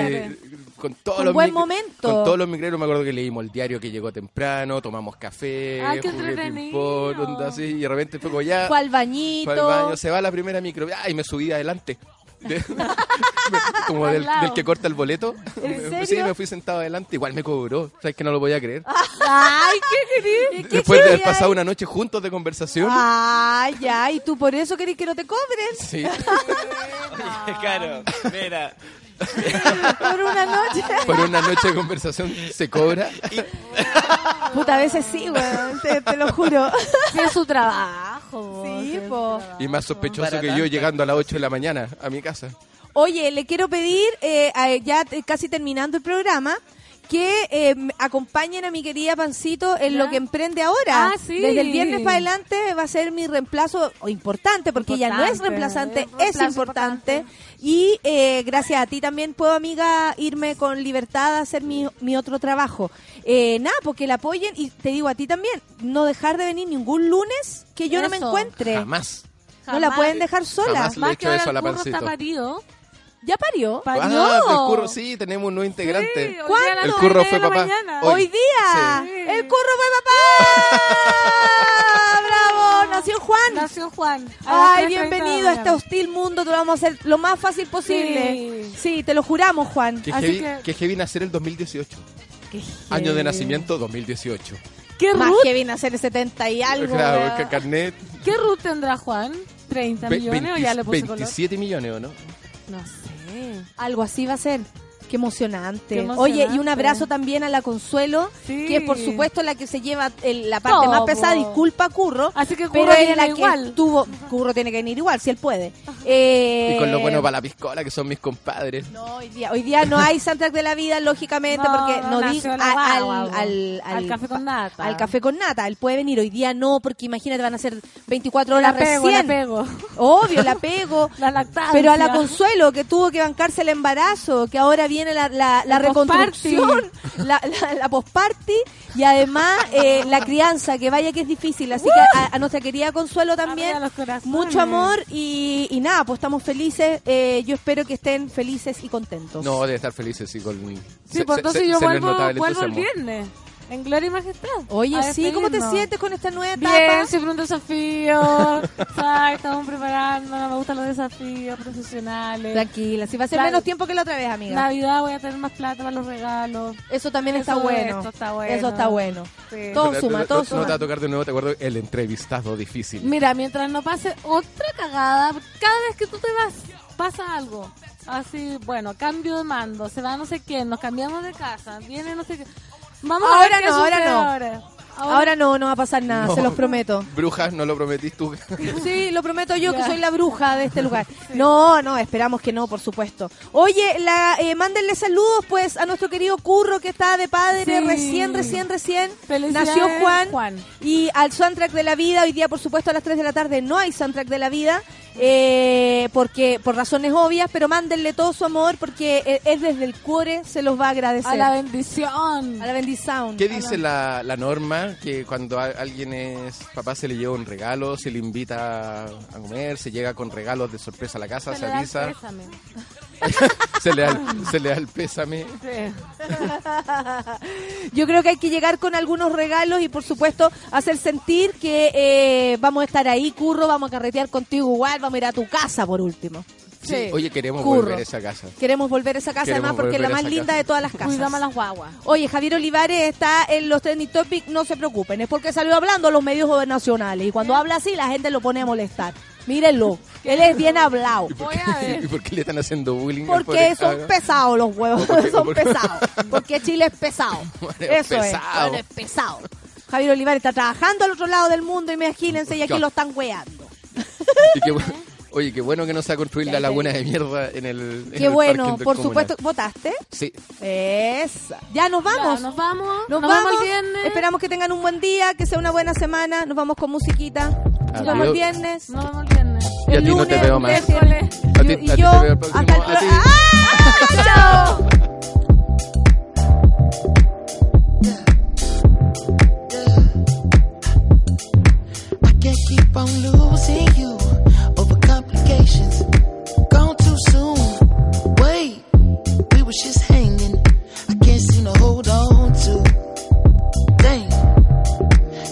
Con todos Un los buen momento. Con todos los micreros me acuerdo que leímos el diario que llegó temprano, tomamos café, Ay, qué jugué entretenido. ping-pong, onda así, y de repente fue como ya. Fue al bañito. Fue al baño, se va la primera micro. Ay, me subí adelante. De- como del, que corta el boleto. ¿En Sí, me fui sentado adelante. Igual me cobró. Sabes que no lo podía creer. Ay, qué querido. Después de haber pasado una noche juntos de conversación. Ay, ya, y tú por eso querés que no te cobren. Sí. claro, mira. Por una noche. Por una noche de conversación se cobra. Puta, a veces sí, weón, te, te lo juro. Sí, es su trabajo. Sí, es su po. trabajo. Y más sospechoso Para que yo llegando a las 8 de la mañana a mi casa. Oye, le quiero pedir, eh, a- ya te- casi terminando el programa, que eh, acompañen a mi querida Pancito en ¿Ya? lo que emprende ahora. Ah, sí. Desde el viernes para adelante va a ser mi reemplazo, o importante, porque ella no es reemplazante, es importante. importante. Y eh, gracias a ti también puedo, amiga, irme con libertad a hacer mi, mi otro trabajo. Eh, nada, porque la apoyen y te digo a ti también, no dejar de venir ningún lunes que yo no me encuentre. Jamás. No la Jamás. pueden dejar sola. Jamás. Le Más que eso a la pancito. ¿Ya parió? Parió. Ah, del curro, sí, tenemos un nuevo integrante. Sí, ¿Cuándo? El curro de fue la papá. mañana. Hoy. Hoy día. Sí. El curro fue papá. Bravo, nació Juan. Nació Juan. a Ay, 3:30 bienvenido a este hostil mundo. Te lo vamos a hacer lo más fácil posible. Sí, Sí. te lo juramos, Juan. Que Así heavy, que- que heavy nacer el 2018. Qué Año de nacimiento 2018. ¿Qué Más root, que viene a ser el 70 y algo. claro, que carnet. ¿Qué root tendrá Juan? ¿30 ve- millones o 20 ya le puse color? 27 millones, ¿o no? No sé. Algo así va a ser. Qué emocionante. Qué Oye, y un abrazo también a la Consuelo, Sí. que es por supuesto la que se lleva el- la parte Todo, más pesada. po. Disculpa, Curro. Así que pero Curro es viene la igual. que tuvo. Curro tiene que venir igual, si él puede. Eh, Y con lo bueno para la piscola, que son mis compadres. No, hoy día, hoy día no hay soundtrack de la vida, lógicamente, No, porque no di la a- al, guagua, al, al café con nata. Al café con nata. Él puede venir hoy día, no, porque imagínate, van a ser 24 La horas pego, recién. la pego. Obvio, la pego. La lactancia. Pero a la Consuelo, que tuvo que bancarse el embarazo, que ahora viene la, la, la El reconstrucción, la, la, la postparty y además eh, la crianza, que vaya que es difícil. Así que a, a nuestra querida Consuelo también, mucho amor y, y nada, pues estamos felices. Eh, yo espero que estén felices y contentos. No, debe estar felices sí con... Sí, pues entonces yo se vuelvo, vuelvo el viernes. En Gloria y Majestad. Oye, sí, ¿cómo te sientes con esta nueva etapa? Bien, siempre un desafío. Exacto, estamos preparando. Me gustan los desafíos profesionales. Tranquila, si va a ser La- menos tiempo que la otra vez, amiga. Navidad voy a tener más plata para los regalos. Eso también está bueno. esto está bueno. Eso está bueno. Sí. Todo suma, no, todo no, suma. No te va a tocar de nuevo, te acuerdo, el entrevistado difícil. Mira, mientras no pase otra cagada, cada vez que tú te vas, pasa algo. Así, bueno, cambio de mando, se va no sé quién, nos cambiamos de casa, viene no sé qué. Vamos a Ahora ver no, ahora no. ahora. Ahora no, no va a pasar nada, No. se los prometo. Brujas, no lo prometís tú. Sí, lo prometo yo que soy la bruja de este lugar. No, no, esperamos que no, por supuesto. Oye, la, eh, mándenle saludos pues a nuestro querido Curro que está de padre Sí. recién, recién, recién. Nació Juan, Juan. Y al soundtrack de la vida, hoy día por supuesto a las 3 de la tarde no hay soundtrack de la vida. Eh, porque por razones obvias, pero mándenle todo su amor porque eh, es desde el cuore, se los va a agradecer. A la bendición. A la bendición. ¿Qué dice la, la norma? Que cuando a- alguien es papá se le lleva un regalo, se le invita a comer, se llega con regalos de sorpresa a la casa, se, le da el avisa, pésame. se, le da el, se le da el pésame. Yo creo que hay que llegar con algunos regalos y por supuesto hacer sentir que eh, vamos a estar ahí, curro, vamos a carretear contigo igual, vamos a ir a tu casa por último. Sí, Oye, queremos Curro. volver a esa casa. Queremos volver a esa casa Queremos además porque es la más linda casa. de todas las casas. Cuidamos las guaguas. Oye, Javier Olivares está en los trending topics, no se preocupen, es porque salió hablando a los medios nacionales y cuando habla así la gente lo pone a molestar. Mírenlo, él es bien hablado. ¿Y por, qué, ¿Y por qué le están haciendo bullying? Porque son pesados los huevos, ¿Por qué? son pesados. Porque Chile es pesado. Bueno, Eso es, pesado. bueno, es pesado. Javier Olivares está trabajando al otro lado del mundo, imagínense, y aquí Ya. lo están weando. Y qué bu- Oye, qué bueno que no se va a construir la laguna de mierda en el. en Qué el bueno, por supuesto, ¿votaste? Sí. Esa. Ya nos vamos. Ya, nos vamos. Nos, Nos vamos. vamos el viernes. Esperamos que tengan un buen día, que sea una buena semana. Nos vamos con musiquita. Nos vemos el viernes. Nos vemos el viernes. Y a ti no te lunes, veo más. A ti, Y a ti yo, te veo el próximo. hasta el a ¡Ah! Can't keep on losing you over complications. Gone too soon. Wait, we was just hanging. I can't seem to hold on to. Dang,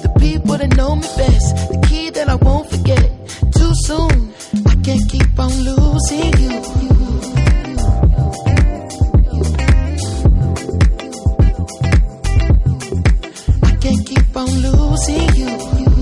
the people that know me best, the key that I won't forget. Too soon. I can't keep on losing you. I can't keep on losing you.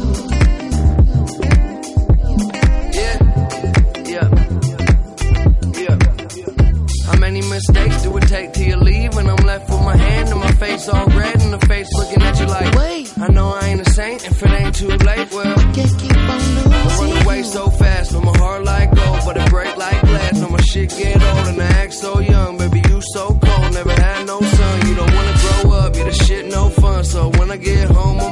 Mistakes do it take till you leave? When I'm left with my hand and my face all red and the face looking at you like, Wait. I know I ain't a saint if it ain't too late. Well, Can't keep on I losing run away so fast, but my heart like gold, but it break like glass. Now my shit get old and I act so young, baby you so cold. Never had no son, you don't wanna grow up, yeah the shit no fun. So when I get home, I'ma